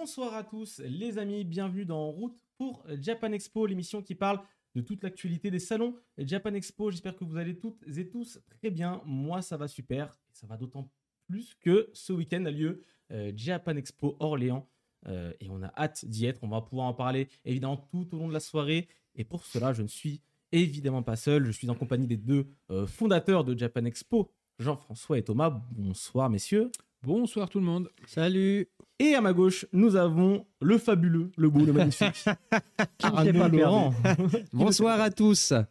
Bonsoir à tous les amis, bienvenue dans En route pour Japan Expo, l'émission qui parle de toute l'actualité des salons Japan Expo. J'espère que vous allez toutes et tous très bien. Moi, ça va super. Et ça va d'autant plus que ce week-end a lieu euh, Japan Expo Orléans. Euh, et on a hâte d'y être. On va pouvoir en parler évidemment tout au long de la soirée. Et pour cela, je ne suis évidemment pas seul. Je suis en compagnie des deux euh, fondateurs de Japan Expo, Jean-François et Thomas. Bonsoir, messieurs. Bonsoir tout le monde. Salut. Et à ma gauche, nous avons le fabuleux, le beau, le magnifique. Arnaud pas Laurent. Bonsoir à tous. Ça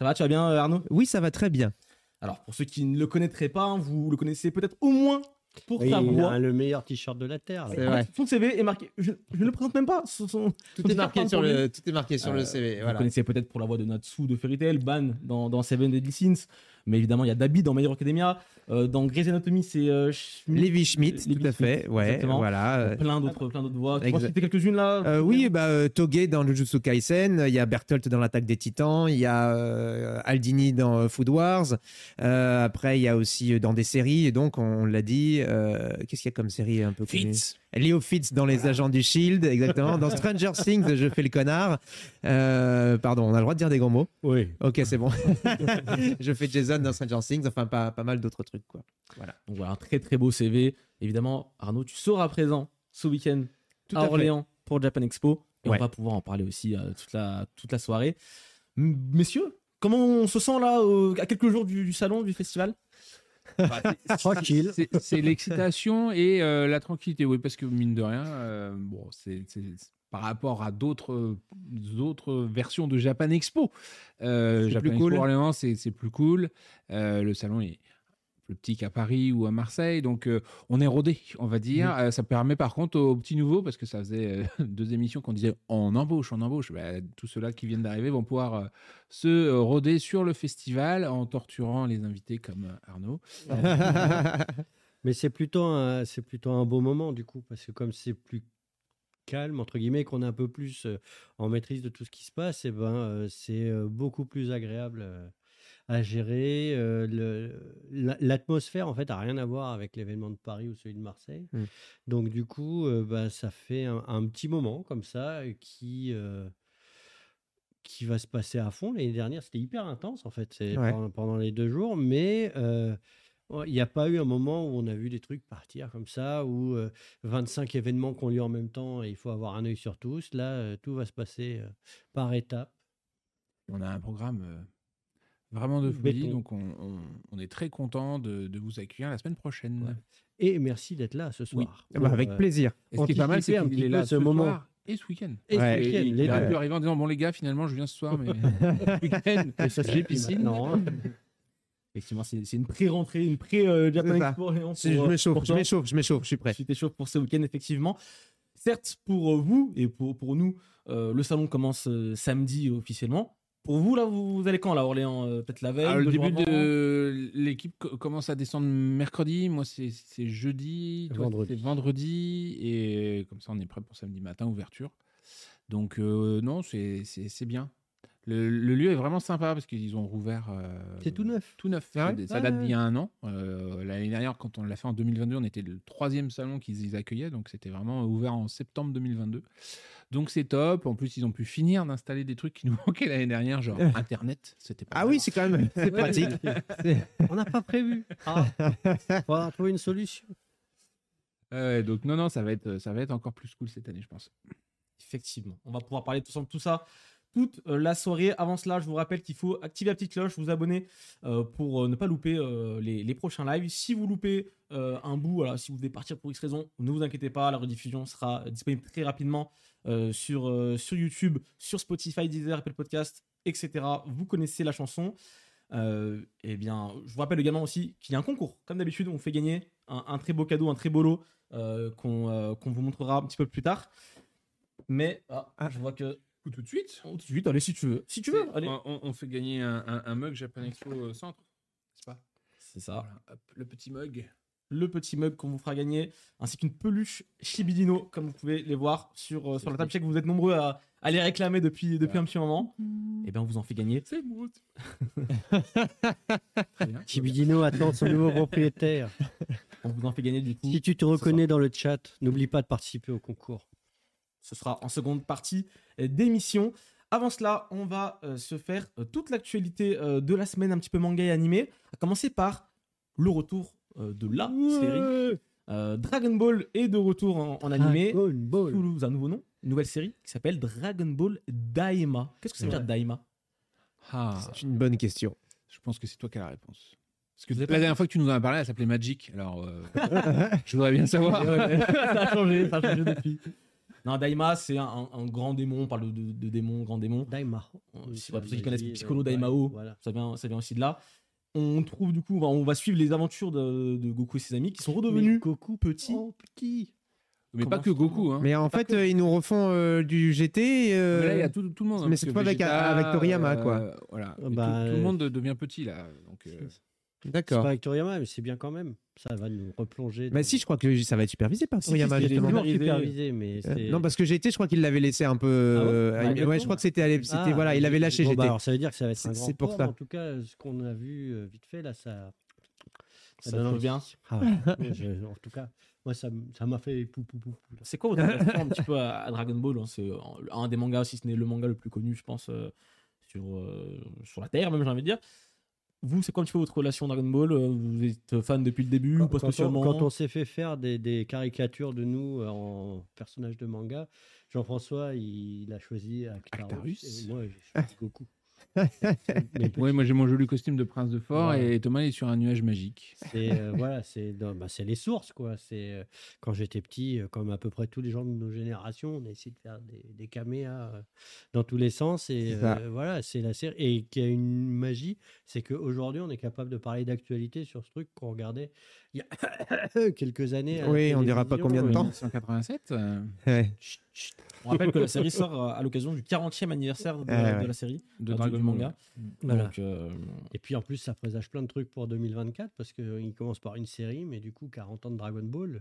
va, tu vas bien, Arnaud? Oui, ça va très bien. Alors, pour ceux qui ne le connaîtraient pas, hein, vous le connaissez peut-être au moins pour Oui, sa il voix. a le meilleur t-shirt de la Terre. là. C'est vrai. Son CV est marqué. Je je ne le présente même pas. Son, son- Tout son est marqué sur le, tout est marqué sur Euh, le CV. Vous Voilà. connaissez peut-être pour la voix de Natsu de Fairy Tail, Ban dans, dans Seven Deadly Sins. Mais évidemment, il y a Dabi dans My Hero Academia. Euh, dans Grey's Anatomy, c'est euh, Schmidt. Lévi Schmidt, Lévi tout à fait. Ouais, exactement. voilà. Euh, Plein d'autres, plein d'autres voix. Tu Exact. citer quelques-unes là euh, oui, bah, euh, Toge dans Jujutsu Kaisen, il y a Bertolt dans l'attaque des titans, il y a euh, Aldini dans euh, Food Wars, Euh, après il y a aussi euh, dans des séries, et donc on l'a dit, euh, qu'est-ce qu'il y a comme série un peu connue Leo Fitz dans Les Agents du Shield, exactement. Dans Stranger Things, je fais le connard. Euh, pardon, on a le droit de dire des gros mots. Oui. Ok, c'est bon. je fais Jason dans Stranger Things, enfin pas, pas mal d'autres trucs quoi. Voilà. Donc voilà, un très très beau CV. Évidemment, Arnaud, tu seras présent ce week-end Tout à. Orléans pour Japan Expo. Et Ouais. on va pouvoir en parler aussi euh, toute, la, toute la soirée. M- Messieurs, comment on se sent là euh, à quelques jours du, du salon, du festival? Tranquille. C'est- l'excitation et euh, la tranquillité, oui, parce que mine de rien, euh, bon, c'est par rapport à d'autres d'autres versions de Japan Expo. Euh, Japan plus Expo cool. Orléans, c'est plus cool. Euh, le salon est plus petit qu'à Paris ou à Marseille, donc euh, on est rodé, on va dire. Euh, ça permet par contre aux petits nouveaux, parce que ça faisait deux émissions qu'on disait on embauche, on embauche. Bah, tous ceux-là qui viennent d'arriver vont pouvoir se roder sur le festival en torturant les invités comme Arnaud. Mais c'est plutôt, un, c'est plutôt un beau moment du coup, parce que comme c'est plus calme, entre guillemets, qu'on est un peu plus en maîtrise de tout ce qui se passe, et ben, euh, c'est beaucoup plus agréable à gérer. la- L'atmosphère, en fait, a rien à voir avec l'événement de Paris ou celui de Marseille. Mm. Donc, du coup, bah, ça fait un, un petit moment comme ça qui. qui va se passer à fond. L'année dernière, c'était hyper intense en fait, Ouais. pendant, pendant les deux jours, mais euh, Il n'y a pas eu un moment où on a vu des trucs partir comme ça, où euh, 25 événements qui ont lieu en même temps et il faut avoir un œil sur tous. Là, euh, tout va se passer euh, par étapes. On a un programme euh, vraiment de folie, donc on, on- on est très content de, de vous accueillir la semaine prochaine. Ouais. Et merci d'être là ce Oui. soir. Ah bah, avec euh, plaisir. Et ce qui est pas mal, c'est qu'il est là ce ce moment. soir et ce week-end. Et ce Ouais. week-end, il il pu arriver en disant bon les gars finalement je viens ce soir mais ce week-end Et ça, j'ai c'est piscine. hein. Effectivement, c'est une pré-rentrée, une pré-Japan ça. Expo. Je pour, euh, m'échauffe, je m'échauffe, je m'échauffe, je suis prêt. Tu t'échauffes pour ce week-end, effectivement. Certes, pour euh, vous et pour, pour nous, euh, le salon commence euh, samedi officiellement. Pour vous, là, vous, vous allez quand, là, Orléans euh, Peut-être la veille Alors, le début de l'équipe co- commence à descendre mercredi. Moi, c'est jeudi. Vendredi. c'est vendredi. Et comme ça, on est prêt pour samedi matin, ouverture. Donc, euh, non, c'est bien. Le, le lieu est vraiment sympa parce qu'ils ont rouvert. euh, C'est tout neuf. Tout neuf. Ah ouais? ça Ah date ouais. d'il y a un an. Euh, L'année dernière, quand on l'a fait en 2022, on était le troisième salon qu'ils accueillaient. Donc, c'était vraiment ouvert en septembre 2022. Donc, c'est top. En plus, ils ont pu finir d'installer des trucs qui nous manquaient l'année dernière, genre Internet. C'était pas Ah oui, c'est quand même c'est pratique. On n'a pas prévu. Ah, faudra trouver une solution. Ouais, donc non, non, ça va être, ça va être encore plus cool cette année, je pense. Effectivement. On va pouvoir parler de tout ça toute euh, la soirée. Avant cela, je vous rappelle qu'il faut activer la petite cloche, vous abonner euh, pour euh, ne pas louper euh, les, les prochains lives. Si vous loupez euh, un bout, voilà, si vous devez partir pour X raison, ne vous inquiétez pas, la rediffusion sera disponible très rapidement sur, sur YouTube, sur Spotify, Deezer, Apple Podcast, etc. Vous connaissez la chanson. Eh bien, je vous rappelle également aussi qu'il y a un concours. Comme d'habitude, on fait gagner un, un très beau cadeau, un très beau lot qu'on qu'on vous montrera un petit peu plus tard. Mais ah, je vois que Tout de suite. Oh, tout de suite, allez, si tu veux. Si tu veux, allez. On, on fait gagner un, un- un mug Japan Expo euh, Centre, c'est pas? C'est ça. Voilà, hop, le petit mug. Le petit mug qu'on vous fera gagner, ainsi qu'une peluche Shibidino, comme vous pouvez les voir sur, euh, sur la table. Je sais que vous êtes nombreux à, à les réclamer depuis, depuis un petit moment. Et bien, on vous en fait gagner. C'est moi. Très bien. Chibidino attend son nouveau propriétaire. On vous en fait gagner du coup. Si tu te reconnais dans le chat, n'oublie pas de participer au concours. Ce sera en seconde partie d'émission. Avant cela, on va euh, se faire euh, toute l'actualité euh, de la semaine un petit peu manga et animé. À commencer par le retour euh, de la série. Euh, Dragon Ball est de retour en, en animé. Dragon Ball. Sous un nouveau nom, une nouvelle série qui s'appelle Dragon Ball Daima. Qu'est-ce que ça veut Ouais. dire Daima? Ah, C'est une bonne question. je pense que c'est toi qui as la réponse. Parce que Vous la pas- dernière fois que tu nous en as parlé, elle s'appelait Magic. Alors, euh, je voudrais bien savoir. ça a changé, ça a changé depuis. Non, Daima, c'est un, un- un grand démon. On parle de, de démon, grand démon. Daima. Euh, Oui, si- c'est pour ceux qui connaissent Piccolo ouais, Daimao, Voilà. ça vient, ça vient aussi de là. On trouve du coup, on va, on va suivre les aventures de, de Goku et ses amis qui sont Mais redevenus Goku petits. Oh, petit. Mais Comment pas que Goku. Hein. Mais en Pas fait, que- euh, ils nous refont euh, du GT. euh, Mais là, il y a tout, tout le monde. hein, mais que fois avec- avec Toriyama, quoi. voilà. Ah Et bah, tout, tout le monde de- devient petit là. Donc, euh, C'est D'accord. pas avec Toriyama, mais c'est bien quand même. Ça va nous replonger. Bah dans- si, je crois que ça va être supervisé par Si, Toriyama, si, justement. toujours supervisé. mais Euh, c'est. Non, parce que GT, je crois qu'il l'avait laissé un peu. euh, Ah bon à- Bah, ouais, je crois que c'était. c'était- Ah, voilà, il avait lâché bon, bah, alors ça veut dire que ça va être un grand pour tour, ça. mais En tout cas, ce qu'on a vu euh, vite fait là, ça. Ça donne te envie. bien. Ah ouais. Je- en tout cas, moi, ça ça m'a fait pou pou pou. pou, là. C'est quoi votre relation un petit peu à, à Dragon Ball hein? C'est euh, un des mangas, si ce n'est le manga le plus connu, je pense, euh, sur, euh, sur la Terre, même j'ai envie de dire. Vous, c'est quoi un petit peu votre relation Dragon Ball Euh, Vous êtes fan depuis le début ou pas Quand, on, spécialement quand on s'est fait faire des, des caricatures de nous euh, en personnages de manga, Jean-François, il, il a choisi Actarus. Actarus. Et moi, j'ai choisi Goku. Ouais, moi j'ai mon joli costume de prince de fort Ouais. et Thomas est sur un nuage magique. C'est euh, voilà, c'est bah, c'est les sources quoi. C'est euh, quand j'étais petit, euh, comme à peu près tous les gens de nos générations, on a essayé de faire des, des caméas euh, dans tous les sens et euh, voilà, c'est la série et qui a une magie, c'est qu'aujourd'hui on est capable de parler d'actualité sur ce truc qu'on regardait il y a quelques années. Oui, on dira pas combien de temps. 1987. euh, Ouais. On rappelle que la série sort euh, à l'occasion du 40e anniversaire de, ouais. de la série, de euh, Dragon du Ball. manga. Voilà. Donc, euh, Et puis en plus, ça présage plein de trucs pour 2024 parce qu'il commence par une série, mais du coup, 40 ans de Dragon Ball, euh,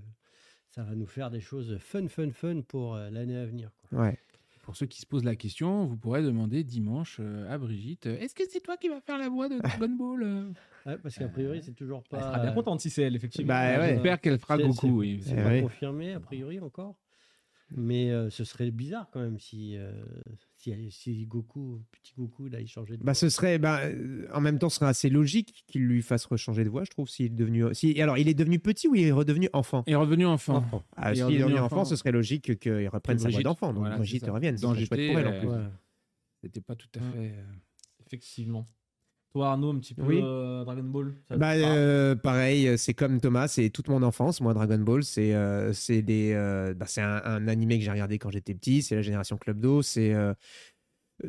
ça va nous faire des choses fun, fun, fun pour euh, l'année à venir. quoi. Ouais. Pour ceux qui se posent la question, vous pourrez demander dimanche euh, à Brigitte euh, Est-ce que c'est toi qui vas faire la voix de Dragon Ball euh Ouais, parce qu'a priori, c'est toujours elle pas. sera bien contente si c'est elle, effectivement. Bah ouais. J'espère qu'elle fera Goku. c'est- oui. Eh pas oui. confirmé, a priori, encore. Mais euh, ce serait bizarre quand même si, euh, si, si Goku, petit Goku, là, il changeait de Bah, voix. ce serait, bah, euh, en même temps, ce serait assez logique qu'il lui fasse rechanger de voix, je trouve, s'il est devenu. Si, alors, il est devenu petit ou il est redevenu enfant? Et revenu enfant. Enfant. ah, Il est S'il est redevenu devenu enfant. enfant, ce serait logique qu'il reprenne sa voix d'enfant. Donc, voilà, Brigitte revienne. Euh. C'était pas tout à Mm. fait. euh, Effectivement. Toi, Arnaud, un petit peu Oui. euh, Dragon Ball ça Bah, euh, pareil, c'est comme Thomas, c'est toute mon enfance. Moi, Dragon Ball, c'est euh, c'est des, euh, bah, c'est un, un animé que j'ai regardé quand j'étais petit. C'est la génération Club d'eau. C'est euh,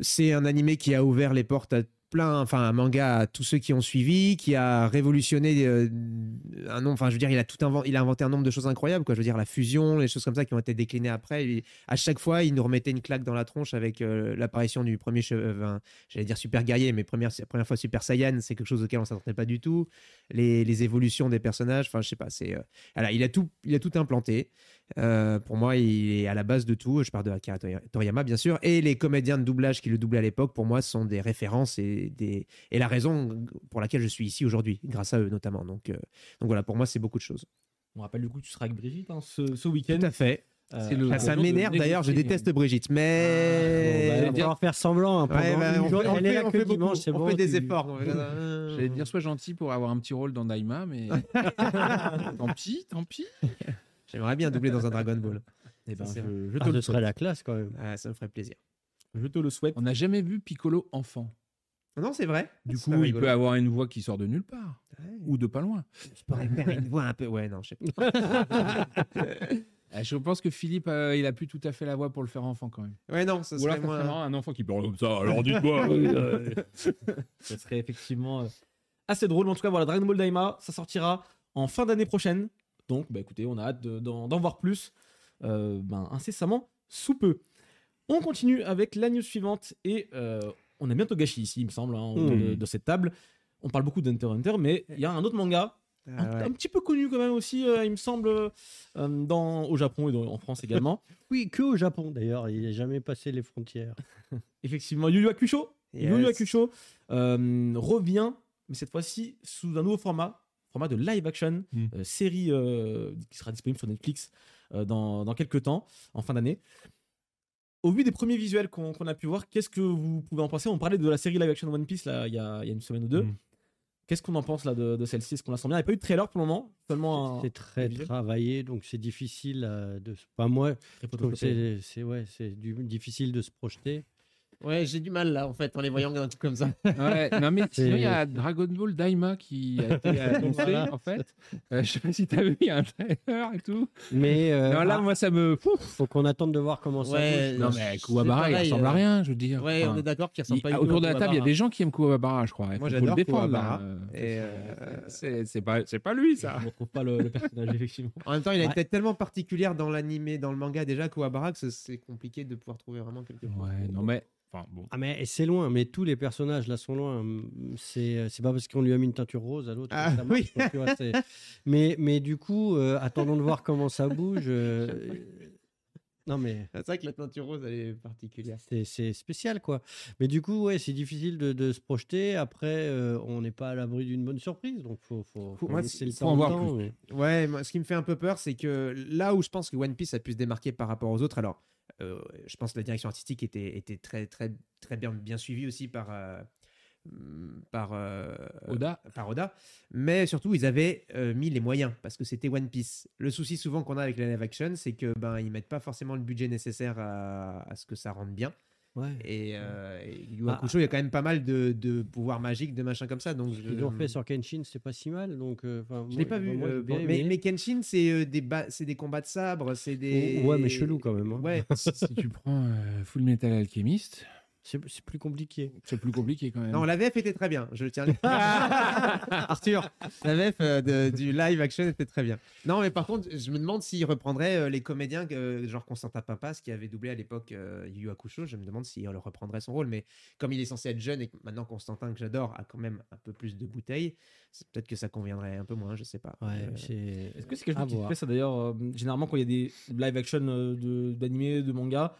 c'est un animé qui a ouvert les portes à plein, enfin un manga à tous ceux qui ont suivi, qui a révolutionné euh, un nombre. Enfin, je veux dire, il a tout inventé, il a inventé un nombre de choses incroyables. Quoi. Je veux dire, la fusion, les choses comme ça qui ont été déclinées après. À chaque fois, il nous remettait une claque dans la tronche avec euh, l'apparition du premier, euh, j'allais dire super guerrier, mais première, première fois Super Saiyan, c'est quelque chose auquel on s'attendait pas du tout. Les, évolutions des personnages, enfin, je sais pas, c'est, euh, il a tout, il a tout implanté. Euh, pour moi, il est à la base de tout. Je parle de Akira Tori- Toriyama, bien sûr, et les comédiens de doublage qui le doublaient à l'époque, pour moi, sont des références et des, et la raison pour laquelle je suis ici aujourd'hui, grâce à eux notamment. Donc, euh, donc voilà, pour moi, c'est beaucoup de choses. On rappelle du coup que tu seras avec Brigitte hein, ce, ce week-end. Tout à fait. Euh, le- Ah, ça m'énerve d'ailleurs, je déteste Brigitte, Bon, bah, mais. on va falloir faire semblant. hein, Ouais, bah, on, fait, on fait- on fait dimanche, on bon, fait des tu- efforts. J'allais dire, sois gentil pour avoir un petit rôle dans Daima, mais tant pis, tant pis. J'aimerais bien doubler dans un Dragon Ball. eh ben, Ça, je, je te Ah, le ce serait la classe quand même. Ah, ça me ferait plaisir. Je te le souhaite. On n'a jamais vu Piccolo enfant. Non, c'est vrai. Du coup, il rigolo. peut avoir une voix qui sort de nulle part Ouais. ou de pas loin. Je pourrais faire une voix un peu. Ouais, non, je sais pas. Euh, Je pense que Philippe, euh, il a plus tout à fait la voix pour le faire enfant quand même. Ouais, non, ça Ou serait alors, moins. un enfant qui parle comme ça. Alors dites-moi. Ça serait effectivement euh, assez drôle. Mais en tout cas, voilà, Dragon Ball Daima, ça sortira en fin d'année prochaine. Donc, bah, écoutez, on a hâte de- d'en voir plus euh, ben, incessamment sous peu. On continue avec la news suivante et euh, on a bientôt gâché ici, il me semble, hein, autour de, Hmm. de cette table. On parle beaucoup d'Hunter Hunter, mais il y a un autre manga, Ah, un, ouais. un petit peu connu quand même aussi, euh, il me semble, dans, au Japon et dans- en France également. Oui, que au Japon d'ailleurs. Il n'est jamais passé les frontières. Effectivement, Yu Yu Hakusho, Yes. Yu Yu Hakusho revient, mais cette fois-ci sous un nouveau format, format de live action, Mm. euh, série euh, qui sera disponible sur Netflix euh, dans, dans quelques temps, en fin d'année. Au vu des premiers visuels qu'on a pu voir, qu'est-ce que vous pouvez en penser? On parlait de la série live action One Piece là, il y, a, il y a une semaine ou deux. Mm. Qu'est-ce qu'on en pense là de, de celle-ci? Est-ce qu'on la sent bien? Il n'y a pas eu de trailer pour le moment, seulement C'est très travaillé, donc c'est difficile de. Enfin, moi, c'est c'est- ouais, c'est difficile de se projeter. Ouais, j'ai du mal là en fait en les voyant un truc comme ça. Ouais, non mais sinon il y a Dragon Ball Daima qui a été annoncé Voilà. en fait. Euh, je sais pas si t'as vu, il y a un trailer et tout. Mais euh, non là ah, moi ça me. faut qu'on attende de voir comment ça Ouais, bouge. Non mais Kuwabara il ressemble à euh, rien, je veux dire. Ouais, Enfin, on est d'accord qu'il il- ressemble pas du tout autour de la table, il y a des gens qui aiment Kuwabara, je crois. Il Moi, j'adore le défendre. Kuwabara. Et, euh, C'est c'est pas, c'est pas lui ça. Je ne retrouve pas le, le personnage, effectivement. En même temps, il a une tête tellement particulière dans l'animé, dans le manga déjà, Kuwabara, que c'est- c'est compliqué de pouvoir trouver vraiment quelque chose. Ouais, non mais. Enfin bon. Ah mais c'est loin, mais tous les personnages là sont loin. C'est euh, c'est pas parce qu'on lui a mis une teinture rose à l'autre. Ah, oui. mais mais du coup, euh, attendons de voir comment ça bouge. euh, Non mais C'est vrai que la teinture rose, elle est particulière. c'est c'est spécial quoi. Mais du coup, ouais, c'est difficile de, de se projeter. Après, euh, on n'est pas à l'abri d'une bonne surprise, donc faut faut, faut Moi, laisser le faut temps en voir temps, plus. mais- Ouais, moi, ce qui me fait un peu peur, c'est que là où je pense que One Piece a pu se démarquer par rapport aux autres, alors je pense que la direction artistique était, était très, très, très bien, bien suivie aussi par, euh, mm, par, euh, Oda. par Oda, mais surtout ils avaient euh, mis les moyens parce que c'était One Piece. Le souci souvent qu'on a avec la live action, c'est que ben ils mettent pas forcément le budget nécessaire à, à ce que ça rentre bien. Ouais. Et, euh, et Yu Ah. Hakusho, il y a quand même pas mal de, de pouvoirs magiques, de machins comme ça. Donc Ce qu'ils ont fait sur Kenshin, c'est pas si mal. Donc, euh, je l'ai pas vu. moi, euh, mais, Kenshin, c'est euh, des, ba- c'est des combats de sabre, c'est des. Ouais, mais chelou quand même. hein. Ouais. si tu prends euh, Full Metal Alchemist, C'est plus compliqué. c'est plus compliqué quand même. Non, la VF était très bien. Je le tiens. Arthur, la VF euh, de- du live action était très bien. Non, mais par contre, je me demande s'ils reprendraient euh, les comédiens, que, genre Constantin Pimpas, qui avait doublé à l'époque euh, Yu Yu Hakusho. Je me demande s'il reprendrait son rôle. Mais comme il est censé être jeune et que maintenant Constantin, que j'adore, a quand même un peu plus de bouteilles, c'est peut-être que ça conviendrait un peu moins. Je sais pas. Ouais, Euh. Est-ce que c'est quelque chose qui fait ça d'ailleurs euh, Généralement, quand il y a des live action euh, de- d'animés, de, manga, euh,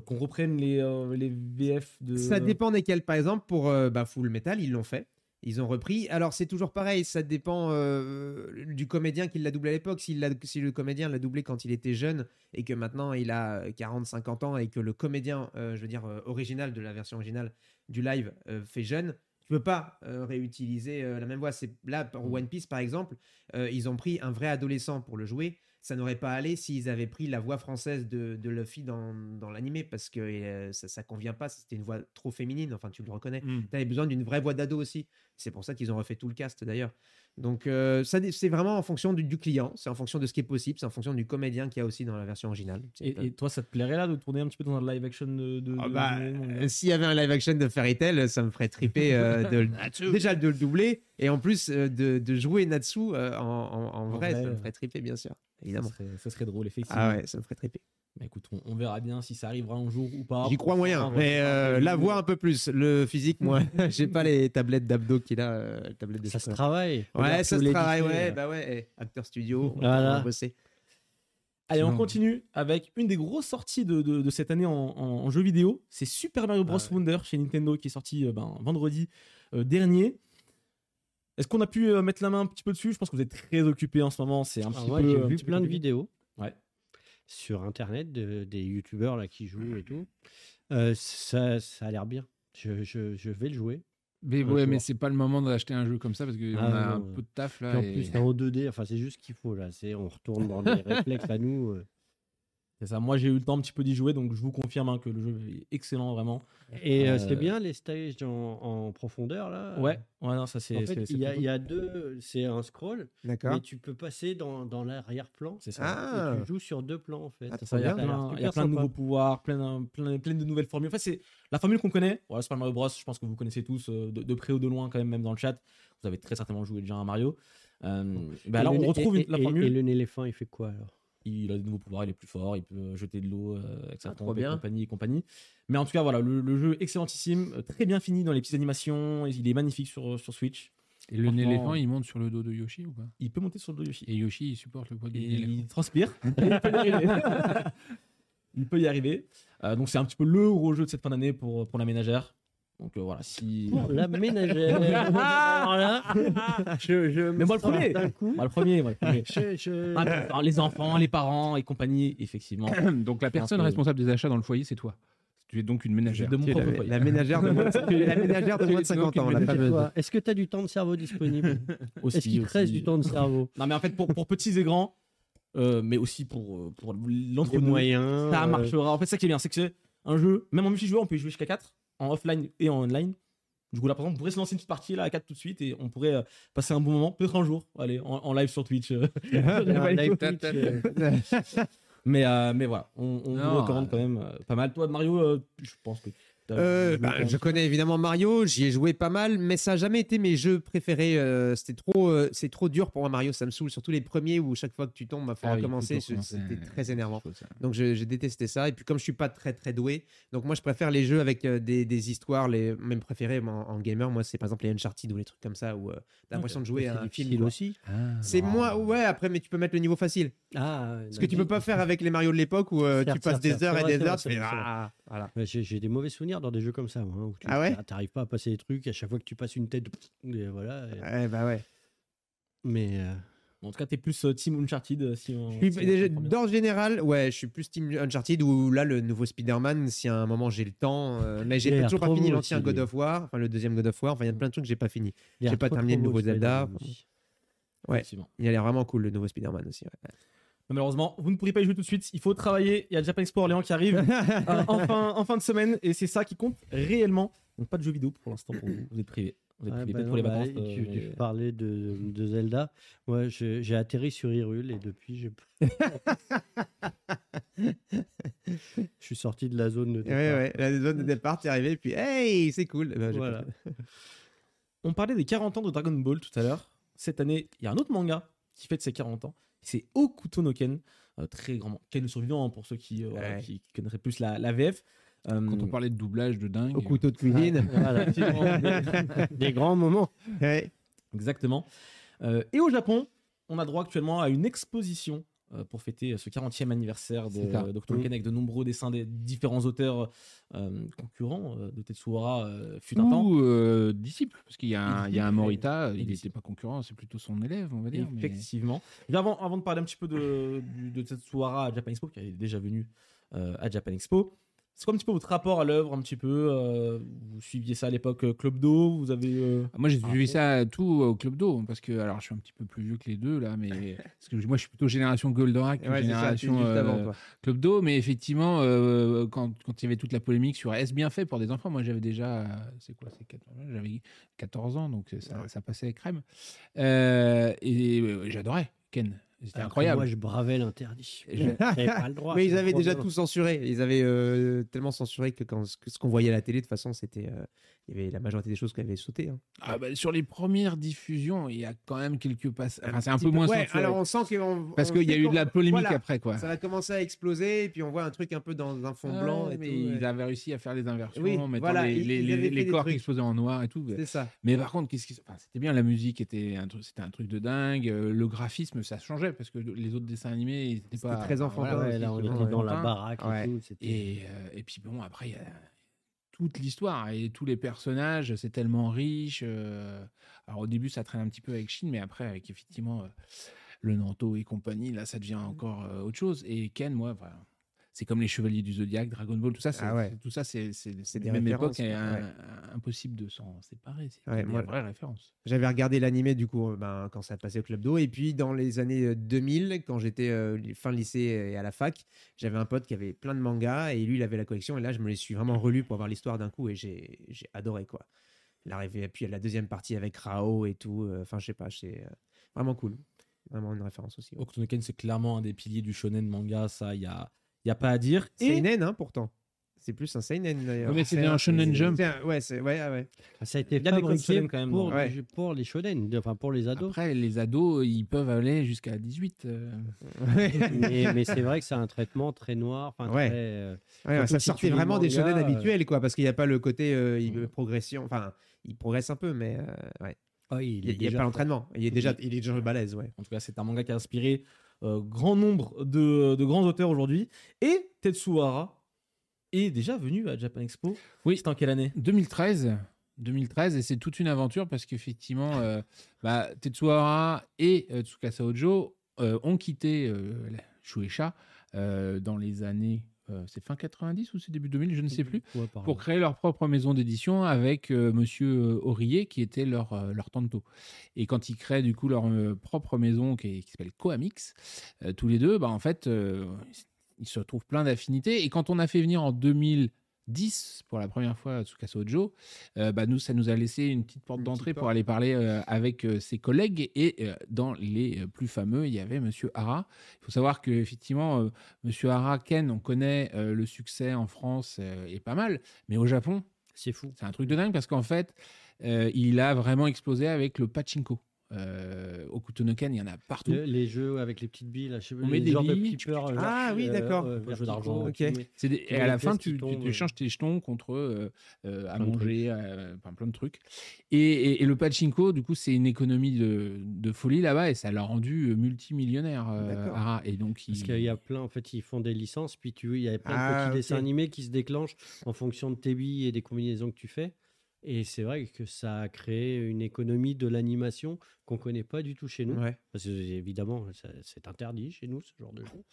qu'on reprenne les, euh, les VF de. Ça dépend desquels. Par exemple, pour euh, bah, Full Metal, ils l'ont fait. Ils ont repris. Alors, c'est toujours pareil. Ça dépend euh, du comédien qui l'a doublé à l'époque. Si le comédien l'a doublé quand il était jeune et que maintenant il a 40-50 ans et que le comédien, euh, je veux dire, euh, original de la version originale du live euh, fait jeune, tu peux pas euh, réutiliser euh, la même voix. C'est là pour One Piece par exemple, euh, ils ont pris un vrai adolescent pour le jouer. Ça n'aurait pas allé s'ils avaient pris la voix française de, de Luffy dans, dans l'animé parce que euh, ça, ça convient pas. C'était une voix trop féminine. Enfin, tu le reconnais. Mm. Tu avais besoin d'une vraie voix d'ado aussi. C'est pour ça qu'ils ont refait tout le cast d'ailleurs. Donc, euh, ça, c'est vraiment en fonction du, du client, c'est en fonction de ce qui est possible, c'est en fonction du comédien qu'il y a aussi dans la version originale. Et, toi, ça te plairait là de tourner un petit peu dans un live action de. de- Ah de- bah, de- euh, S'il y avait un live action de Fairy Tail, ça me ferait triper euh, de le- déjà de le doubler et en plus de, jouer Natsu en, en- en vrai, vrai, ça me ferait triper bien sûr, ça évidemment. serait, ça serait drôle, effectivement. Ah ouais, ça me ferait triper. Bah, écoute, on, on verra bien si ça arrivera un jour ou pas. J'y crois moyen, mais euh, la voix un peu plus, le physique moi, j'ai pas les tablettes d'abdos qu'il a, euh, tablettes de Ça se travaille. Ouais, Regarde ça se travaille, ouais, là. bah ouais, eh, acteur studio, on Voilà. va bosser. Allez, on continue avec une des grosses sorties de, de- de cette année en, en- en jeu vidéo. C'est Super Mario Bros. Ah ouais. Wonder chez Nintendo qui est sorti euh, ben, vendredi euh, dernier. Est-ce qu'on a pu euh, mettre la main un petit peu dessus? Je pense que vous êtes très occupé en ce moment. C'est un Ah, petit moi, peu. j'ai vu petit peu plein de vidéos Ouais. sur internet de- des youtubeurs là qui jouent et tout. Euh, ça, ça a l'air bien. Je, je- je vais le jouer. Mais ouais, jour. mais c'est pas le moment d'acheter un jeu comme ça parce qu'on Ah, a un peu de taf là. en et- plus, c'est en 2D. Enfin, c'est juste ce qu'il faut là. C'est on retourne dans les réflexes à nous. euh. C'est ça. Moi, j'ai eu le temps un petit peu d'y jouer, donc je vous confirme hein, que le jeu est excellent, vraiment. Et euh, Euh, c'est bien les stages en, en profondeur là. Ouais, ouais, non, ça c'est. En fait, il y, a- y deux. C'est un scroll, D'accord. mais tu peux passer dans, dans l'arrière-plan. C'est ça. Ah, Et tu joues sur deux plans en fait. Ah, ça, il y a plein, il y a plein de nouveaux pouvoirs, plein, de- plein, plein de nouvelles formules. En fait, c'est la formule qu'on connaît. Voilà, Super Mario Bros. Je pense que vous connaissez tous euh, de, de près ou de loin, quand même, même dans le chat. Vous avez très certainement joué déjà à Mario. Euh, bah, Et là, le on retrouve et- une- la et- formule. Et le éléphant, il fait quoi alors? Il a de nouveaux pouvoirs, il est plus fort, il peut jeter de l'eau euh, avec sa Ah, pompe et bien. compagnie et compagnie. Mais en tout cas, voilà, le, le jeu excellentissime, euh, très bien fini dans les petites animations. Il est magnifique sur, sur Switch. Et le Franchement- éléphant, il monte sur le dos de Yoshi ou pas? Il peut monter sur le dos de Yoshi. Et Yoshi, il supporte le poids du éléphant. il transpire. il peut y arriver. il peut y arriver. Euh, donc c'est un petit peu le gros jeu de cette fin d'année pour, pour la ménagère. Donc euh, voilà, si. Pour la ménagère. Alors là, je, je Mais moi, le premier. d'un coup. Moi, le premier, moi, le premier. Je- je- Ah, putain, les enfants, les parents et compagnie, effectivement. Donc la personne que- responsable des achats dans le foyer, c'est toi. Tu es donc une ménagère. De mon propre la, foyer. la ménagère de moins de, la ménagère de moins de C'est donc 50 ans, fameuse. Est-ce que tu as du temps de cerveau disponible Aussi, Est-ce qu'il te reste du temps de cerveau Non, mais en fait, pour, pour petits et grands, euh, mais aussi pour, euh, pour l'entre-deux, moyens. ça marchera. En fait, ça qui est bien, c'est que c'est un jeu, même en multijoueur, on peut y jouer jusqu'à 4, en offline et en online. Du coup, là, par exemple, on pourrait se lancer une petite partie là, à 4 tout de suite et on pourrait euh, passer un bon moment, peut-être un jour, allez, en, en live sur Twitch. mais, mais voilà, on, on Non, vous recommande euh, quand même euh, pas mal. Toi, Mario, euh, je pense que. Euh, bah, je connais évidemment Mario, j'y ai joué pas mal, mais ça n'a jamais été mes jeux préférés. euh, c'était trop, euh, c'est trop dur pour moi Mario, ça me saoule. Surtout les premiers où chaque fois que tu tombes, il faut Ah recommencer. C'était très énervant. Donc j'ai détesté ça. Et puis comme je suis pas très très doué, donc moi je préfère les jeux avec des, des histoires, les même préférés en, en gamer. Moi c'est par exemple les Uncharted ou les trucs comme ça où euh, t'as l'impression de jouer à un film. aussi. Ah, C'est non. moi, ouais. Après, mais tu peux mettre le niveau facile. Ah, Ce que tu peux pas faire avec les Mario de l'époque où tu passes des heures et des heures. Voilà. J'ai des mauvais souvenirs dans des jeux comme ça, moi, hein, où tu Ah ouais t'arrives pas à passer des trucs, à chaque fois que tu passes une tête, et voilà. et- bah ouais. Mais euh, En tout cas, t'es plus euh, Team Uncharted. euh, Si on, déjà- général, ouais, je suis plus Team Uncharted ou là le nouveau Spider-Man, si à un moment j'ai le temps. euh, a j'ai toujours pas fini l'ancien God of War, enfin le deuxième God of War. Enfin, il y a plein de trucs que j'ai pas fini. J'ai pas terminé le nouveau Zelda. Ouais. Il a l'air vraiment cool le nouveau Spider-Man aussi. ouais. Mais Malheureusement, vous ne pourrez pas y jouer tout de suite. Il faut travailler. Il y a Japan Expo Orléans qui arrive euh, en, fin, en fin de semaine et c'est ça qui compte réellement. Donc pas de jeux vidéo pour l'instant pour vous. Vous êtes privés. Vous êtes Ah, privés bah non, pour les bah, vacances. tu, euh, tu parlais de, de Zelda. Moi, je- j'ai atterri sur Hyrule et depuis, j'ai. je suis sorti de la zone de départ. ouais, la zone de départ, t'es arrivé, puis hey, c'est cool. Ben, Voilà. On parlait des 40 ans de Dragon Ball tout à l'heure. Cette année, il y a un autre manga qui fête ses 40 ans. C'est Okuto no Ken. Euh, très grand. Ken le survivant hein, pour ceux qui, euh, Ouais. qui connaîtraient plus la, la VF. Euh, Quand on parlait de doublage de dingue. Au couteau de cuisine. Voilà, des, des grands moments. Ouais. Exactement. Euh, et au Japon, on a droit actuellement à une exposition pour fêter ce 40e anniversaire de Dr. Ken avec de nombreux dessins des différents auteurs euh, concurrents euh, de Tetsuhara euh, fut un temps. Ou euh, disciple, parce qu'il y, y a un Morita, et il n'était pas concurrent, c'est plutôt son élève, on va dire. Effectivement. Mais avant, avant de parler un petit peu de, de Tetsuhara à Japan Expo, qui est déjà venu euh, à Japan Expo, c'est quoi un petit peu votre rapport à l'œuvre un petit peu euh, Vous suiviez ça à l'époque euh, Club Do Vous avez. euh, Ah, Moi, j'ai suivi ça tout au Club d'eau, parce que, alors, je suis un petit peu plus vieux que les deux, là, mais parce que moi, je suis plutôt génération Goldorak que Ouais, ça, génération avant, euh. Club d'eau, mais effectivement, quand, quand il y avait toute la polémique sur est-ce bien fait pour des enfants, moi, j'avais déjà, c'est quoi, c'est 14 ans, j'avais 14 ans, donc ça, Ouais. ça passait crème. Et j'adorais Ken, c'était incroyable. Moi, je bravais l'interdit. Je- J'avais pas le droit. Mais ils avaient déjà tout censuré. Ils avaient euh, tellement censuré que, quand, que ce qu'on voyait à la télé, de toute façon, c'était. euh, il y avait la majorité des choses qui avaient sauté. hein. Ah, bah, sur les premières diffusions, il y a quand même quelques. Enfin, c'est un peu moins Ouais, alors on sent qu'on. parce qu'il y a eu de la polémique voilà, après, quoi. Ça va commencer à exploser, et puis on voit un truc un peu dans un fond Ah, blanc. Et mais tout, ils ouais. avaient réussi à faire les inversions, Oui, mettant voilà, les, ils- les, ils corps qui explosaient en noir et tout. C'est ça. Mais par contre, qu'est-ce qui... enfin, c'était bien, la musique était un truc, c'était un truc de dingue. euh, Le graphisme, ça changeait parce que les autres dessins animés, ils étaient C'était pas très enfantin Ouais, là, on était dans la baraque et tout. euh, et puis bon, après, il y a toute l'histoire et tous les personnages, c'est tellement riche. euh, Alors au début, ça traîne un petit peu avec Shin, mais après, avec effectivement euh, le Nanto et compagnie, là, ça devient encore euh, autre chose. Et Ken, moi, voilà, c'est comme les Chevaliers du Zodiaque, Dragon Ball, tout ça, c'est, Ah ouais. tout ça, c'est, c'est, c'est des la même époque et ouais. impossible de s'en séparer. C'est Ouais, moi- vraies références. J'avais regardé l'animé du coup euh, ben, quand ça passait au club d'eau et puis dans les années euh, 2000 quand j'étais euh, fin de lycée et à la fac j'avais un pote qui avait plein de mangas et lui il avait la collection et là je me les suis vraiment relus pour voir l'histoire d'un coup et j'ai j'ai adoré quoi. L'arrivée puis la deuxième partie avec Rao et tout euh, enfin je sais pas c'est euh, vraiment cool vraiment une référence aussi. ouais. Okuto no Ken, c'est clairement un des piliers du shonen manga, ça, il y a, y a pas à dire. Et Seinen hein pourtant. C'est plus un seinen d'ailleurs. Mais c'est C'est un Shonen c'est- Jump. c'est un- Ouais, c'est ouais, ouais. Ah, Ça a été Il codes fabriqué quand même, pour, ouais. du- pour les shonen, de- enfin pour les ados. Après, les ados, ils peuvent aller jusqu'à 18. euh. mais mais c'est vrai que c'est un traitement très noir. enfin, Ouais. très, euh, Ouais, ça si sortait vraiment des shonen euh, habituels quoi parce qu'il n'y a pas le côté euh, il- progression enfin il progresse un peu mais euh, ouais. oui, Il il n'y a, il y a déjà pas l'entraînement. Il est déjà, il est déjà balèze, ouais. En tout cas, c'est un manga qui a inspiré euh, grand nombre de, de grands auteurs aujourd'hui. Et Tetsuhara est déjà venu à Japan Expo. Oui. C'était en quelle année? 2013. 2013 et c'est toute une aventure parce qu'effectivement euh, bah, Tetsuo Hara et euh, Tsukasa Ojo euh, ont quitté euh, Shueisha euh, dans les années euh, c'est fin 90 ou c'est début 2000 je ne sais plus Ouais, pour créer leur propre maison d'édition avec euh, Monsieur euh, Aurier qui était leur, euh, leur tanto. Et quand ils créent du coup leur euh, propre maison qui, qui s'appelle Coamix, tous les deux, bah, en fait, ils se retrouvent plein d'affinités. Et quand on a fait venir en 2010 pour la première fois Tsukasa Ojo, euh, bah, nous, ça nous a laissé une petite porte d'entrée pour aller parler euh, avec euh, ses collègues. Et euh, dans les plus fameux, il y avait Monsieur Hara. Il faut savoir qu'effectivement, Monsieur Hara, Ken, on connaît le succès en France et pas mal, mais au Japon, C'est fou. c'est un truc de dingue parce qu'en fait, il a vraiment explosé avec le pachinko. Euh, au Kutonoken, il y en a partout. Le- les jeux avec les petites billes, là, je sais On met les des genres billes, euh, Ah oui, euh, d'accord. euh, Jeu verticaux, d'argent. tu Ok. mets- C'est des- Tu et à la fin, tu, échanges tes jetons contre euh, euh, à Plein de manger, euh, enfin, plein de trucs. Et, et- et le pachinko, du coup, c'est une économie de, de folie là-bas et ça l'a rendu multimillionnaire. euh. Et donc, Parce il- qu'il y a plein, en fait, ils font des licences, puis tu, il y a plein de Ah, petits dessins animés qui se déclenchent en fonction de tes billes et des combinaisons que tu fais. Et c'est vrai que ça a créé une économie de l'animation qu'on connaît pas du tout chez nous. Ouais. Parce que évidemment, c'est interdit chez nous, ce genre de jeu.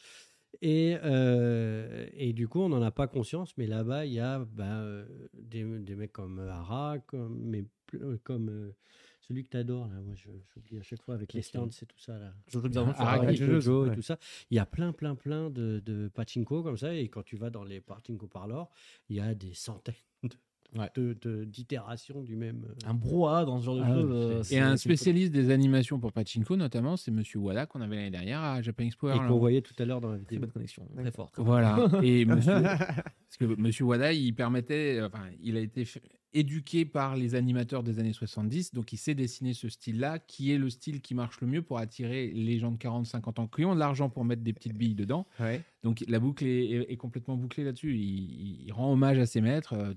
Et, euh, et du coup, on n'en a pas conscience, mais là-bas, il y a euh, des, des mecs comme Hara, comme, mais, euh, comme euh, celui que tu adores, là, moi je- j'oublie à chaque fois avec les stands et tout ça. Là. Araki, Araki Jojo Jojo, et ouais. tout ça. Il y a plein, plein, plein de, de pachinko comme ça. Et quand tu vas dans les pachinko parlors, il y a des centaines de- Ouais. de- de- d'itérations du même. euh, Un brouhaha dans ce genre de Ah, jeu. c'est- euh, Et un spécialiste des animations pour pachinko, notamment, c'est Monsieur Wada qu'on avait l'année dernière à Japan Expo. et qu'on voyait tout à l'heure dans la vidéo. bonne connexion. Très fort. Voilà. Et monsieur, parce que Monsieur Wada, il permettait, enfin, il a été éduqué par les animateurs des années 70, donc il sait dessiner ce style-là, qui est le style qui marche le mieux pour attirer les gens de 40-50 ans qui ont de l'argent pour mettre des petites billes dedans. Ouais. Donc la boucle est, est- est complètement bouclée là-dessus. Il, il- il rend hommage à ses maîtres, euh,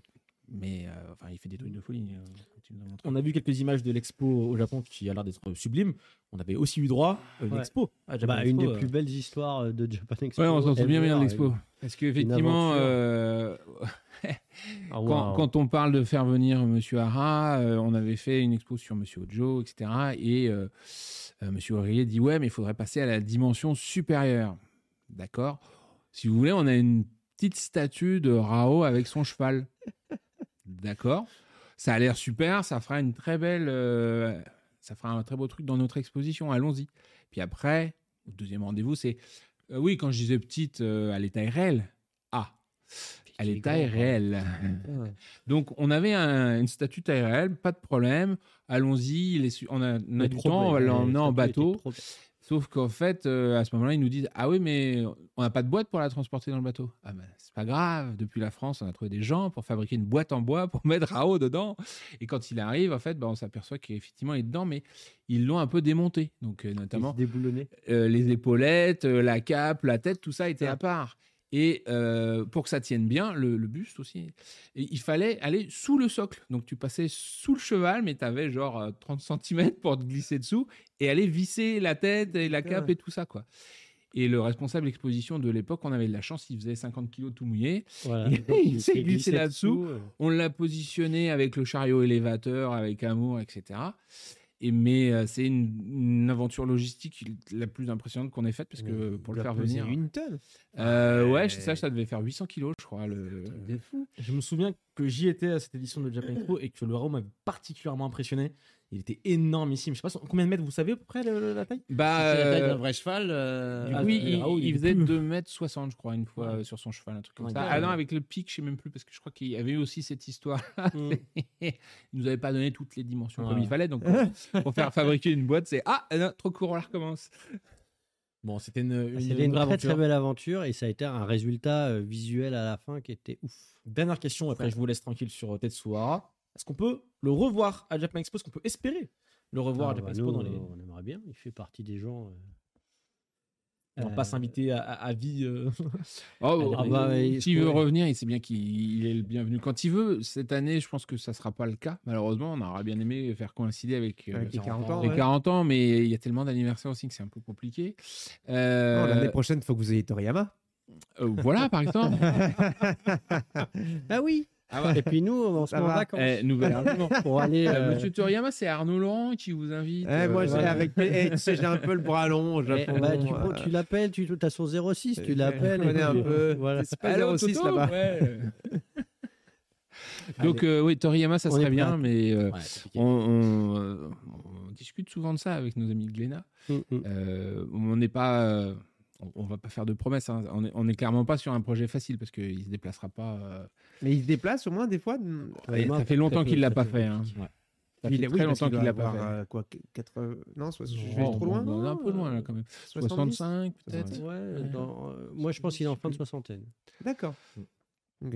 mais euh, enfin, il fait des trucs de folie. euh. On a vu quelques images de l'expo au Japon qui a l'air d'être sublime. On avait aussi eu droit à une Ouais. expo. à Japan Bah, une des euh, plus belles histoires euh, de Japan Expo. Ouais, on s'en souvient bien de l'expo. euh, Parce qu'effectivement, euh, ah, quand, quand on parle de faire venir Monsieur Hara, euh, on avait fait une expo sur Monsieur Ojo, etc. Et euh, euh, Monsieur Aurier dit ouais, mais il faudrait passer à la dimension supérieure. D'accord? Si vous voulez, on a une petite statue de Rao avec son cheval. D'accord. Ça a l'air super. Ça fera une très belle, euh, ça fera un très beau truc dans notre exposition. Allons-y. Puis après, au deuxième rendez-vous, c'est euh, oui, quand je disais petite, euh, à l'état réel. Ah, à l'état grand, réel. Donc, on avait un- une statue taille réelle, pas de problème. Allons-y, on a, on a du temps, on va l'emmener en bateau. Sauf qu'en fait, euh, à ce moment-là, ils nous disent Ah oui, mais on n'a pas de boîte pour la transporter dans le bateau. Ah ben, c'est pas grave. Depuis la France, on a trouvé des gens pour fabriquer une boîte en bois pour mettre Rao dedans. Et quand il arrive, en fait, ben, on s'aperçoit qu'effectivement, il est dedans, mais ils l'ont un peu démonté. Donc, euh, notamment, euh, les épaulettes, la cape, la tête, tout ça était Ah. à part. Et euh, pour que ça tienne bien, le, le buste aussi, et il fallait aller sous le socle. Donc tu passais sous le cheval, mais tu avais genre euh, 30 cm pour te glisser dessous et aller visser la tête et la cape et tout ça. quoi. Et le responsable exposition de l'époque, on avait de la chance, il faisait 50 kilos tout mouillé. Voilà. Il s'est glissé là-dessous. euh. On l'a positionné avec le chariot élévateur, avec amour, etc. Et mais euh, c'est une, une aventure logistique la plus impressionnante qu'on ait faite parce que pour le faire venir. une tonne. Euh, ouais, ça, ça devait faire 800 kilos, je crois. Le... Fou. Je me souviens que j'y étais à cette édition de Japan Expo et que le Rao m'avait particulièrement impressionné. Il était énormissime. Je sais pas combien de mètres vous savez à peu près le- le- la taille? Bah, C'est la taille euh, d'un vrai cheval. euh, du Ah, coup, euh, il, Raoult, il il est faisait plus- 2m60, je crois, une fois Ouais. euh, sur son cheval, un truc comme Ouais, ça. ouais. Ah non, avec le pic, je sais même plus, parce que je crois qu'il y avait eu aussi cette histoire. Mm. il nous avait pas donné toutes les dimensions Ouais. comme il fallait. Donc, pour, pour faire fabriquer une boîte, c'est Ah, non, trop court, on la recommence. Bon, c'était une, une, C'était une vraie très très belle aventure et ça a été un résultat euh, visuel à la fin qui était ouf. Dernière question, après je vous laisse tranquille sur Tetsuhara. Est-ce qu'on peut le revoir à Japan Expo Est-ce qu'on peut espérer le revoir Ah, à Japan bah, Expo nous, dans les... euh, On aimerait bien, il fait partie des gens. euh, On va euh, pas s'inviter à, à- à vie. euh, Oh, Ah bah, il S'il veut revenir, il sait bien qu'il il est le bienvenu quand il veut. Cette année, je pense que ça sera pas le cas. Malheureusement, on aurait bien aimé faire coïncider avec, euh, Avec les 40 ans. les ouais. 40 ans, mais il y a tellement d'anniversaires aussi que c'est un peu compliqué. Euh, L'année prochaine, il faut que vous ayez Toriyama. Euh, voilà, par exemple. Ah oui. Ah ouais. Et puis nous, on se met en va. vacances Eh, nouvel argument. pour aller. Euh, euh, Monsieur Toriyama, c'est Arnaud Laurent qui vous invite. Eh, moi, euh, j'ai voilà. avec, eh, tu sais, j'ai un peu le bras long au eh, Japon. bah, tu, euh, tu l'appelles, tu as son 06, tu je l'appelles. connais un peu. euh, Voilà. C'est pas Allô, 06 Toto là-bas. Ouais. Donc, euh, oui, Toriyama, ça On serait bien, mais euh, Ouais, on, on, euh, on discute souvent de ça avec nos amis de Glénat. Mm, mm. Euh, on n'est pas. Euh, on, va pas faire de promesses. hein. On, est, on est clairement pas sur un projet facile parce qu'il se déplacera pas. euh, Mais il se déplace au moins des fois. Ouais, moi, ça fait longtemps très qu'il l'a pas très fait. hein. Ouais. Ça Il fait est- très oui, longtemps qu'il qu'il l'a pas fait. euh, quoi, 80... Non, soit- je vais trop loin. on est un peu non loin là quand même. 70 65 peut-être. Ouais, dans- euh, moi, je pense qu'il est en fin de soixantaine. D'accord. Ok.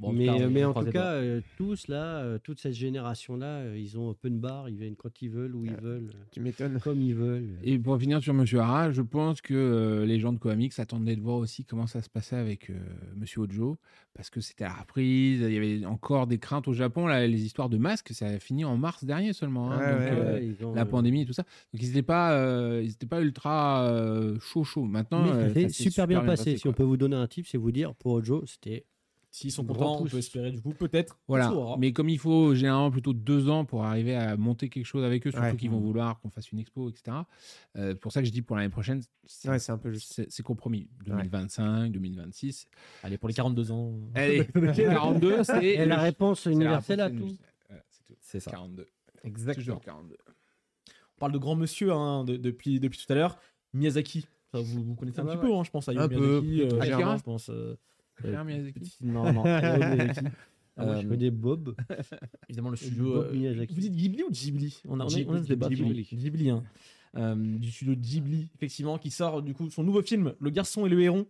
Bon, en tout mais euh, en tout cas, euh, tous là, euh, toute cette génération-là, euh, ils ont open bar, ils viennent quand ils veulent, où ils veulent, euh, Tu m'étonnes. comme ils veulent. Et pour finir sur Monsieur Hara, je pense que euh, les gens de Coamix attendaient de voir aussi comment ça se passait avec euh, Monsieur Ojo, parce que c'était la reprise, il y avait encore des craintes au Japon, là, les histoires de masques, ça a fini en mars dernier seulement, hein, Ouais, donc, ouais, euh, Ouais, ils ont, la euh, pandémie et tout ça. Donc ils n'étaient pas, euh, ils étaient pas ultra euh, chaud chaud. Maintenant, Mais euh, ça s'est ça s'est super, bien passé. si on peut vous donner un tip, c'est vous dire pour Ojo, c'était S'ils sont contents, on peut espérer du coup, peut-être. Voilà. Mais comme il faut généralement plutôt deux ans pour arriver à monter quelque chose avec eux, surtout Ouais. qu'ils vont vouloir qu'on fasse une expo, etc. Euh, pour ça que je dis pour l'année prochaine, c'est Ouais, un peu c'est- compromis. 2025, 2026. Allez, pour les 42 ans. Allez, 42, c'est. La réponse universelle à tout. c'est ça. 42. Exactement. Toujours 42. On parle de grand monsieur hein, de- depuis, depuis tout à l'heure. Miyazaki. Vous, vous connaissez un Ah petit ouais. peu, hein, je pense. Hayao Un peu, Miyazaki, euh, Akira Akira, je pense. euh, Akira euh, Miyazaki. petit- Non, non. Hayao Miyazaki. Ah, moi, je Euh, connais Bob. Évidemment, le studio. Bob euh, Miyazaki. vous dites Ghibli ou Ghibli? On a, on a, on a ce débat. Ghibli. Ghibli, hein. Euh, du studio Ghibli, effectivement, qui sort du coup son nouveau film, Le Garçon et le Héron,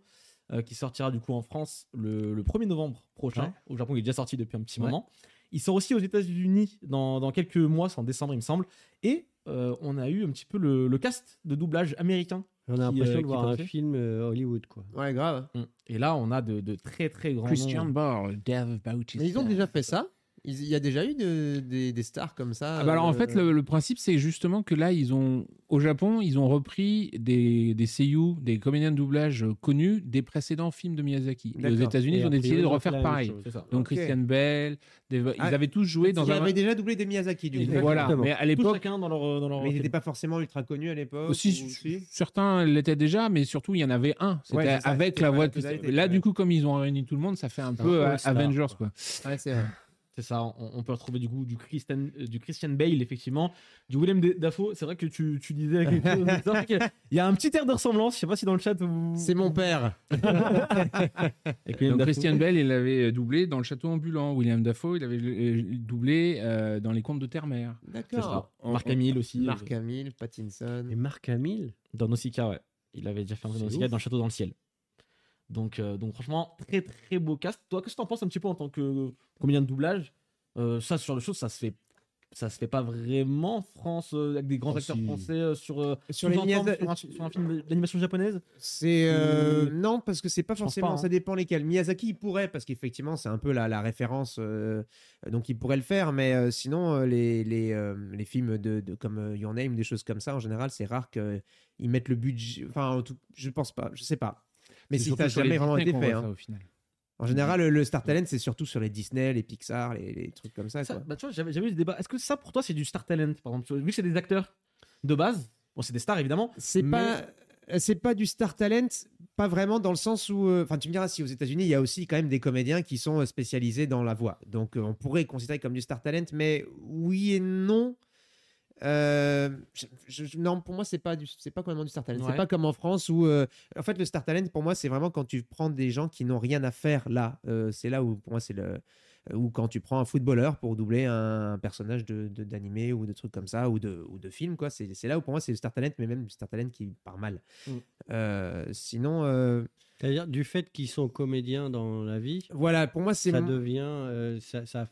euh, qui sortira du coup en France le, le 1er novembre prochain. Ouais. Au Japon, il est déjà sorti depuis un petit Ouais. moment. Il sort aussi aux États-Unis dans, dans quelques mois, c'est en décembre, il me semble. Et euh, on a eu un petit peu le, le cast de doublage américain. On a l'impression euh, de qui voir un film euh, Hollywood, quoi. Ouais, grave. Et là, on a de, de très très grands Christian noms. Ball, Dave Bautista. Mais ils ont déjà fait ça Il y a déjà eu de- des, des stars comme ça Ah bah alors en euh, fait le, le principe c'est justement que là ils ont au Japon ils ont repris des des seiyuu des comédiens de doublage euh, connus des précédents films de Miyazaki. Et aux. États-unis ils ont décidé de refaire pareil. chose. Donc Ok. Christian Bell, des- ils Ah, avaient tous joué dans Ils un avaient déjà doublé des Miyazaki, du coup. voilà. Exactement. Mais à l'époque chacun dans leur. Dans leur Mais ils n'étaient pas forcément ultra connus à l'époque. aussi ou si certains l'étaient déjà, mais surtout il y en avait un. C'était Ouais, avec la voix de Là du coup comme ils ont réuni tout le monde, ça fait un peu euh, Avengers quoi. quoi. Ouais, c'est vrai. C'est ça, on, on peut retrouver du coup du Christian, euh, du Christian Bale, effectivement, du Willem D- Dafoe. C'est vrai que tu, tu disais quelque chose. qu'il y a un petit air de ressemblance. Je sais pas si dans le chat vous. C'est mon père. Donc. Christian Bell, il l'avait doublé dans Le Château ambulant. William Dafoe, il avait euh, doublé euh, dans Les Contes de ça. D'accord. Marc Hamill aussi. Marc euh, Hamill, Pattinson. Et Marc Hamill Dans Nausicaa, ouais. Il avait déjà fait un C'est Nausicaa dans le château dans le ciel. Donc, euh, donc franchement, très très beau cast. Toi, qu'est-ce que t'en penses un petit peu en tant que comédien de doublage? Euh, Ça, ce genre de choses, ça se fait. Ça se fait pas vraiment en France euh, avec des grands Oh, acteurs si. français euh, sur, euh, Sur les sur, un, sur un film d'animation japonaise? C'est euh, non parce que c'est pas forcément pas, hein. ça dépend lesquels. Miyazaki il pourrait parce qu'effectivement c'est un peu la, la référence euh, donc il pourrait le faire mais euh, sinon euh, les les, euh, les films de, de- comme euh, Your Name des choses comme ça en général c'est rare qu'ils mettent le budget enfin en tout- je pense pas je sais pas mais si ça n'a jamais vraiment été fait hein. ça, au final. en général le, le Star Talent c'est surtout sur les Disney les Pixar les, les trucs comme ça, Ça, quoi. bah, tu vois, j'avais j'avais eu ce débat. Est-ce que ça pour toi c'est du star talent par exemple? Vu que c'est des acteurs de base, bon c'est des stars évidemment. c'est mais- pas c'est pas du Star Talent pas vraiment dans le sens où euh, enfin tu me diras si aux États-Unis il y a aussi quand même des comédiens qui sont euh, spécialisés dans la voix donc euh, on pourrait considérer comme du Star Talent mais oui et non Euh, je- je- non pour moi c'est pas du c'est pas complètement du Star Talent Ouais. c'est pas comme en France où euh, en fait le Star Talent pour moi c'est vraiment quand tu prends des gens qui n'ont rien à faire là Euh, c'est là où pour moi c'est le ou quand tu prends un footballeur pour doubler un, personnage de de- d'animé ou de trucs comme ça ou de, ou de film quoi c'est c'est là où pour moi c'est le Star Talent mais même du Star Talent qui part mal Mm. Euh, sinon euh, C'est-à-dire, du fait qu'ils sont comédiens dans la vie, voilà pour moi c'est ça devient. euh, ça, ça,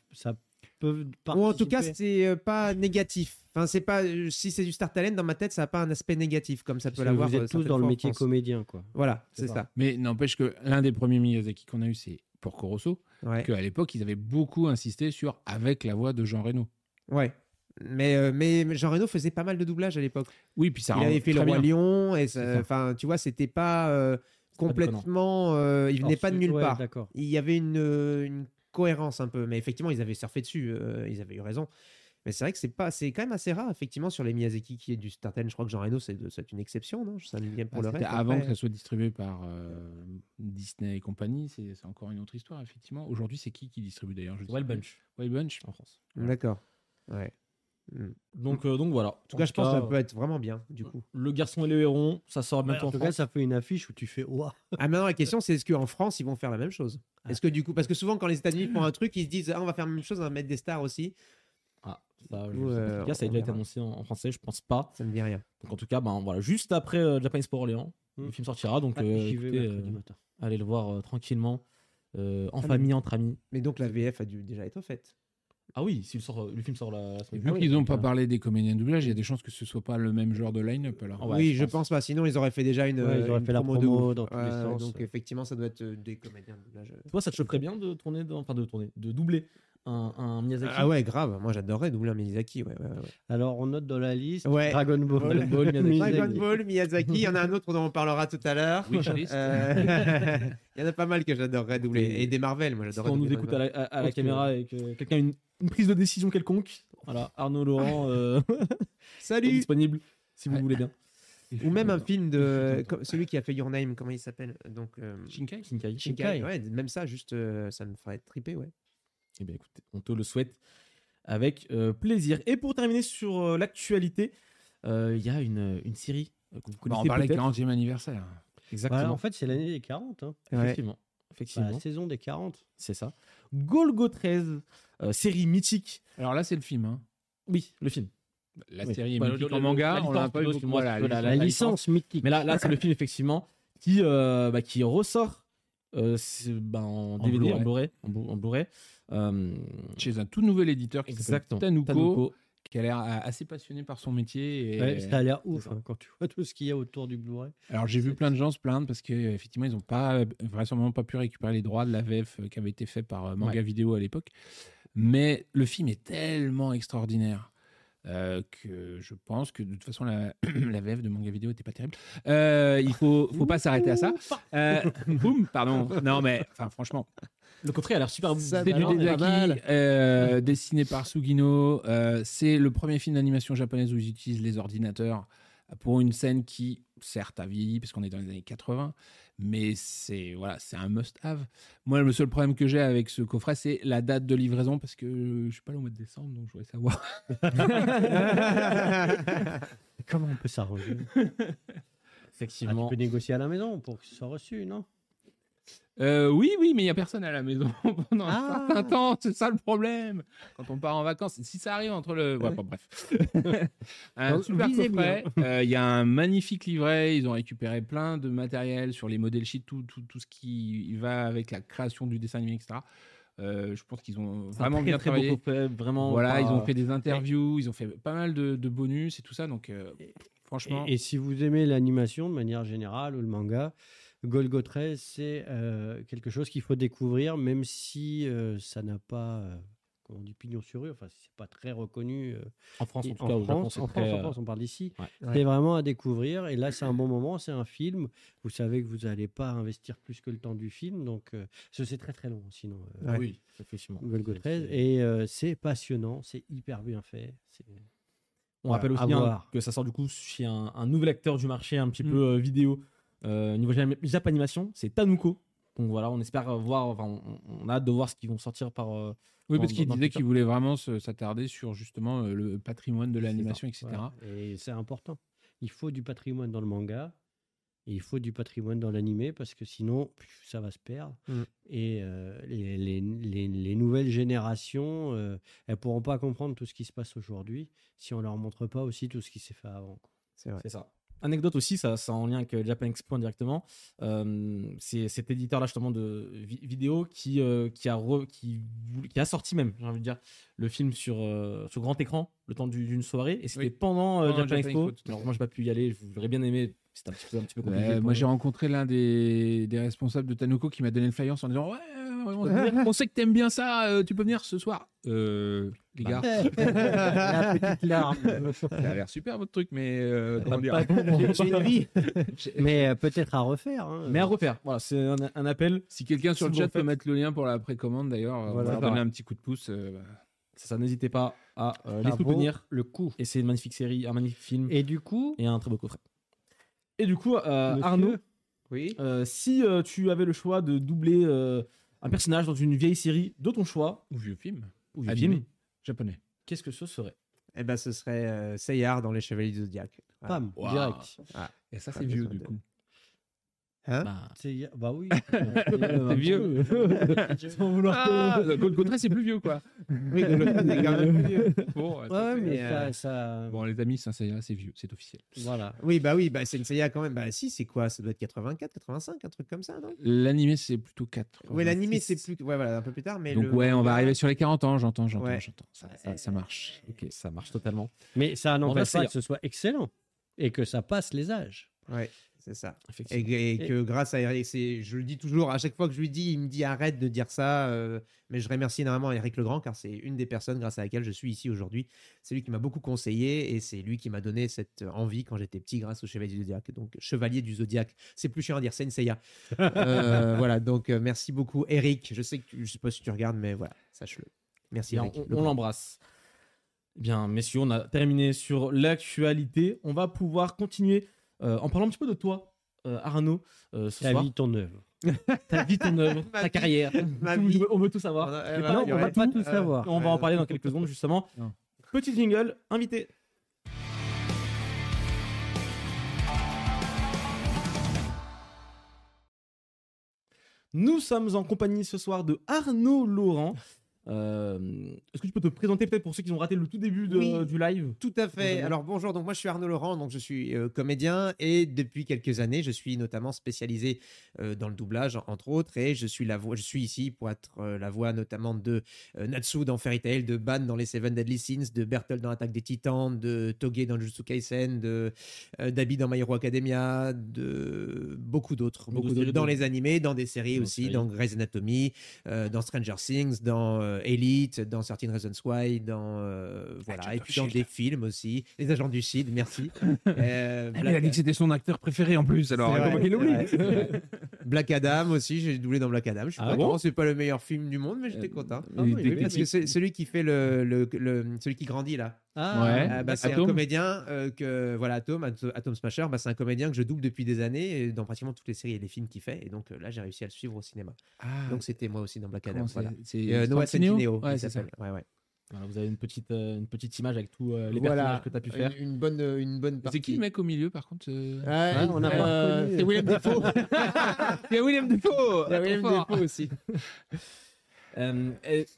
ou en tout cas c'est euh, pas négatif enfin c'est pas euh, si c'est du Star Talent dans ma tête ça n'a pas un aspect négatif comme ça peut Parce l'avoir Vous euh, êtes tous certaines dans le métier comédien, quoi. voilà C'est ça. ça Mais n'empêche que l'un des premiers Miyazaki qu'on a eu, c'est pour Corosso, ouais qu'à l'époque, ils avaient beaucoup insisté sur avec la voix de Jean Reno. ouais mais, euh, mais Jean Reno faisait pas mal de doublage à l'époque Oui, puis ça il avait fait le roi bien. Lion et enfin tu vois c'était pas euh, complètement. euh, il venait pas de nulle ouais, part. D'accord. Il y avait une, euh, une cohérence un peu, mais effectivement, ils avaient surfé dessus. euh, ils avaient eu raison. Mais c'est vrai que c'est pas, c'est quand même assez rare, effectivement, sur les Miyazaki qui est du Starten. Je crois que Jean Reno, c'est c'est une exception, non? Vient pour Ah, le reste. avant après. que ça soit distribué par euh, Disney et compagnie, c'est c'est encore une autre histoire, effectivement. Aujourd'hui, c'est qui qui distribue d'ailleurs? Wild. Bunch Wild Bunch. en France. D'accord. Ouais. Hmm. Donc, euh, donc voilà. En tout cas, je pense que ça peut être vraiment bien, du coup. Le garçon et le héron, ça sort Ouais, bientôt en en tout cas, France. ça fait une affiche où tu fais Ouah. Ah, maintenant, la question, c'est est-ce qu'en France, ils vont faire la même chose? Est-ce que du coup, parce que souvent, quand les États-Unis font un truc, ils se disent, ah, on va faire la même chose, on va mettre des stars aussi. Ah, ça, je Ou, sais pas. euh, En tout cas, ça a déjà été annoncé en, en français, je pense pas. Ça me dit rien. Donc en tout cas, ben, voilà, juste après euh, Japan Sport Orléans, Mm. le film sortira. Donc Ah, euh, écoutez, euh, allez le voir euh, tranquillement, euh, en Ah, famille, entre amis. Mais donc, la VF a dû déjà être faite. Ah oui, si le, sort, le film sort la, la semaine Vu prochaine. qu'ils n'ont pas euh, parlé des comédiens de doublage, il y a des chances que ce soit pas le même genre de line-up alors. Ah ouais, oui, je je pense. pense pas. Sinon, ils auraient fait déjà une, Ouais, ils auraient une fait la promo ouf. dans tous les Ouais, sens. Donc, effectivement, ça doit être euh, des comédiens de doublage. Toi, ça te choquerait bien de tourner, dans- enfin de tourner, de doubler un, un Miyazaki? Ah ouais, grave. Moi, j'adorerais doubler un Miyazaki. Ouais, ouais, ouais. Alors, on note dans la liste Ouais. Dragon Ball. Dragon Ball, Miyazaki. Dragon Ball, Miyazaki. Il y en a un autre dont on parlera tout à l'heure. Wishlist. Euh, Il y en a pas mal que j'adorerais doubler. Et- des Marvel, moi, Si j'adorerais on nous écoute à la, à- à la pense que- caméra et que quelqu'un a une, une prise de décision quelconque, voilà, Arnaud Laurent euh, est Salut disponible si vous Ouais. voulez bien. Ou même un film de comme celui qui a fait Your Name, comment il s'appelle Donc euh, Shinkai Shinkai. Shinkai. Ouais, même ça, juste, euh, ça me ferait triper, ouais. Eh bien, écoutez, on te le souhaite avec euh, plaisir. Et pour terminer sur euh, l'actualité, euh, il y a une, une série euh, que vous Bah, connaissez on parlait peut-être. 40e anniversaire. Exactement. Voilà, en fait, c'est l'année des 40. Hein. Effectivement. Bah, Effectivement, la saison des 40. c'est ça. Golgo 13, euh, série mythique. Alors là, c'est le film. hein. Oui, le film. La Oui. série est Bah, mythique le- en manga, la on licence pas eu beaucoup. Voilà, la- La, la licence mythique. Mais là, là c'est le film, effectivement, qui, euh, bah, qui ressort euh, bah, en DVD, en Blu-ray. Blu-ray. En, Blu- en Blu-ray. Euh, chez un tout nouvel éditeur qui s'appelle. Tanuko, Tanuko. qui a l'air euh, assez passionné par son métier. Et... Ouais, ça a l'air ouf hein, quand tu vois tout ce qu'il y a autour du Blu-ray. Alors j'ai vu plein de gens se plaindre parce qu'effectivement ils n'ont pas vraisemblablement pas pu récupérer les droits de la VF euh, qui avait été fait par euh, Manga Ouais. Vidéo à l'époque. Mais le film est tellement extraordinaire euh, que je pense que de toute façon la, la VF de Manga Vidéo n'était pas terrible. Euh, il faut faut pas s'arrêter à ça. Euh, boum, pardon. Non mais enfin franchement Le contraire a l'air super c'est du alors, Dezaki, euh, dessiné par Sugino. Euh, c'est le premier film d'animation japonaise où ils utilisent les ordinateurs pour une scène qui, certes, a vieilli parce qu'on est dans les années 80, mais c'est voilà, c'est un must-have. Moi, le seul problème que j'ai avec ce coffret, c'est la date de livraison parce que je suis pas là au mois de décembre, donc je voudrais savoir. Comment on peut s'arranger? Ah, Effectivement. Tu peux négocier à la maison pour que ce soit reçu, non? Euh, oui, oui, mais il y a personne à la maison pendant un Ah. certain temps. C'est ça le problème. Quand on part en vacances, si ça arrive entre le, ouais, bon, bref. un Donc, super coffret. Euh, Il y a un magnifique livret. Ils ont récupéré plein de matériel sur les modèles sheets, tout, tout, tout ce qui va avec la création du dessin animé, etc. Euh, je pense qu'ils ont vraiment très, bien très travaillé. vraiment. Voilà, pas- ils ont fait des interviews, ils ont fait pas mal de, de bonus et tout ça. Donc, euh, franchement, Et, et si vous aimez l'animation de manière générale ou le manga, Golgo 13, c'est euh, quelque chose qu'il faut découvrir, même si euh, ça n'a pas, euh, comment on dit, pignon sur rue, enfin, c'est pas très reconnu euh, En France, en tout en France, en très, France, en France, on parle d'ici. ouais. C'est vraiment à découvrir. Et là, c'est un bon moment. C'est un film. Vous savez que vous n'allez pas investir plus que le temps du film. Donc, euh, c'est très très long, sinon. euh, Ouais. Oui, effectivement. Golgo C'est- 13. c'est- Et euh, c'est passionnant. C'est hyper bien fait. C'est- On Voilà, rappelle aussi voir. que ça sort du coup chez un, un nouvel acteur du marché un petit Mm. peu euh, vidéo euh, niveau Jap- Japanimation, c'est Tanuko. Donc voilà, on espère voir, enfin, on, on a hâte de voir ce qu'ils vont sortir par. euh, oui, dans- parce qu'il disait qu'il voulait vraiment s'attarder sur justement euh, le patrimoine de l'animation, etc. Voilà. Et c'est important. Il faut du patrimoine dans le manga. Et il faut du patrimoine dans l'animé parce que sinon, ça va se perdre. Mm. Et euh, les, les- les- les nouvelles générations, euh, elles pourront pas comprendre tout ce qui se passe aujourd'hui si on leur montre pas aussi tout ce qui s'est fait avant. quoi. C'est vrai. C'est ça. Anecdote aussi, ça, ça en lien avec euh, Japan Expo indirectement. Euh, c'est cet éditeur-là justement de vi- vidéo qui, euh, qui, a re- qui, a sorti même, j'ai envie de dire, le film sur, euh, sur grand écran le temps du- d'une soirée. Et c'était Oui. pendant, Japan, Japan Expo. Expo, Alors moi, j'ai pas pu y aller. J'aurais bien aimé. C'était un petit peu, un petit peu compliqué. Moi, j'ai rencontré l'un des, des responsables de Tanuko qui m'a donné le flyer en disant ouais, on, on sait que t'aimes bien ça, euh, tu peux venir ce soir. Euh, les gars, La petite larme. ça a l'air super votre truc, mais euh, comment dire J'ai une vie. Mais euh, peut-être à refaire. hein. Mais à refaire. Voilà, c'est un, un appel. Si quelqu'un sur Si le vous chat peut faites- mettre le lien pour la précommande d'ailleurs, Voilà. on va donner un petit coup de pouce. euh, bah. C'est ça, n'hésitez pas à euh, les Ça vaut soutenir. le coup. Et c'est une magnifique série, un magnifique film et, Et du coup, un très beau coffret. Et du coup, euh, Monsieur Arnaud, Oui. euh, si euh, tu avais le choix de doubler euh, un personnage dans une vieille série de ton choix, Ou vieux film. ou vieux Animé. film, Japonais. qu'est-ce que ce serait Eh ben, ce serait euh, dans Les Chevaliers du Zodiac. Voilà. pam, Wow. direct. Et ça, Pas c'est vieux besoin du de- coup. Hein Bah, C'est- Bah oui. c'est vieux. Sans vouloir te- Ah, c'est plus vieux quoi. Oui, le Lotus est quand même plus vieux. Bon, ouais, Ouais, mais euh, ça, ça- bon, les amis, c'est c'est vieux, c'est officiel. Voilà. Oui, bah oui, bah, c'est une Seiya quand même. Bah si, c'est quoi? Ça doit être 84, 85, un truc comme ça, non? L'animé, c'est plutôt 4. Oui, l'animé, c'est plus. Ouais, voilà, un peu plus tard. Mais Donc, le ouais, on va arriver sur les 40 ans, j'entends, j'entends, Ouais. j'entends. Ça, ça, ça marche. Ok, ça marche totalement. Mais ça va n'empêche pas que ce soit excellent et que ça passe les âges. Ouais, c'est ça. Et, Effectivement. et que grâce à Eric, c'est, je le dis toujours, à chaque fois que je lui dis, il me dit arrête de dire ça. euh, mais je remercie énormément Eric Legrand car c'est une des personnes grâce à laquelle je suis ici aujourd'hui. C'est lui qui m'a beaucoup conseillé et c'est lui qui m'a donné cette envie quand j'étais petit grâce au Chevalier du Zodiac. Donc, Chevalier du Zodiac, c'est plus chiant à dire, c'est une Seiya. Euh, voilà, donc euh, merci beaucoup Eric. Je sais que tu, je sais pas si tu regardes, mais voilà, sache-le. Merci Bien, Eric. on- l'embrasse. Eh Bien, messieurs, on a terminé sur l'actualité. On va pouvoir continuer euh, en parlant un petit peu de toi, euh, Arnaud, euh, ce Ta soir. vie, ton œuvre. ta vie, ton œuvre, ta vie, carrière. ma Tout- vie. On veut tout savoir. Non, on va pas tout, euh, savoir. on va en parler dans quelques secondes, justement. Non. Petit jingle, invité. Nous sommes en compagnie ce soir de Arnaud Laurent. Euh, Est-ce que tu peux te présenter peut-être pour ceux qui ont raté le tout début de- Oui. du live Tout à fait. Alors bonjour, donc moi je suis Arnaud Laurent, donc je suis euh, comédien. Et depuis quelques années je suis notamment spécialisé euh, dans le doublage entre autres. Et je suis la voix, je suis ici pour être la voix notamment de Natsu dans Fairy Tail, de Ban dans les Seven Deadly Sins, de Bertolt dans Attaque des Titans, de Toge dans Jujutsu Kaisen, de Dabi dans My Hero Academia, de beaucoup d'autres, Beaucoup dans les animés, dans des séries Dans aussi, séries. dans Grey's Anatomy, dans Stranger Things, dans euh, Elite, dans Certain Reasons Why, dans euh, voilà, Agents et puis dans Shield. des films aussi, les agents du Shield, merci. Euh, Il a dit que c'était son acteur préféré en plus, alors comment c'est vrai. Black Adam aussi, j'ai doublé dans Black Adam. Je suis Ah content. bon c'est pas le meilleur film du monde, mais j'étais content. Ah Il oui, était- oui, Parce que c'est celui qui fait le, le, le- celui qui grandit là. Ah, Ouais. Euh, bah, c'est un Atom. comédien euh, que voilà Atom, Atom, Smasher, bah, c'est un comédien que je double depuis des années et dans pratiquement toutes les séries et les films qu'il fait. Et donc euh, là, j'ai réussi à le suivre au cinéma. Ah, Donc c'était moi aussi dans Black Adam. Voilà. c'est c'est Noah Centineo Ouais, il c'est ça. s'appelle. Ouais, ouais. Voilà, vous avez une petite, euh, une petite image avec tous euh, les Voilà. personnages que tu as pu faire. Une, une bonne, une bonne C'est qui le mec au milieu par contre euh on euh. C'est William Defoe. A William Defoe a William. Defoe aussi. Euh,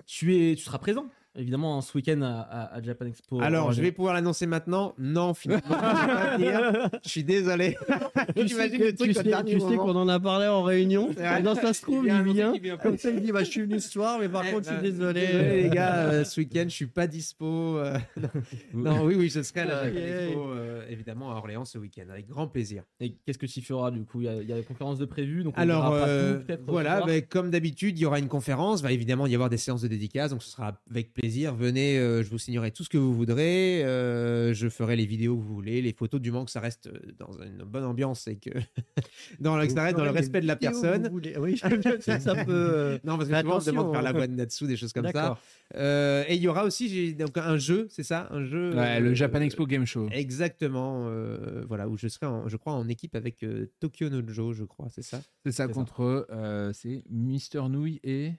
tu, es, tu seras présent, évidemment, ce week-end à, à- à Japan Expo. Alors, je vais pouvoir l'annoncer maintenant. Non, finalement, je vais pas le dire. Je suis désolé. Tu sais, le truc tu sais- tu sais qu'on en a parlé en réunion. Dans ça se trouve, Il il vient. Comme ça, il dit bah, Je suis venu ce soir, mais par Eh contre, je suis désolé. les gars, euh, ce week-end, je suis pas dispo. euh, non, oui, oui, je serai à la Japan Yeah. Expo, euh, évidemment, à Orléans ce week-end, avec grand plaisir. Et qu'est-ce que tu feras du coup? Il y, a- il y a des conférences de prévues, donc on Alors, euh, tout, voilà, ben, comme d'habitude, il y aura une conférence. Va évidemment y avoir des séances de dédicaces, donc ce sera avec plaisir. Venez, euh, je vous signerai tout ce que vous voudrez. euh, je ferai les vidéos que vous voulez, les photos, du moment que ça reste euh, dans une bonne ambiance et que dans, le- que ça reste dans le respect de la personne. Oui, je sais que ça peut. Non, parce que souvent on me demande de faire la hein. voix de Natsu, des choses comme ça. Euh, et il y aura aussi donc, un jeu, c'est ça? Un jeu. Ouais, euh, le Japan Expo Game Show. Exactement, euh, voilà, où je serai, en- je crois, en équipe avec euh, Tokyo Nojo, je crois, c'est ça? C'est ça contre euh, c'est Mister Nouille et-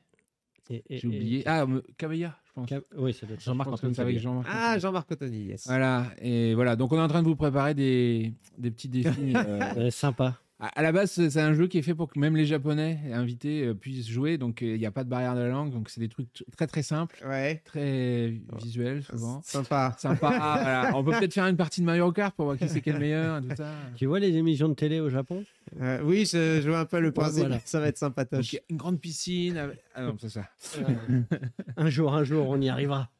j'ai oublié ah Cabaya je pense. Oui, ça doit être Je Jean-Marc c'est avec. Jean-Marc. Ah, Jean-Marc Ottoni, yes. Voilà et voilà donc on est en train de vous préparer des, des petits défis. euh, Euh, sympa. À la base, c'est un jeu qui est fait pour que même les Japonais invités euh, puissent jouer. Donc, euh, il n'y a pas de barrière de la langue. Donc, c'est des trucs très, très simples, Ouais, très visuels souvent. sympa. Sympa. voilà. On peut peut-être faire une partie de Mario Kart pour voir qui c'est qui est le meilleur et tout ça. Tu vois les émissions de télé au Japon? Euh, oui, je, je vois un peu le principe, voilà. ça va être sympatoche. Donc, une grande piscine. avec- Ah non, c'est ça. Un jour, un jour, on y arrivera.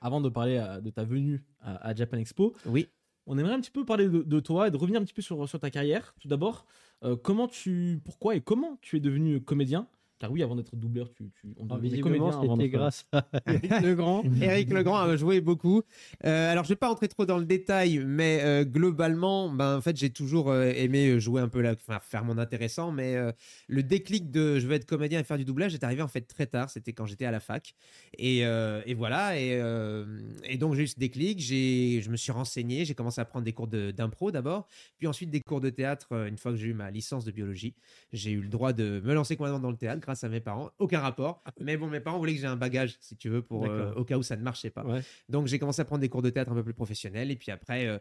Avant de parler de ta venue à, à Japan Expo, Oui. On aimerait un petit peu parler de, toi et de revenir un petit peu sur, sur ta carrière. Tout d'abord, euh, comment tu, pourquoi et comment tu es devenu comédien? Oui, avant d'être doubleur, tu, tu on devenait comédien c'était grâce à Eric Legrand. Eric Legrand a joué beaucoup. Euh, alors, je vais pas rentrer trop dans le détail, mais euh, globalement, ben, en fait, j'ai toujours euh, aimé jouer un peu, là, enfin, faire mon intéressant. Mais le déclic de je veux être comédien et faire du doublage est arrivé en fait très tard. C'était quand j'étais à la fac. Et, et voilà. Et, et donc, j'ai eu ce déclic. J'ai, je me suis renseigné. J'ai commencé à prendre des cours de- d'impro d'abord, puis ensuite des cours de théâtre. Une fois que j'ai eu ma licence de biologie, j'ai eu le droit de me lancer complètement dans le théâtre grâce à mes parents. Aucun rapport. Mais bon, mes parents voulaient que j'ai un bagage, si tu veux, pour euh, au cas où ça ne marchait pas. Ouais. Donc j'ai commencé à prendre des cours de théâtre un peu plus professionnels. Et puis après, euh,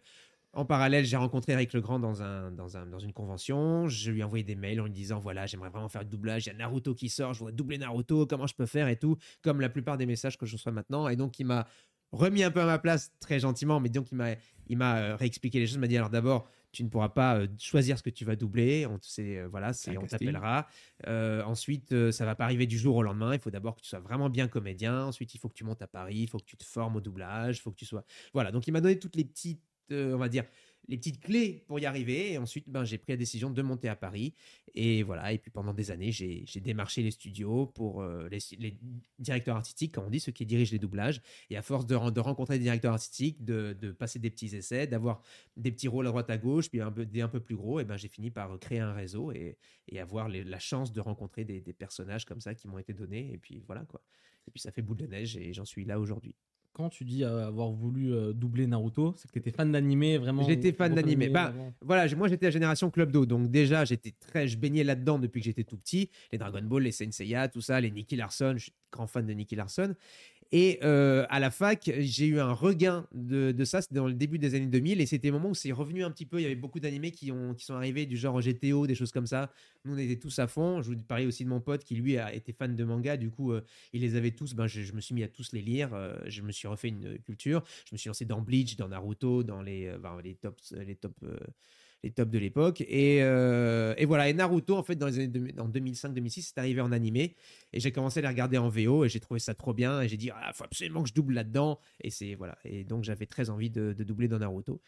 en parallèle, j'ai rencontré Eric Legrand dans, un, dans, un, dans une convention. Je lui ai envoyé des mails en lui disant voilà, j'aimerais vraiment faire du doublage. Il y a Naruto qui sort, je voudrais doubler Naruto. Comment je peux faire et tout Comme la plupart des messages que je reçois maintenant. Et donc il m'a remis un peu à ma place très gentiment, mais donc il m'a il m'a euh, réexpliqué les choses. Il m'a dit alors d'abord. Tu ne pourras pas euh, choisir ce que tu vas doubler. On, euh, voilà, c'est, on t'appellera. Euh, ensuite, ça va pas arriver du jour au lendemain. Il faut d'abord que tu sois vraiment bien comédien. Ensuite, il faut que tu montes à Paris. Il faut que tu te formes au doublage. Il faut que tu sois. Voilà. Donc, il m'a donné toutes les petites, euh, on va dire, les petites clés pour y arriver. Et ensuite, ben, j'ai pris la décision de monter à Paris. Et voilà. Et puis, pendant des années, j'ai, démarché les studios pour euh, les, directeurs artistiques, comme on dit, ceux qui dirigent les doublages. Et à force de, de rencontrer des directeurs artistiques, de, de passer des petits essais, d'avoir des petits rôles à droite à gauche, puis un peu, des un peu plus gros, et ben, j'ai fini par créer un réseau et, et avoir la chance de rencontrer des, des personnages comme ça qui m'ont été donnés. Et puis voilà quoi. Et puis ça fait boule de neige et j'en suis là aujourd'hui. Quand tu dis euh, avoir voulu euh, doubler Naruto, c'est que tu étais fan d'animé vraiment J'étais fan d'animé. Bah, avant. Voilà, moi j'étais la génération Club d'eau, donc déjà j'étais très, je baignais là-dedans depuis que j'étais tout petit. Les Dragon Ball, les Senseiya, tout ça, les Nicky Larson, je suis grand fan de Nicky Larson. Et euh, à la fac, j'ai eu un regain de, de ça, c'était dans le début des années 2000, et c'était le moment où c'est revenu un petit peu. Il y avait beaucoup d'animés qui, qui sont arrivés, du genre GTO, des choses comme ça. Nous, on était tous à fond. Je vous parlais aussi de mon pote qui, lui, a été fan de manga. Du coup, euh, il les avait tous. Ben, je, me suis mis à tous les lire. euh, je me suis refait une culture. Je me suis lancé dans Bleach, dans Naruto, dans les, ben, les tops, les tops, les tops de l'époque. Et, euh, et voilà. Et Naruto, en fait, dans les années 2000 en 2005-2006, c'est arrivé en animé. Et j'ai commencé à les regarder en VO et j'ai trouvé ça trop bien. Et j'ai dit, ah, faut absolument que je double là-dedans. Et c'est voilà. Et donc, j'avais très envie de, de doubler dans Naruto.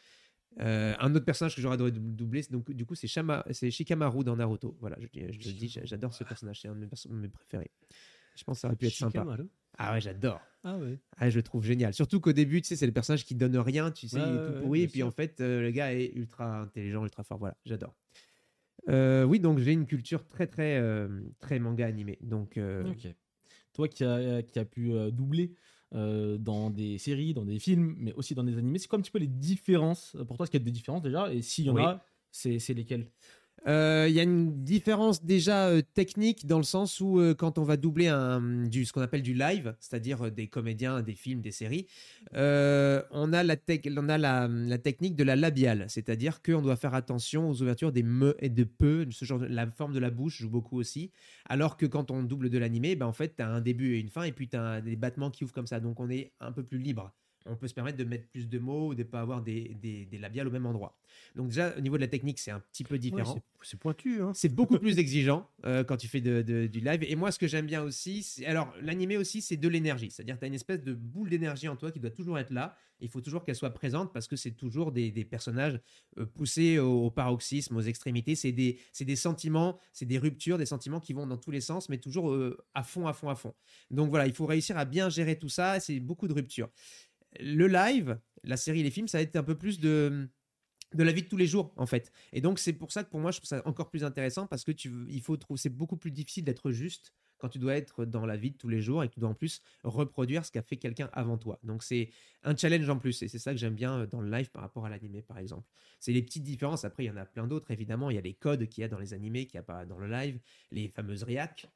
Euh, un autre personnage que j'aurais adoré dou- doubler, donc du coup c'est Shikamaru dans Naruto. Voilà, je, dis, j'a- j'adore ce personnage, c'est un de mes préférés. Je pense que ça aurait pu être sympa. Ah ouais, j'adore. Ah ouais. Ah, je le trouve génial. Surtout qu'au début, tu sais, c'est le personnage qui donne rien, tu sais, Ouais, il est ouais, tout pourri, et puis sûr. en fait, euh, le gars est ultra intelligent, ultra fort. Voilà, j'adore. Euh, oui, donc j'ai une culture très, très, euh, très manga animé. Donc, euh, Ok. Toi qui as qui a pu doubler dans des séries, dans des films, mais aussi dans des animés, c'est quoi un petit peu les différences? Pour toi, est-ce qu'il y a des différences déjà? Et s'il y en Oui. a, c'est c'est lesquelles Euh, Il y a une différence déjà euh, technique dans le sens où euh, quand on va doubler un, du, ce qu'on appelle du live, c'est-à-dire des comédiens, des films, des séries, on a, la, on a la, la technique de la labiale, c'est-à-dire qu'on doit faire attention aux ouvertures des me et de peu, ce genre de- la forme de la bouche joue beaucoup aussi, alors que quand on double de l'animé, ben en fait, tu as un début et une fin, et puis tu as des battements qui ouvrent comme ça, donc on est un peu plus libre. On peut se permettre de mettre plus de mots ou de ne pas avoir des, des, des labiales au même endroit. Donc déjà, au niveau de la technique, c'est un petit peu différent. c'est- c'est pointu. Hein. C'est beaucoup plus exigeant euh, quand tu fais de- de- du live. Et moi, ce que j'aime bien aussi, c'est- alors l'animé aussi, c'est de l'énergie. C'est-à-dire, tu as une espèce de boule d'énergie en toi qui doit toujours être là. Il faut toujours qu'elle soit présente parce que c'est toujours des, des personnages euh, poussés au, au paroxysme, aux extrémités. C'est des, des sentiments, c'est des ruptures, des sentiments qui vont dans tous les sens, mais toujours euh, à fond, à fond, à fond. Donc voilà, il faut réussir à bien gérer tout ça. C'est beaucoup de ruptures. Le live, la série, les films, ça va être un peu plus de de la vie de tous les jours en fait. Et donc c'est pour ça que pour moi je trouve ça encore plus intéressant parce que tu il faut trouver c'est beaucoup plus difficile d'être juste quand tu dois être dans la vie de tous les jours et que tu dois en plus reproduire ce qu'a fait quelqu'un avant toi. Donc c'est un challenge en plus et c'est ça que j'aime bien euh, dans le live par rapport à l'animé par exemple. C'est les petites différences. Après il y en a plein d'autres évidemment. Il y a les codes qu'il y a dans les animés qu'il n'y a pas dans le live. Les fameuses réacs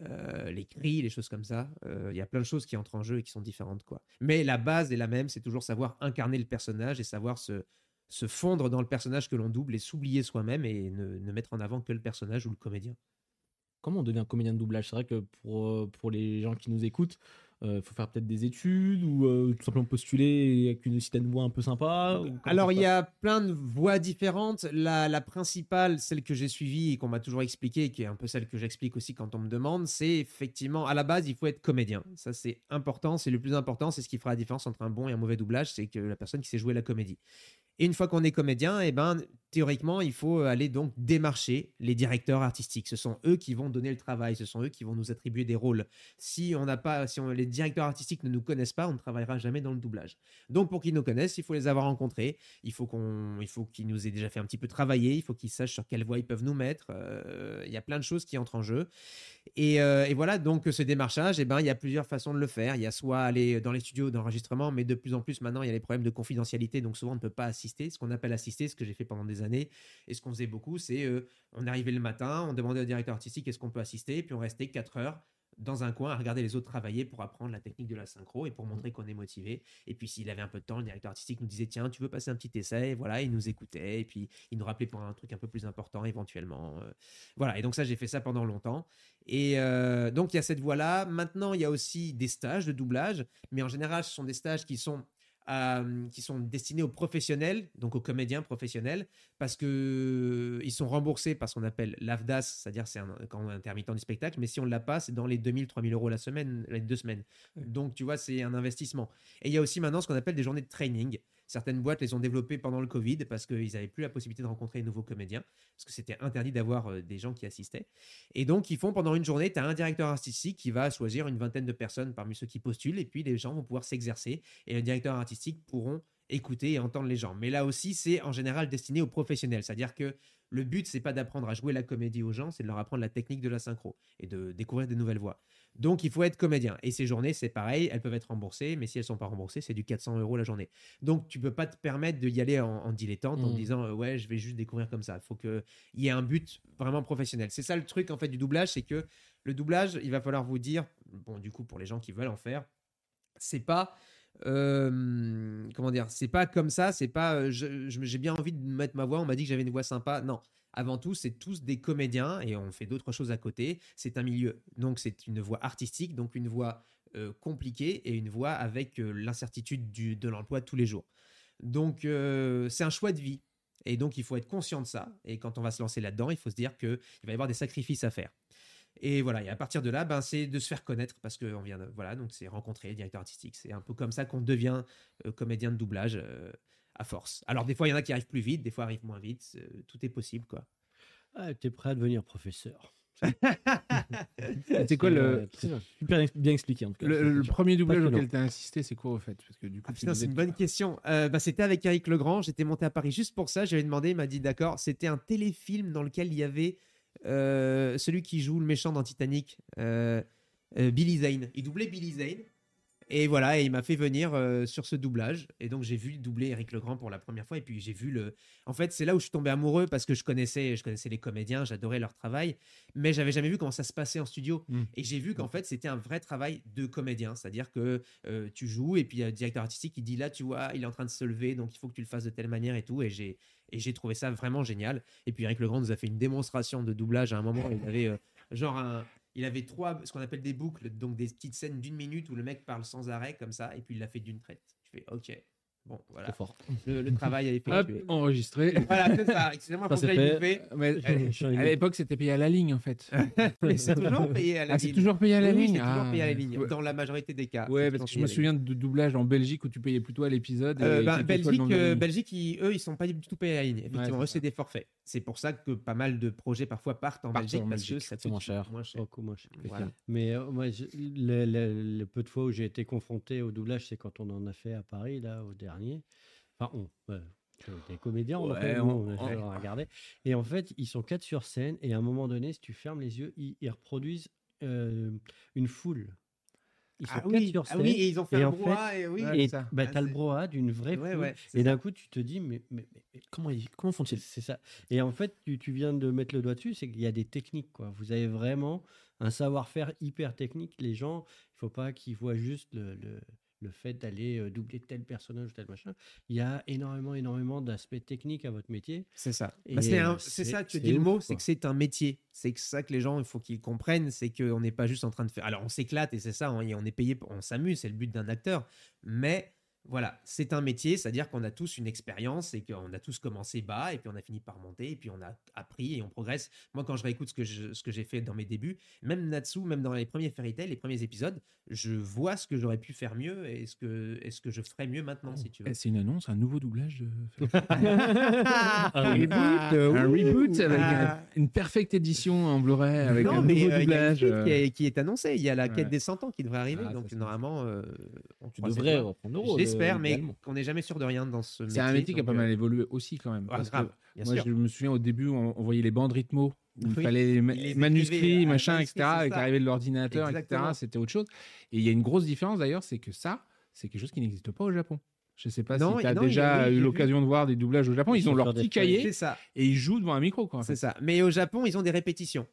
euh, les cris, les choses comme ça. Euh, Il y a plein de choses qui entrent en jeu et qui sont différentes. quoi. Mais la base est la même, c'est toujours savoir incarner le personnage et savoir se, se fondre dans le personnage que l'on double et s'oublier soi-même et ne, ne mettre en avant que le personnage ou le comédien. Comment on devient comédien de doublage? C'est vrai que pour, euh, pour les gens qui nous écoutent, il faut faire peut-être des études ou euh, tout simplement postuler avec une certaine voix un peu sympa Alors, il y a plein de voies différentes. La, la principale, celle que j'ai suivie et qu'on m'a toujours expliquée, qui est un peu celle que j'explique aussi quand on me demande, c'est effectivement, à la base, il faut être comédien. Ça, c'est important, c'est le plus important, c'est ce qui fera la différence entre un bon et un mauvais doublage, c'est que la personne qui sait jouer la comédie. Et une fois qu'on est comédien, eh ben, théoriquement, il faut aller donc démarcher les directeurs artistiques. Ce sont eux qui vont donner le travail, ce sont eux qui vont nous attribuer des rôles. Si on n'a pas, si les directeurs artistiques ne nous connaissent pas, on ne travaillera jamais dans le doublage. Donc pour qu'ils nous connaissent, il faut les avoir rencontrés. Il faut qu'on, il faut qu'ils nous aient déjà fait un petit peu travailler. Il faut qu'ils sachent sur quelle voie ils peuvent nous mettre. Euh, il y a plein de choses qui entrent en jeu. Et, euh, et voilà, donc ce démarchage, eh ben, il y a plusieurs façons de le faire. Il y a soit aller dans les studios d'enregistrement, mais de plus en plus maintenant, il y a les problèmes de confidentialité, donc souvent on ne peut pas Ce qu'on appelle assister, ce que j'ai fait pendant des années, et ce qu'on faisait beaucoup, c'est euh, on arrivait le matin, on demandait au directeur artistique est-ce qu'on peut assister, puis on restait 4 heures dans un coin à regarder les autres travailler pour apprendre la technique de la synchro et pour montrer qu'on est motivé. Et puis s'il avait un peu de temps, le directeur artistique nous disait tiens, tu veux passer un petit essai, voilà, il nous écoutait et puis il nous rappelait pour un truc un peu plus important éventuellement. euh, voilà, et donc ça j'ai fait ça pendant longtemps. Et euh, donc il y a cette voie-là. Maintenant il y a aussi des stages de doublage, mais en général ce sont des stages qui sont euh, qui sont destinés aux professionnels, donc aux comédiens professionnels, parce que euh, ils sont remboursés par ce qu'on appelle l'AFDAS, c'est-à-dire c'est un, quand on est intermittent du spectacle, mais si on ne l'a pas, c'est dans les 2000, 3000 euros la semaine, les deux semaines. Donc tu vois, c'est un investissement. Et il y a aussi maintenant ce qu'on appelle des journées de training. Certaines boîtes les ont développées pendant le Covid parce qu'ils n'avaient plus la possibilité de rencontrer de nouveaux comédiens, parce que c'était interdit d'avoir euh, des gens qui assistaient. Et donc, ils font pendant une journée, tu as un directeur artistique qui va choisir une vingtaine de personnes parmi ceux qui postulent, et puis les gens vont pouvoir s'exercer, et le directeur artistique pourront écouter et entendre les gens. Mais là aussi, c'est en général destiné aux professionnels, c'est-à-dire que le but, c'est pas d'apprendre à jouer la comédie aux gens, c'est de leur apprendre la technique de la synchro et de découvrir des nouvelles voix. Donc, il faut être comédien. Et ces journées, c'est pareil, elles peuvent être remboursées, mais si elles sont pas remboursées, c'est du 400 euros la journée. Donc, tu peux pas te permettre d'y aller en, en dilettante en Mm. disant euh, ouais, je vais juste découvrir comme ça. Il faut qu'il y ait un but vraiment professionnel. C'est ça le truc en fait du doublage, c'est que le doublage, il va falloir vous dire, bon, du coup, pour les gens qui veulent en faire, c'est pas euh, comment dire c'est pas comme ça c'est pas euh, j'ai bien envie de mettre ma voix on m'a dit que j'avais une voix sympa. Non avant tout c'est tous des comédiens et on fait d'autres choses à côté. C'est un milieu donc c'est une voix artistique donc une voix euh, compliquée et une voix avec l'incertitude de l'emploi tous les jours. Donc c'est un choix de vie et donc il faut être conscient de ça. Et quand on va se lancer là-dedans il faut se dire que il va y avoir des sacrifices à faire et voilà, et à partir de là, ben, c'est de se faire connaître parce que on vient de, voilà, donc c'est rencontrer directeur artistique. C'est un peu comme ça qu'on devient euh, comédien de doublage euh, à force. Alors des fois, il y en a qui arrivent plus vite, des fois arrivent moins vite. c'est- tout est possible, quoi. Ah, T'es prêt à devenir professeur. C'est quoi le, euh. Super bien expliqué en tout cas. le, le premier doublage auquel tu as assisté C'est quoi au fait? Parce que du coup, Ah, c'est une bonne question. Euh, bah, c'était avec Eric Legrand. J'étais monté à Paris juste pour ça. J'avais demandé, il m'a dit d'accord. C'était un téléfilm dans lequel il y avait euh, celui qui joue le méchant dans Titanic, euh, euh, Billy Zane. Il doublait Billy Zane. Et voilà, et il m'a fait venir sur ce doublage. Et donc j'ai vu doubler Eric Legrand pour la première fois. Et puis j'ai vu le. En fait, c'est là où je suis tombé amoureux parce que je connaissais, je connaissais les comédiens, j'adorais leur travail, mais j'avais jamais vu comment ça se passait en studio. Mm. Et j'ai vu qu'en fait c'était un vrai travail de comédien, c'est-à-dire que euh, tu joues et puis il y a le directeur artistique qui dit là, tu vois, il est en train de se lever, donc il faut que tu le fasses de telle manière et tout. Et j'ai et j'ai trouvé ça vraiment génial. Et puis Eric Legrand nous a fait une démonstration de doublage à un moment. Il avait euh, genre un, il avait trois, ce qu'on appelle des boucles, donc des petites scènes d'une minute où le mec parle sans arrêt comme ça, et puis il l'a fait d'une traite. Je fais ok, bon voilà, C'est fort. le, le travail a été Hop, enregistré. Voilà, c'est ça. Excusez-moi, faut que j'aille à l'époque, c'était payé à la ligne en fait. C'est toujours payé à la Ah, c'est ligne. toujours payé à la Oui, ligne c'est toujours Ah, payé à la ligne. ouais. Dans la majorité des cas. Ouais, parce que je me souviens de doublage en Belgique où tu payais plutôt à l'épisode. Euh, ben, Belgique, euh. Belgique ils- eux, ils sont pas du tout payés à la ligne. Effectivement, c'est eux, c'est des forfaits. C'est pour ça que pas mal de projets parfois partent en Partent Belgique en parce que ça c'est moins cher. Moins cher. Beaucoup moins cher. Voilà. Mais euh, moi, je- le, le- le peu de fois où j'ai été confronté au doublage, c'est quand on en a fait à Paris, là, au dernier. Enfin, on. ouais, Des comédiens, on, Ouais, fait, on- on on- fait, regardé. Et en fait, ils sont quatre sur scène, et à un moment donné, si tu fermes les yeux, ils, ils reproduisent euh, une foule. Ils sont Ah quatre oui, sur ah scène. oui, et ils ont fait et un en fait- brouhaha, et oui. Et ça. bah, Ah, t'as le c'est- brouhaha d'une vraie Ouais, foule. ouais, et d'un coup, tu te dis, mais, mais, mais- mais Comment, ils- comment font-ils c'est ça. Et en fait, tu, tu viens de mettre le doigt dessus, c'est qu'il y a des techniques. Quoi. Vous avez vraiment un savoir-faire hyper technique. Les gens, il faut pas qu'ils voient juste le, le- le fait d'aller euh, doubler tel personnage ou tel machin. Il y a énormément, énormément d'aspects techniques à votre métier. C'est ça. Bah, c'est ça, tu dis le mot, c'est que c'est un métier. C'est que ça que les gens, il faut qu'ils comprennent, c'est qu'on n'est pas juste en train de faire. Alors, on s'éclate et c'est ça, on, on est payé, pour- on s'amuse, c'est le but d'un acteur. Mais voilà, c'est un métier, c'est-à-dire qu'on a tous une expérience et qu'on a tous commencé bas et puis on a fini par monter et puis on a appris et on progresse. Moi, quand je réécoute ce que je- ce que j'ai fait dans mes débuts, même Natsu, même dans les premiers Fairy Tail, les premiers épisodes, je vois ce que j'aurais pu faire mieux et ce que, et ce que je ferais mieux maintenant, si tu veux. Eh, C'est une annonce, un nouveau doublage de Un reboot, euh, un reboot avec Ah. un- une perfecte édition en Blu-ray avec non, un mais nouveau euh, il y a une doublage. suite euh, qui, est, qui est annoncée. Il y a la quête ouais. des 100 ans qui devrait arriver. Ah, donc, normalement, euh, on Tu devrais reprendre euh, mais qu'on n'est jamais sûr de rien dans ce métier. C'est un métier qui a pas mal euh, évolué aussi quand même. ah, parce grave, moi, sûr. je me souviens au début, on, on voyait les bandes rythmo. Où il Oui. fallait les manuscrits, à machin, etc. Avec l'arrivée de l'ordinateur, etc. C'était autre chose. Et il y a une grosse différence d'ailleurs, c'est que ça, c'est quelque chose qui n'existe pas au Japon. Je sais pas Non, si tu as non, déjà oui, eu l'occasion de voir des doublages au Japon. Ils Ils ont leur petit cahier ça. et ils jouent devant un micro. C'est ça. Mais au Japon, ils ont des répétitions.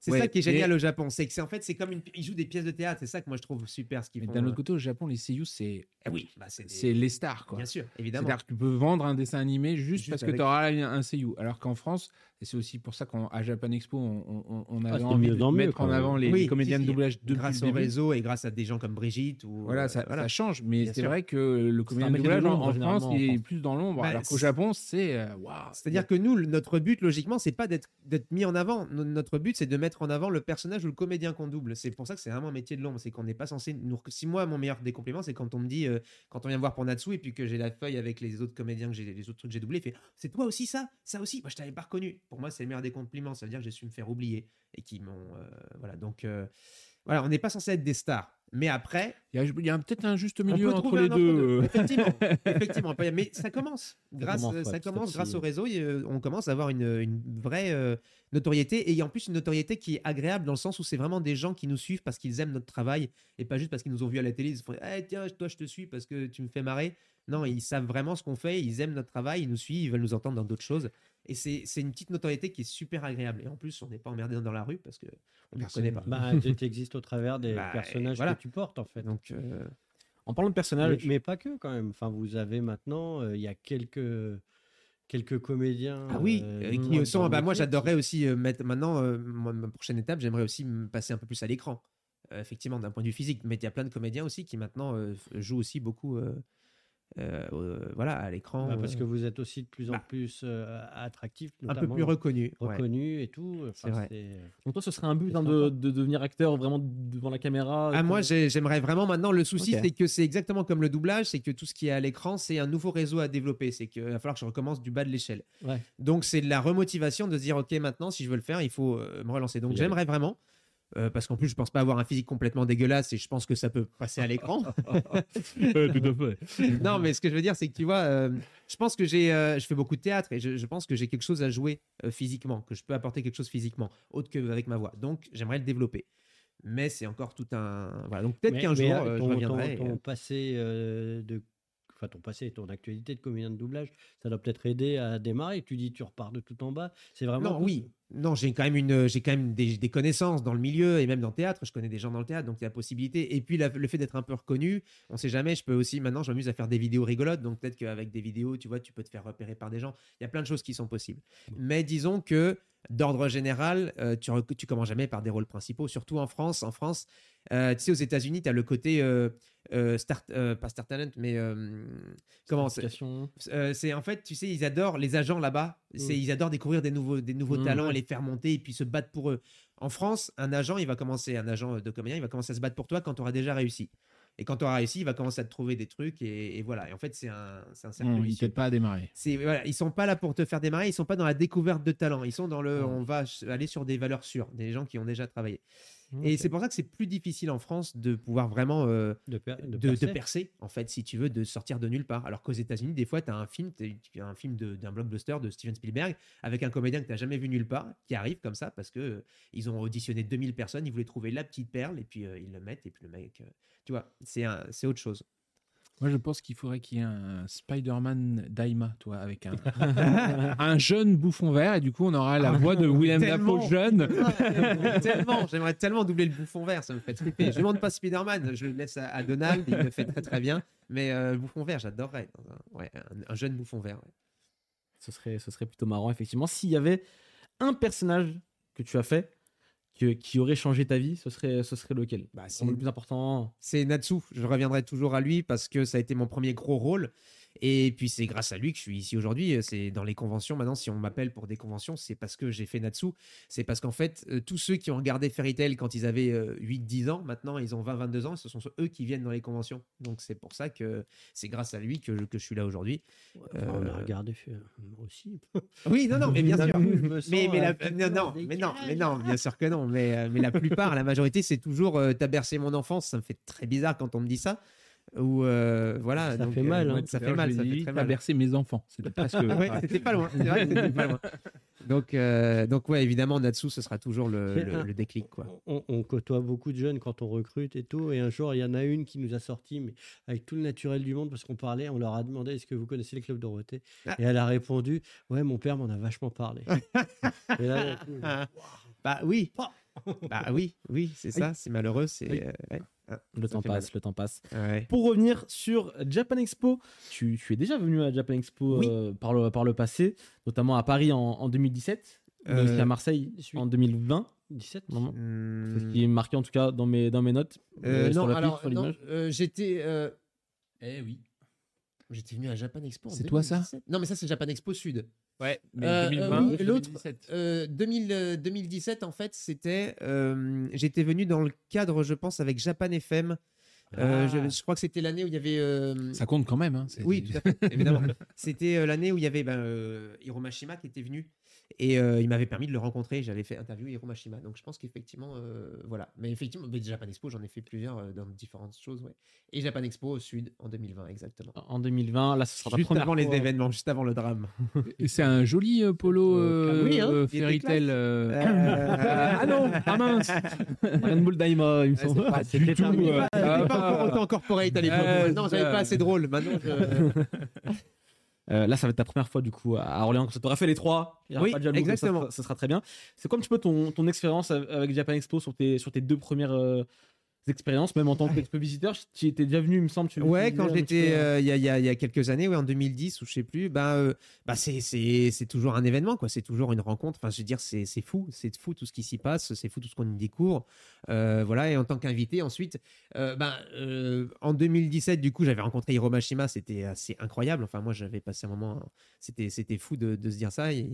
C'est Ouais, ça qui est génial au Japon. C'est que c'est en fait, c'est comme une... ils jouent des pièces de théâtre. C'est ça que moi je trouve super ce qu'ils Mais font. d'un euh. autre côté, au Japon, les seiyuu, c'est Ah oui, bah, c'est des- les stars. Quoi. bien sûr, évidemment. C'est-à-dire que tu peux vendre un dessin animé juste, Juste parce que tu auras un, un seiyuu. Alors qu'en France, et c'est aussi pour ça qu'à Japan Expo, on, on- on avait c'est envie de mieux, mettre en avant les, Oui, les comédiens si, de doublage depuis grâce le au début. réseau et grâce à des gens comme Brigitte ou Voilà, euh, ça, voilà. ça change, mais c'est vrai que le comédien de de doublage en, en France, en il est plus dans l'ombre. Bah, alors qu'au c'est- Japon, c'est. euh, waouh, C'est-à-dire que nous, notre but, logiquement, c'est pas d'être mis en avant. No- Notre but, c'est de mettre en avant le personnage ou le comédien qu'on double. C'est pour ça que c'est vraiment un métier de l'ombre. C'est qu'on n'est pas censé. Nous... Si moi, mon meilleur des compliments, c'est quand on me dit, euh, quand on vient me voir pour Natsu et puis que j'ai la feuille avec les autres comédiens, que j'ai les autres trucs que j'ai doublés, il fait C'est toi aussi ça? Ça aussi? Moi, je t'avais pas reconnu. Pour moi, c'est le meilleur des compliments. Ça veut dire que j'ai su me faire oublier et qui m'ont. euh, voilà. Donc, euh, voilà, on n'est pas censé être des stars. Mais après, il y a, peut-être un juste milieu entre les deux. Effectivement, effectivement. Mais ça commence. Grâce, commence, ça ouais, commence grâce au réseau. et, euh, on commence à avoir une, une vraie euh, notoriété et en plus une notoriété qui est agréable dans le sens où c'est vraiment des gens qui nous suivent parce qu'ils aiment notre travail et pas juste parce qu'ils nous ont vus à la télé. Ils se font Eh, tiens, toi, je te suis parce que tu me fais marrer. Non, ils savent vraiment ce qu'on fait. Ils aiment notre travail. Ils nous suivent. Ils veulent nous entendre dans d'autres choses. Et c'est c'est une petite notoriété qui est super agréable. Et en plus, on n'est pas emmerdé dans la rue parce que on ne Personne- connaît pas. Bah, tu existes au travers des Bah, personnages voilà. que tu portes, en fait. Donc, euh, En parlant de personnages, mais pas que, quand même. Enfin, vous avez maintenant, euh, il y a quelques, quelques comédiens. Ah oui, euh, euh, qui sont. Bah, moi, j'adorerais aussi euh, mettre. Maintenant, euh, moi, ma prochaine étape, j'aimerais aussi me passer un peu plus à l'écran. Euh, effectivement, d'un point de vue physique. Mais il y a plein de comédiens aussi qui maintenant euh, jouent aussi beaucoup. euh, euh, euh, voilà, à l'écran. Bah, parce euh, que vous êtes aussi de plus en bah, plus euh, attractif, un peu plus reconnu. ouais. reconnu et tout. C'est Enfin, vrai. donc toi, ce serait un but hein, de, devenir acteur vraiment devant la caméra. Ah, moi, j'aimerais vraiment maintenant. Le souci, c'est que c'est exactement comme le doublage, c'est que tout ce qui est à l'écran, c'est un nouveau réseau à développer. C'est qu'il va falloir que je recommence du bas de l'échelle. Ouais. Donc, c'est de la remotivation de se dire, OK, maintenant, si je veux le faire, il faut euh, me relancer. Donc, j'aimerais vraiment. Euh, parce qu'en plus, je pense pas avoir un physique complètement dégueulasse et je pense que ça peut passer à l'écran. Ouais, tout à fait. non, mais ce que je veux dire, c'est que tu vois, euh, je pense que j'ai, euh, je fais beaucoup de théâtre et je, je pense que j'ai quelque chose à jouer physiquement, que je peux apporter quelque chose physiquement, autre qu'avec ma voix. Donc, j'aimerais le développer. Mais c'est encore tout un. Voilà. Donc, peut-être qu'un jour, euh, je ton, reviendrai. ton- ton passé de. Enfin, ton passé ton actualité de comédien de doublage, ça doit peut-être aider à démarrer. Tu dis, tu repars de tout en bas. C'est vraiment. Non, oui. Non, j'ai quand même une, j'ai quand même des, des connaissances dans le milieu et même dans le théâtre. Je connais des gens dans le théâtre, donc il y a la possibilité. Et puis la- le fait d'être un peu reconnu, on sait jamais. Je peux aussi maintenant, je m'amuse à faire des vidéos rigolotes, donc peut-être qu'avec des vidéos, tu vois, tu peux te faire repérer par des gens. Il y a plein de choses qui sont possibles. Mais disons que d'ordre général, euh, tu, tu commences jamais par des rôles principaux, surtout en France. En France, euh, tu sais, aux États-Unis, tu as le côté euh, euh, star, euh, pas star talent, mais comment c'est- c'est en fait, tu sais, ils adorent les agents là-bas. C'est Mm. ils adorent découvrir des nouveaux, des nouveaux Mm, talents les faire monter et puis se battre pour eux. En France, un agent, il va commencer, un agent de comédien, il va commencer à se battre pour toi quand tu auras déjà réussi. Et quand tu auras réussi, il va commencer à te trouver des trucs et, et voilà. Et en fait, c'est un, c'est un cercle Non, il vicieux. t'aide pas à démarrer. C'est voilà, ils sont pas là pour te faire démarrer, ils sont pas dans la découverte de talent. Ils sont dans le, Ouais. on va aller sur des valeurs sûres, des gens qui ont déjà travaillé. Et c'est pour ça que c'est plus difficile en France de pouvoir vraiment euh, De, per- de de, de percer. en fait, si tu veux, de sortir de nulle part. Alors qu'aux États-Unis, des fois, tu as un film, as un film d'un blockbuster de Steven Spielberg avec un comédien que tu n'as jamais vu nulle part, qui arrive comme ça parce que euh, ils ont auditionné 2000 personnes, ils voulaient trouver la petite perle et puis euh, ils le mettent et puis le mec, tu vois, c'est autre chose. Moi, je pense qu'il faudrait qu'il y ait un Spider-Man Daima, toi, avec un, un jeune bouffon vert, et du coup, on aura la voix de Willem Tellement. Dafoe jeune. tellement, j'aimerais tellement doubler le bouffon vert, ça me fait tripper. Je ne demande pas Spider-Man, je le laisse à, à Donald, il le fait très très bien. Mais euh, le bouffon vert, j'adorerais. Ouais, un, un jeune bouffon vert. ouais. Ce serait, ce serait plutôt marrant, effectivement. S'il y avait un personnage que tu as fait, qui, qui aurait changé ta vie, ce serait, ce serait lequel? Bah, c'est C'est le plus important. c'est Natsu. Je reviendrai toujours à lui parce que ça a été mon premier gros rôle. Et puis c'est grâce à lui que je suis ici aujourd'hui. C'est dans les conventions. Maintenant, si on m'appelle pour des conventions, c'est parce que j'ai fait Natsu. C'est parce qu'en fait, euh, tous ceux qui ont regardé Fairy Tail quand ils avaient 8-10 ans, maintenant ils ont 20-22 ans, ce sont eux qui viennent dans les conventions. Donc c'est pour ça que c'est grâce à lui que, je- que je suis là aujourd'hui. Enfin, on a Euh, regardé euh, aussi. Oui, non, non, mais bien sûr. Mais, mais, la- non, non, mais non, mais non, bien sûr que non. Mais, euh, mais la plupart, la majorité, c'est toujours euh, t'as bercé mon enfance. Ça me fait très bizarre quand on me dit ça. Ou euh, voilà. Ça donc, fait mal, euh, hein. Ça fait mal, ça fait très mal. bercé mes enfants. C'était presque. Ouais, c'était pas loin. C'est vrai que c'était pas loin. Donc, euh, donc ouais, évidemment, Natsu, ce sera toujours le, le- le déclic, quoi. On, on côtoie beaucoup de jeunes quand on recrute et tout. Et un jour, il y en a une qui nous a sorti, mais avec tout le naturel du monde, parce qu'on parlait, on leur a demandé est-ce que vous connaissez les clubs Dorothée Ah. Et elle a répondu ouais, mon père m'en a vachement parlé. et là, coup, Bah oui. bah oui, oui, c'est ça. C'est malheureux. C'est Oui. euh, ouais. Ah, Le temps passe, le temps passe. Ouais. Pour revenir sur Japan Expo, tu, tu es déjà venu à Japan Expo Oui. euh, par, le, par le passé, notamment à Paris en, en 2017, mais Euh, aussi à Marseille 18. en 2020. 17 Non, non. Hmm. C'est ce qui est marqué en tout cas dans mes, dans mes notes. Euh, euh, sur non, alors sur non, l'image. euh, j'étais. euh, Eh oui. J'étais venu à Japan Expo. en C'est toi, ça? 2017. Non, mais ça, c'est Japan Expo Sud. Ouais, mais Euh, euh, 2020, oui, l'autre, 2017. Euh, 2000, euh, 2017, en fait, c'était. euh, J'étais venu dans le cadre, je pense, avec Japan FM. Euh, Ah. je, je crois que c'était l'année où il y avait. euh, Ça compte quand même. Hein. Oui, tout à fait, évidemment. C'était euh, l'année où il y avait ben, euh, Hiro Mashima qui était venu et euh, il m'avait permis de le rencontrer. J'avais fait interview Hiro Mashima. Donc je pense qu'effectivement, euh, voilà. Mais effectivement, mais Japan Expo, j'en ai fait plusieurs euh, dans différentes choses. Ouais. Et Japan Expo au sud en 2020, exactement. En 2020, là, ce sera Juste première avant les fois. événements, juste avant le drame. Et C'est un joli euh, polo Euh, euh, oui, hein, euh, euh, Euh, ah non, ah mince Rainbow Daima, il me semble. c'est pas- C'était du tout, un- C'était Ah, pas encore autant corporate à l'époque. Non, c'est j'avais pas assez drôle. Maintenant, je... Euh, là, ça va être ta première fois du coup à Orléans. Comme ça, t'aurais fait les trois. Il y aura Oui, pas de exactement. Ça, sera- ça sera très bien. C'est quoi un petit peu ton, ton expérience av- avec Japan Expo sur tes, sur tes deux premières euh, expériences, même en tant qu'expo visiteur Tu étais déjà venu, il me semble. tu- Ouais, quand j'étais peu, euh, il y, y a- quelques années, ouais, en 2010 ou je sais plus, bah, euh, bah c'est toujours un événement quoi, c'est toujours une rencontre. Enfin, je veux dire, c'est fou, c'est fou tout ce qui s'y passe, c'est fou tout ce qu'on y découvre. Euh, voilà, et en tant qu'invité ensuite, euh, euh, en 2017 du coup, j'avais rencontré Hiro Mashima, c'était assez incroyable. Enfin, moi, j'avais passé un moment, c'était c'était fou de, de se dire ça. Et,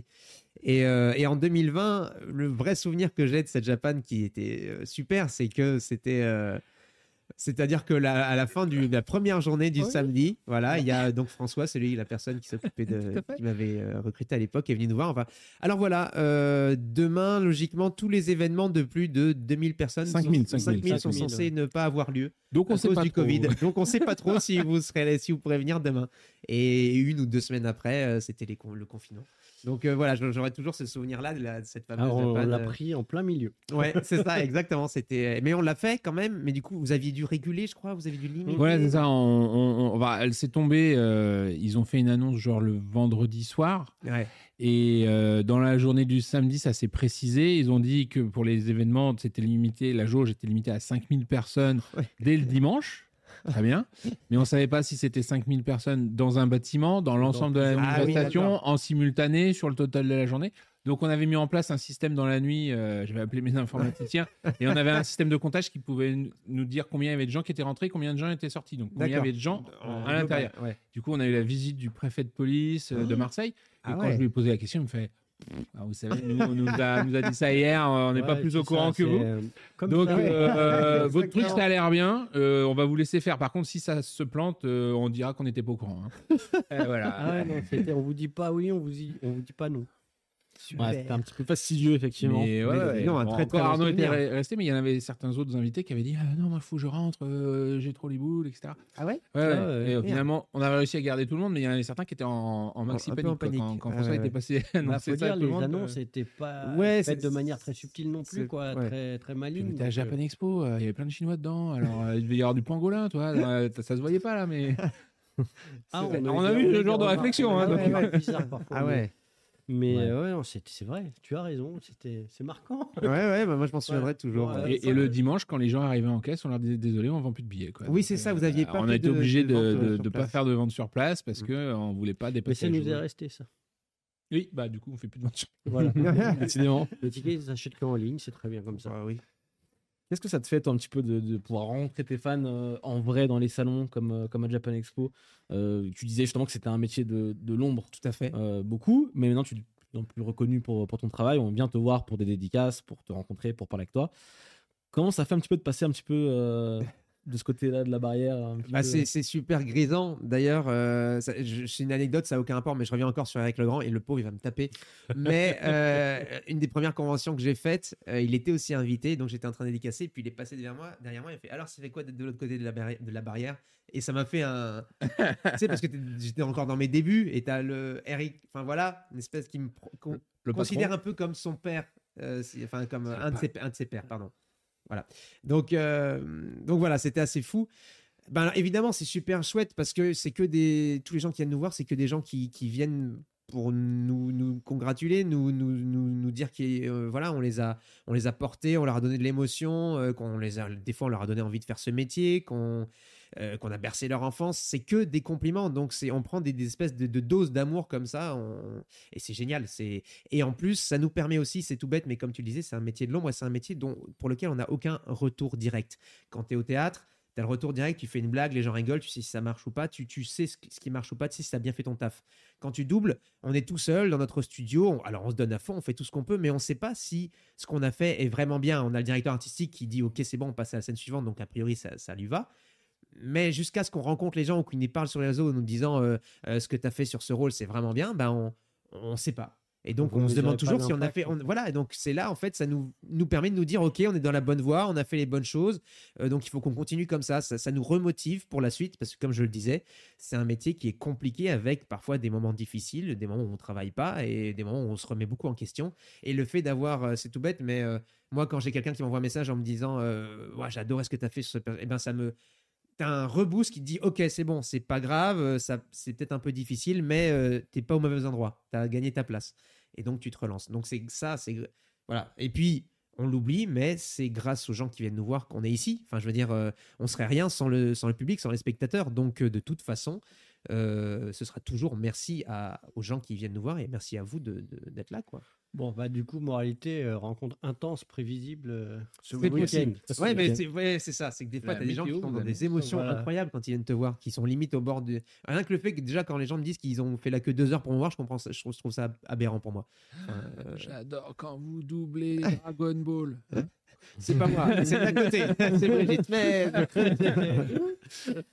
et, et en 2020, le vrai souvenir que j'ai de cette Japan qui était super, c'est que c'était euh, c'est-à-dire que la- à la fin de la première journée du Oui. samedi, voilà, il y a donc François, c'est lui la personne qui s'occupait de, qui m'avait euh, recruté à l'époque, est venu nous voir. Enfin, alors voilà, euh, demain, logiquement, tous les événements de plus de 2000 personnes, 5000, sont, 5000, sont 5000, censés ne pas avoir lieu Donc on à sait cause pas du trop. Covid. Donc on sait pas trop si vous serez, si vous pourrez venir demain. Et une ou deux semaines après, euh, c'était les le confinement. Donc euh, voilà, j'aurais toujours ce souvenir-là de, cette fameuse Alors, on l'a euh, pris en plein milieu. Ouais, c'est ça, exactement. C'était, mais on l'a fait quand même. Mais du coup, vous aviez dû réguler, je crois. Vous avez dû limiter. Voilà, c'est ça. On, on- on- elle s'est tombée. euh, ils ont fait une annonce genre le vendredi soir. Ouais. Et euh, dans la journée du samedi, ça s'est précisé. Ils ont dit que pour les événements, c'était limité, la jauge était limitée à 5000 personnes Ouais. dès le dimanche. Très bien. Mais on ne savait pas si c'était 5000 personnes dans un bâtiment, dans l'ensemble de la Ah oui, manifestation, en simultané, sur le total de la journée. Donc on avait mis en place un système dans la nuit, euh, je vais appeler mes informaticiens, et on avait un système de comptage qui pouvait nous dire combien il y avait de gens qui étaient rentrés, combien de gens étaient sortis. Donc combien il y avait de gens En à l'intérieur. Ouais. Du coup, on a eu la visite du préfet de police euh, de Marseille. Et Ah quand ouais. je lui ai posé la question, il me fait Ah, Vous savez, nous, on nous a, nous a dit ça hier, on n'est pas plus au courant ça, que vous. euh, Comme Donc, ça. euh, votre truc, ça a l'air bien. Euh, on va vous laisser faire. Par contre, si ça se plante, euh, on dira qu'on n'était pas au courant. hein. Et voilà. Ah ouais, non, c'était, on vous dit pas oui, on vous dit, on vous dit pas non. Ouais, c'était un petit peu fastidieux, effectivement. Mais ouais, Mais ouais, non, un très, Arnaud était resté, mais il y en avait certains autres invités qui avaient dit ah, Non, moi, il faut que je rentre, euh, j'ai trop les boules, etc. Ah ouais? Ouais, ouais. Ah ouais, et euh, finalement, on a réussi à garder tout le monde, mais il y en avait certains qui étaient en, en maxi Un peu panique. en quoi. panique. Quand, quand Ah François ouais, était passé Bah, annoncer ça, dire, les monde, annonces euh, n'étaient pas Ouais, faites de manière très subtile non plus, quoi, ouais. très, très Puis maligne. on était à Japan Expo, euh, il y avait plein de Chinois dedans, alors il devait y avoir du pangolin, toi. ça se voyait pas là, mais. Ah, on a eu ce genre de remarques, réflexion, hein, ouais, donc- ouais, bizarre parfois, Ah mais- ouais. Mais Ouais. euh, ouais, c'est, c'est vrai, tu as raison, c'était, c'est marquant. Ouais, ouais. bah moi, je m'en souviendrai toujours. Ouais. ouais. Et, et le dimanche, quand les gens arrivaient en caisse, on leur disait désolé, on vend plus de billets. Quoi. Oui, c'est ça, vous aviez pas On a été obligé de ne euh, pas place. faire de vente sur place parce Mm. que on voulait pas Mais dépasser. ça la nous est resté, ça. Oui, bah du coup, on fait plus de vente sur Voilà. Décidément. Les tickets, ils s'achètent qu'en ligne, c'est très bien comme ça. Ah oui. Qu'est-ce que ça te fait, un petit peu, de, de pouvoir rencontrer tes fans euh, en vrai dans les salons comme, euh, comme à Japan Expo? Euh, Tu disais justement que c'était un métier de, de l'ombre, Tout à fait. beaucoup, mais maintenant tu es plus reconnu pour, pour ton travail. On vient te voir pour des dédicaces, pour te rencontrer, pour parler avec toi. Comment ça fait un petit peu de passer un petit peu de ce côté-là de la barrière Bah, peu- c'est, super grisant. D'ailleurs, euh, c'est une anecdote, ça n'a aucun rapport, mais je reviens encore sur Eric Legrand et le pauvre, il va me taper. Mais euh, une des premières conventions que j'ai faites, euh, il était aussi invité, donc j'étais en train de dédicacer, puis il est passé derrière moi, derrière moi il a fait Alors, ça fait quoi d'être de l'autre côté de la, de la barrière? Et ça m'a fait un. tu sais, parce que j'étais encore dans mes débuts, et t'as le Eric, enfin voilà, une espèce qui me le considère patron. un peu comme son père, euh, si- enfin comme un de, pas- ses, un de ses pères, pardon. Voilà. Donc, euh, donc voilà, c'était assez fou. Ben, évidemment, c'est super chouette parce que c'est que des. Tous les gens qui viennent nous voir, c'est que des gens qui, viennent pour nous, nous congratuler, nous, nous, nous, dire qu'on voilà, on les, a, on les a portés, on leur a donné de l'émotion, euh, qu'on les a, des fois on leur a donné envie de faire ce métier, qu'on euh, qu'on a bercé leur enfance. C'est que des compliments. Donc c'est on prend des, espèces de, doses d'amour comme ça et c'est génial. C'est et en plus ça nous permet aussi, c'est tout bête, mais comme tu le disais, c'est un métier de l'ombre c'est un métier dont, pour lequel on n'a aucun retour direct. Quand tu es au théâtre, tu as le retour direct, tu fais une blague, les gens rigolent, tu sais si ça marche ou pas, tu, sais ce qui, marche ou pas, tu sais si tu as bien fait ton taf. Quand tu doubles, on est tout seul dans notre studio, alors on se donne à fond, on fait tout ce qu'on peut, mais on ne sait pas si ce qu'on a fait est vraiment bien. On a le directeur artistique qui dit ok c'est bon, on passe à la scène suivante, donc a priori ça, ça lui va. Mais jusqu'à ce qu'on rencontre les gens ou qu'ils nous parlent sur les réseaux en nous disant euh, euh, ce que tu as fait sur ce rôle c'est vraiment bien, ben on ne sait pas. Et donc Vous on se demande toujours si on a fait... on- voilà, et donc c'est là en fait ça nous, nous permet de nous dire ok on est dans la bonne voie, on a fait les bonnes choses, euh, donc il faut qu'on continue comme ça. ça. ça nous remotive pour la suite parce que comme je le disais, c'est un métier qui est compliqué avec parfois des moments difficiles, des moments où on travaille pas et des moments où on se remet beaucoup en question. Et le fait d'avoir, c'est tout bête, mais moi quand j'ai quelqu'un qui m'envoie un message en me disant ouais, j'adorais ce que tu as fait sur ce eh ben ça me T'as un reboost qui te dit ok c'est bon c'est pas grave euh, ça c'est peut-être un peu difficile mais euh, t'es pas au mauvais endroit. T'as gagné ta place. Et donc tu te relances. Donc c'est ça c'est voilà. Et puis on l'oublie mais c'est grâce aux gens qui viennent nous voir qu'on est ici. Enfin je veux dire euh, on serait rien sans le sans le public sans les spectateurs. Donc euh, de toute façon ce sera toujours merci aux gens qui viennent nous voir et merci à vous de- de- d'être là quoi Bon, bah du coup, moralité, euh, rencontre intense, prévisible euh, ce C'est week-end. Ouais, mais c'est ouais, c'est ça. C'est que des fois, tu as des gens qui sont dans des émotions Voilà. incroyables quand ils viennent te voir, qui sont limite au bord de. Rien que le fait que déjà, quand les gens me disent qu'ils ont fait la queue deux heures pour me voir, je comprends ça. Je trouve, je trouve ça aberrant pour moi. Euh, J'adore quand vous doublez Dragon Ball. c'est pas moi, c'est d'à côté. C'est Brigitte. Mais.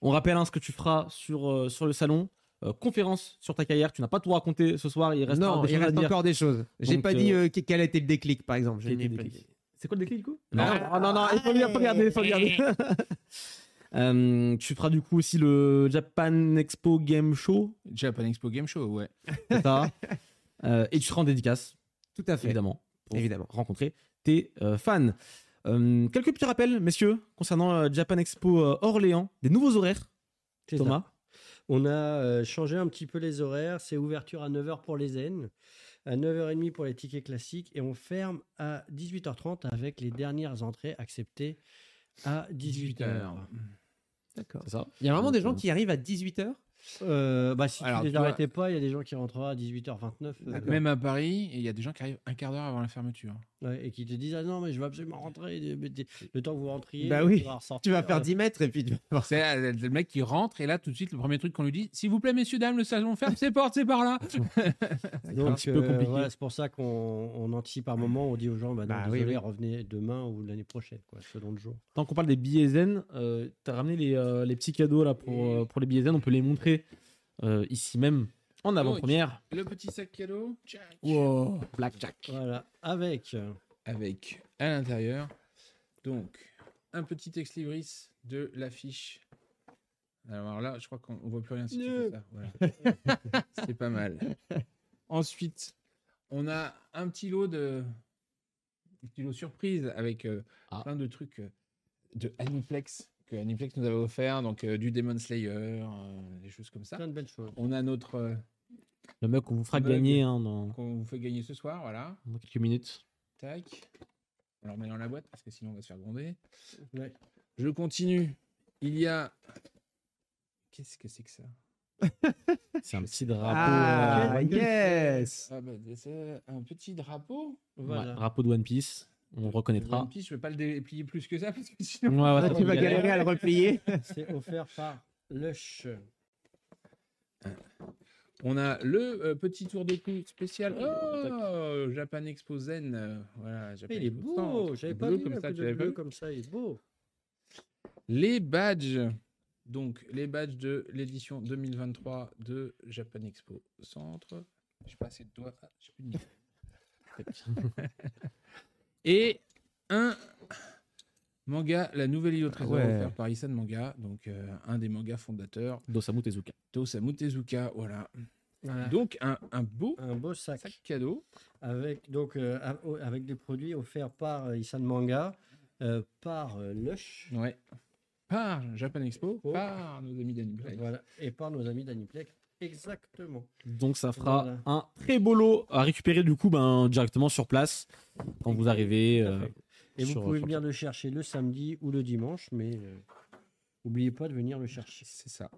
On rappelle hein, ce que tu feras sur, euh, sur le salon. Euh, conférence sur ta carrière. Tu n'as pas tout raconté ce soir. Il reste non, des il reste dire. encore des choses. J'ai pas euh, dit euh, que- quel a été le déclic, par exemple. Je n'ai pas dit. C'est quoi le déclic du coup? Non. non, non, non, il faut, faut regarder, il faut regarder. Euh, tu feras du coup aussi le Japan Expo Game Show, Japan Expo Game Show, ouais. c'est ça Euh, Et tu seras en dédicace, Tout à fait. évidemment, pour Évidemment. rencontrer tes euh, fans. Euh, quelques petits rappels, messieurs, concernant euh, Japan Expo euh, Orléans, des nouveaux horaires, ça. On a euh, changé un petit peu les horaires. C'est ouverture à 9h pour les zen, à 9h30 pour les tickets classiques et on ferme à 18h30 avec les dernières entrées acceptées à 18h. D'accord. C'est ça Il y a vraiment des gens Donc, qui arrivent à 18h Euh, bah, si Alors, tu les arrêtais pas, il y a des gens qui rentreraient à 18h29 euh. Même à Paris, il y a des gens qui arrivent un quart d'heure avant la fermeture. ouais, et qui te disent Ah non, mais je veux absolument rentrer. Le temps que vous rentriez, Bah oui, tu vas ressortir. Tu vas faire 10 mètres et puis tu vas. C'est euh, le mec qui rentre et là, tout de suite, le premier truc qu'on lui dit S'il vous plaît, messieurs, dames, le salon ferme ses portes, c'est par là. Donc, un petit peu euh, compliqué. voilà, c'est pour ça qu'on on anticipe par moment. On dit aux gens bah, non, Bah désolé, oui. revenez demain ou l'année prochaine, quoi, selon le jour. Tant qu'on parle des billets zen, euh, tu as ramené les, euh, les petits cadeaux là pour, euh, pour les billets zen. On peut les montrer euh, ici même en avant-première. Le petit sac cadeau. Wow, Blackjack. Voilà, avec. euh, avec à l'intérieur donc un petit ex-libris de l'affiche. Alors là, je crois qu'on on voit plus rien si tu fais ça. Voilà. C'est pas mal. Ensuite, on a un petit lot de un petit lot surprise avec euh, Ah. plein de trucs de Aniplex que Aniplex nous avait offert, donc euh, du Demon Slayer, euh, des choses comme ça. plein de belles choses. On a notre euh, Le mec qu'on vous fera Mug. gagner hein, dans, qu'on vous fait gagner ce soir, voilà. dans quelques minutes. Tac. On le remet dans la boîte parce que sinon on va se faire gronder. Ouais. Je continue. Il y a. Qu'est-ce que c'est que ça? C'est un petit drapeau. Ah, euh, yes Ah bah, c'est un petit drapeau. Voilà. ouais, drapeau de One Piece. On reconnaîtra. One Piece, je vais pas le déplier plus que ça parce que sinon. Ouais, ouais, ça Tu va vas galérer à le replier. C'est offert par Lush. On a le euh, petit tour de cou spécial. Oh, Oh, Japan Expo Zen. euh, Voilà, Japan Il est Expo beau, j'avais Bleu pas vu comme ça, bleu vu comme ça, il est beau. Les badges. Donc, les badges de l'édition 2023 de Japan Expo Centre. Je sais pas assez de doigts. Ah, j'ai plus de. Et un manga, La Nouvelle Île au Trésor, Ouais. offert par Isan Manga, donc euh, un des mangas fondateurs d'Osamu Tezuka. d'Osamu Tezuka. Voilà. Voilà. Donc, un, un beau un beau sac, sac cadeau. avec donc euh, av- avec des produits offerts par euh, Isan Manga, euh, par euh, Lush, Ouais. Par Japan Expo, Oh. par nos amis d'Aniplex. voilà, et par nos amis d'Aniplex. Exactement. Donc ça fera Voilà. un très beau lot à récupérer du coup ben, directement sur place quand vous arrivez. Euh. Et vous pouvez venir le chercher le samedi ou le dimanche, mais euh, n'oubliez pas de venir le chercher. C'est ça.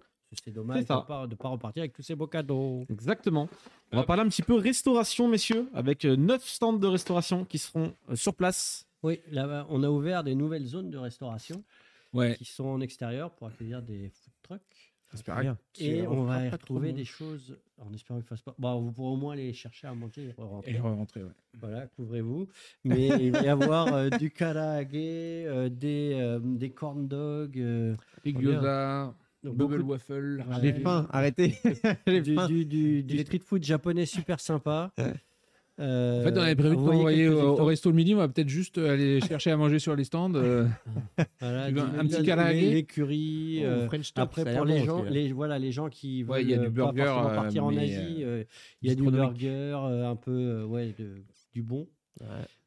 C'est dommage de ne pas, pas repartir avec tous ces beaux cadeaux. Exactement. On va parler un petit peu restauration, messieurs, avec 9 stands de restauration qui seront euh, sur place. Oui, là, on a ouvert des nouvelles zones de restauration Ouais. qui sont en extérieur pour accueillir des food trucks. J'espère Bien. qu'il Et on va y retrouver de des choses, en espérant qu'il ne fasse pas. Bon, vous pourrez au moins aller chercher à manger et rentrer. Et rentrer, ouais. Voilà, couvrez-vous. Mais il va y avoir euh, du karaage, euh, des, euh, des corn dogs, euh, Les bien. gyoza, bubble beaucoup de- waffle. Ouais. J'ai ramen. faim, arrêtez. J'ai du, faim. du, du- du street food japonais super sympa. Euh, En fait, on avait prévu de vous voyez t'envoyer quelques au, au resto le midi. On va peut-être juste aller chercher à manger sur les stands. euh, Voilà, un petit karaage Les currys. euh, Après, pour les gens, les, voilà, les gens qui veulent Ouais, il y a du euh, burger, pas forcément partir en Asie, euh, il y a du burger, un peu ouais, de- du bon,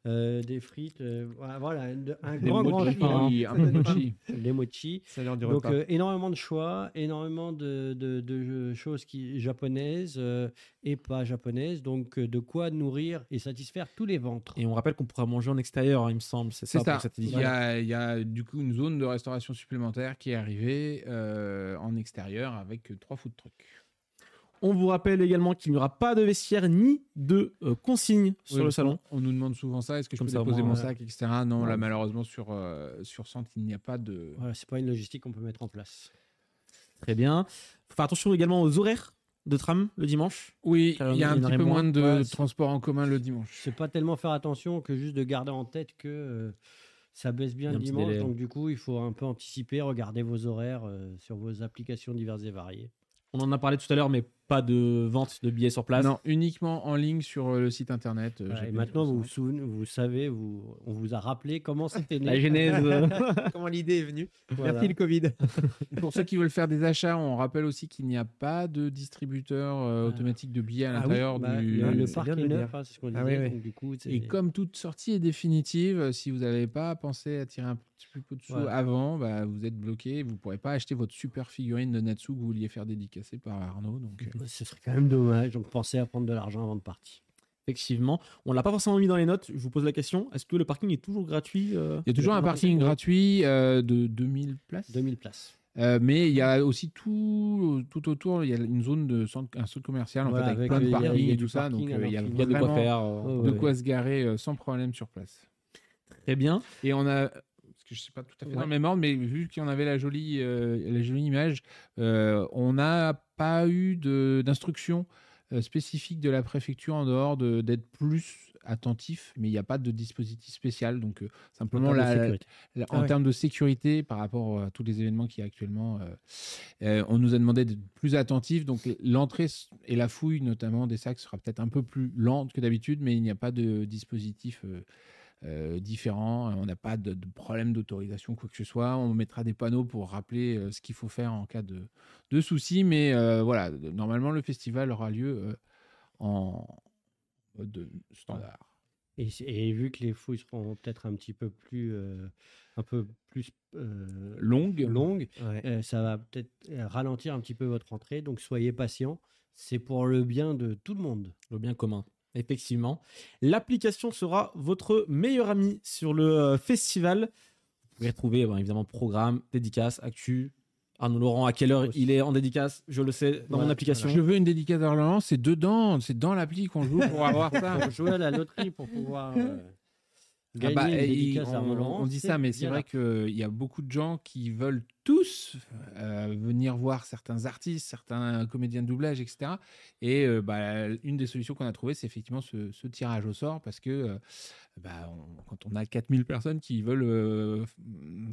euh, des frites, euh, voilà, un des grand, grand mochi, choix, un mochi. des mochi. Du Donc euh, énormément de choix, énormément de, de- de choses qui, japonaises euh, et pas japonaises, donc euh, de quoi nourrir et satisfaire tous les ventres. Et on rappelle qu'on pourra manger en extérieur, hein, il me semble. C'est ça, ça. pour cette Il y, a, il y a du coup une zone de restauration supplémentaire qui est arrivée euh, en extérieur avec trois food trucks. On vous rappelle également qu'il n'y aura pas de vestiaire ni de euh, consignes sur Oui, le salon. On nous demande souvent ça. Est-ce que je Comme peux ça, déposer mon sac, etc. Non, Ouais. là malheureusement sur euh, sur centre il n'y a pas de. Voilà, c'est pas une logistique qu'on peut mettre en place. Très bien. faut faire attention également aux horaires de tram le dimanche. Oui, il y a un petit peu moins. moins de Ouais, transport en commun le dimanche. C'est pas tellement faire attention que juste de garder en tête que euh, ça baisse bien le dimanche. délai. Donc du coup, il faut un peu anticiper, regarder vos horaires euh, sur vos applications diverses et variées. On en a parlé tout à l'heure, mais pas de vente de billets sur place. Non, uniquement en ligne sur euh, le site internet. euh, Voilà, et Japan maintenant, vous vous, vous savez, vous, on vous a rappelé comment c'était né. La genèse. Comment l'idée est venue Voilà. Merci le Covid. Pour ceux qui veulent faire des achats, on rappelle aussi qu'il n'y a pas de distributeur euh, Ah. automatique de billets à Ah oui, l'intérieur bah, du. le, le parc est le neuf, dire. c'est ce qu'on disait. Ah oui, oui. donc du coup, Et comme toute sortie est définitive, si vous n'avez pas pensé à tirer un petit peu de sous Voilà. avant, bah, vous êtes bloqué. Vous ne pourrez pas acheter votre super figurine de Natsu que vous vouliez faire dédicacer par Arnaud. Donc, ce serait quand même dommage. Donc pensez à prendre de l'argent avant de partir. Effectivement. On l'a pas forcément mis dans les notes. Je vous pose la question. Est-ce que le parking est toujours gratuit euh, il y a toujours un parking gratuit euh, de 2000 places? 2000 places. Euh, mais il y a aussi tout, tout autour, il y a une zone de centre, un centre commercial en Voilà, fait, avec, avec, plein de il y a- parking il y a et tout ça. parking Donc il y a, l'infini. Il y a de quoi faire. euh, de ouais. quoi se garer euh, sans problème sur place. Très bien. Et on a, que je sais pas tout à fait dans le même ordre, mais vu qu'on avait la jolie, euh, la jolie image, euh, on n'a pas eu de- d'instruction euh, spécifique de la préfecture en dehors de- d'être plus attentif, mais il n'y a pas de dispositif spécial. Donc euh, simplement En termes de la, sécurité. la- Ah en ouais. termes de sécurité par rapport à tous les événements qu'il y a actuellement, on nous a demandé d'être plus attentifs. Donc l'entrée et la fouille notamment des sacs sera peut-être un peu plus lente que d'habitude, mais il n'y a pas de dispositif euh, euh, différent. On n'a pas de, de problème d'autorisation, quoi que ce soit. On mettra des panneaux pour rappeler euh, ce qu'il faut faire en cas de, de soucis. Mais euh, voilà, normalement, le festival aura lieu euh, en mode standard. Et, et vu que les fouilles seront peut-être un petit peu plus, euh, un peu plus euh, Longue. longues, Ouais. euh, ça va peut-être euh, ralentir un petit peu votre entrée. Donc soyez patient. C'est pour le bien de tout le monde. Le bien commun. Effectivement. L'application sera votre meilleur ami sur le euh, festival. Vous pourrez retrouver ben, évidemment programme, dédicaces, actu, Arnaud Laurent, à quelle heure il est en dédicace? Je le sais dans mon application. Je veux une dédicace d'Orléans, c'est dedans, c'est dans l'appli qu'on joue pour avoir ça. Pour jouer à la loterie pour pouvoir euh, Ah gagner bah, dédicace on, Laurent, on dit ça, mais c'est vrai qu'il y a beaucoup de gens qui veulent tous euh, venir voir certains artistes, certains comédiens de doublage, etc. Et euh, bah, une des solutions qu'on a trouvées, c'est effectivement ce, ce tirage au sort, parce que euh, bah, on- quand on a 4000 personnes qui veulent euh,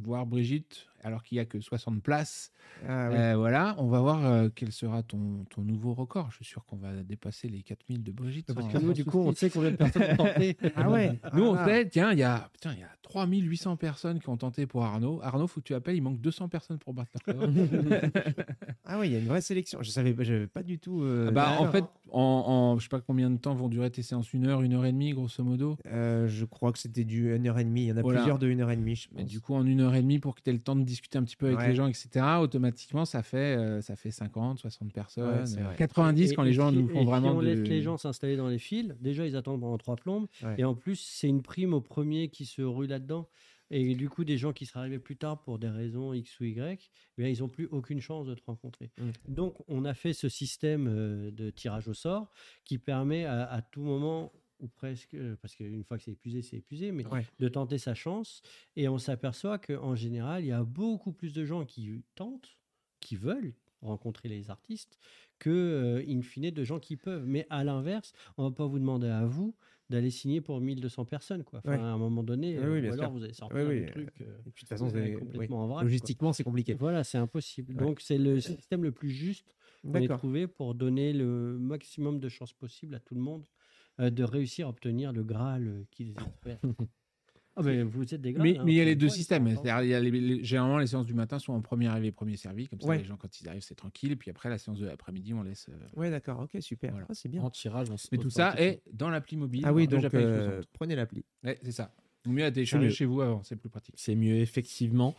voir Brigitte, alors qu'il n'y a que 60 places, Ah, oui. euh, voilà, on va voir euh, quel sera ton, ton nouveau record. Je suis sûr qu'on va dépasser les 4000 de Brigitte. Parce sans- que nous, du coup, on sait combien de personnes ont tenté. Ah ouais. Nous, on Ah. sait, tiens, il y a, putain, y a 3800 personnes qui ont tenté pour Arnaud. Arnaud, faut que tu appelles, il manque 200 personnes pour battre le record. Ah oui, il y a une vraie sélection. Je savais, pas- j'avais pas du tout. euh, Ah bah, en d'accord. fait, en, en- je sais pas combien de temps vont durer tes séances, une heure, une heure et demie, grosso modo. Euh, je crois que c'était du 1h30. Il y en a Voilà. plusieurs de 1h30, je Mais pense. du coup, en une heure et demie, pour que tu aies le temps de discuter un petit peu avec Ouais. les gens, etc., automatiquement, ça fait, euh, ça fait 50, 60 personnes, Ouais, c'est euh, vrai. 90 Et- quand et les gens si- nous et font si vraiment on de... laisse les gens s'installer dans les files, déjà ils attendent pendant trois plombes. Ouais. Et en plus, c'est une prime au premier qui se rue là-dedans. Et du coup, des gens qui seraient arrivés plus tard pour des raisons X ou Y, eh bien, ils n'ont plus aucune chance de te rencontrer. Mm. Donc, on a fait ce système euh, de tirage au sort qui permet à, à tout moment, ou presque, euh, parce qu'une fois que c'est épuisé, c'est épuisé, mais Ouais. de tenter sa chance. Et on s'aperçoit qu'en général, il y a beaucoup plus de gens qui tentent, qui veulent rencontrer les artistes, que, euh, in fine, de gens qui peuvent. Mais à l'inverse, on ne va pas vous demander à vous d'aller signer pour 1200 personnes. Quoi. Enfin, Ouais. À un moment donné, Oui, euh, oui, ou alors vous allez sortir Oui, des euh, trucs Et puis de toute façon, c'est- complètement en vrac. logistiquement, c'est compliqué. Voilà, c'est impossible. Ouais. Donc, c'est le système le plus juste qu'on ait trouvé pour donner le maximum de chances possibles à tout le monde euh, de réussir à obtenir le Graal qu'ils espèrent. ah, mais vous êtes des. Mais hein, mais il y a les deux systèmes. sont contents. C'est-à-dire, il y a les- les- généralement, les séances du matin sont en premier arrivé, premier servi. Comme ça, Ouais. les gens, quand ils arrivent, c'est tranquille. Et puis après, la séance de l'après-midi, on laisse. euh, Ouais, d'accord. Ok, super. Voilà. Ah, c'est bien. En tirage, on se Mais tout ça est dans l'appli mobile. Ah oui, de donc Japan euh, 60. prenez l'appli. Ouais, c'est ça. Vaut mieux à télécharger chez vous avant, c'est plus pratique. C'est mieux, effectivement.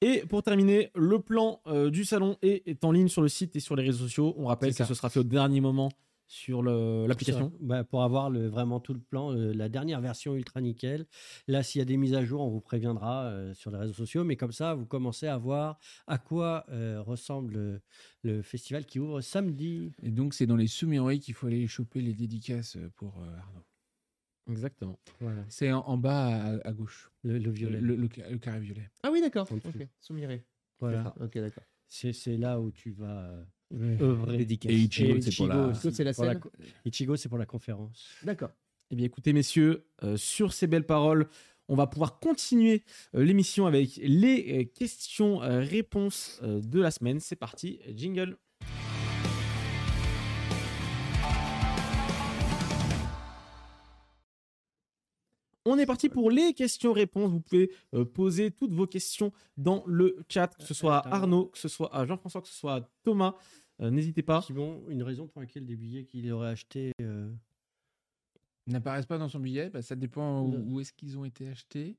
Et pour terminer, le plan euh, du salon est, est en ligne sur le site et sur les réseaux sociaux. On rappelle C'est que ça. ce sera fait au dernier moment sur l'application. Bah, pour avoir le, vraiment tout le plan, euh, la dernière version ultra nickel. Là, s'il y a des mises à jour, on vous préviendra euh, sur les réseaux sociaux. Mais comme ça, vous commencez à voir à quoi euh, ressemble le, le festival qui ouvre samedi. Et donc, c'est dans les sous-mémories qu'il faut aller choper les dédicaces pour euh, Arnaud. Exactement. Voilà, C'est en, en bas à, à gauche. le, le violet. Le, le ca- le carré violet. Ah oui, d'accord. Soumiré. Voilà. Ok, d'accord. C'est là où tu vas euh. Dédicace. Et Ichigo, c'est pour la- c'est pour Ichigo, c'est pour la conférence. D'accord. Eh bien, écoutez, messieurs, euh, sur ces belles paroles, on va pouvoir continuer euh, l'émission avec les euh, questions-réponses euh, de la semaine. C'est parti, jingle. On est parti pour les questions-réponses. Vous pouvez euh, poser toutes vos questions dans le chat, que ce soit à. Arnaud, que ce soit à Jean-François, que ce soit à Thomas. Euh, N'hésitez pas. Simon, une raison pour laquelle des billets qu'il aurait achetés. euh, N'apparaissent pas dans son billet. Bah, ça dépend où, où est-ce qu'ils ont été achetés.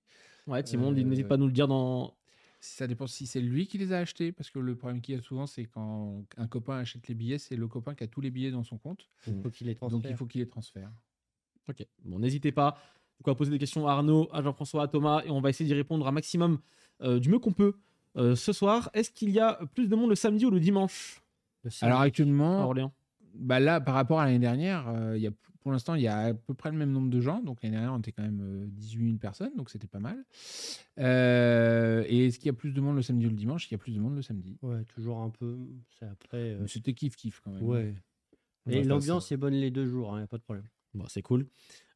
Ouais, Simon, Euh, n'hésite pas à nous le dire dans. Ça dépend si c'est lui qui les a achetés, parce que le problème qu'il y a souvent, c'est quand un copain achète les billets, c'est le copain qui a tous les billets dans son compte. faut qu'il les transfère. Donc il faut qu'il les transfère. Ok, bon, n'hésitez pas donc, à poser des questions à Arnaud, à Jean-François, à Thomas, et on va essayer d'y répondre un maximum euh, du mieux qu'on peut euh, ce soir. Est-ce qu'il y a plus de monde le samedi ou le dimanche? Le Alors à actuellement, Orléans bah là, par rapport à l'année dernière, euh, il y a, pour l'instant, il y a à peu près le même nombre de gens. Donc l'année dernière, on était quand même euh, 18 000 personnes, donc c'était pas mal. Euh, et est-ce qu'il y a plus de monde le samedi ou le dimanche? Il y a plus de monde le samdi. Ouais, toujours un peu. C'est après. euh, C'était kiff-kiff quand même. ouais. Et l'ambiance est bonne les deux jours, il n'y a pas de problème. Bon, c'est cool.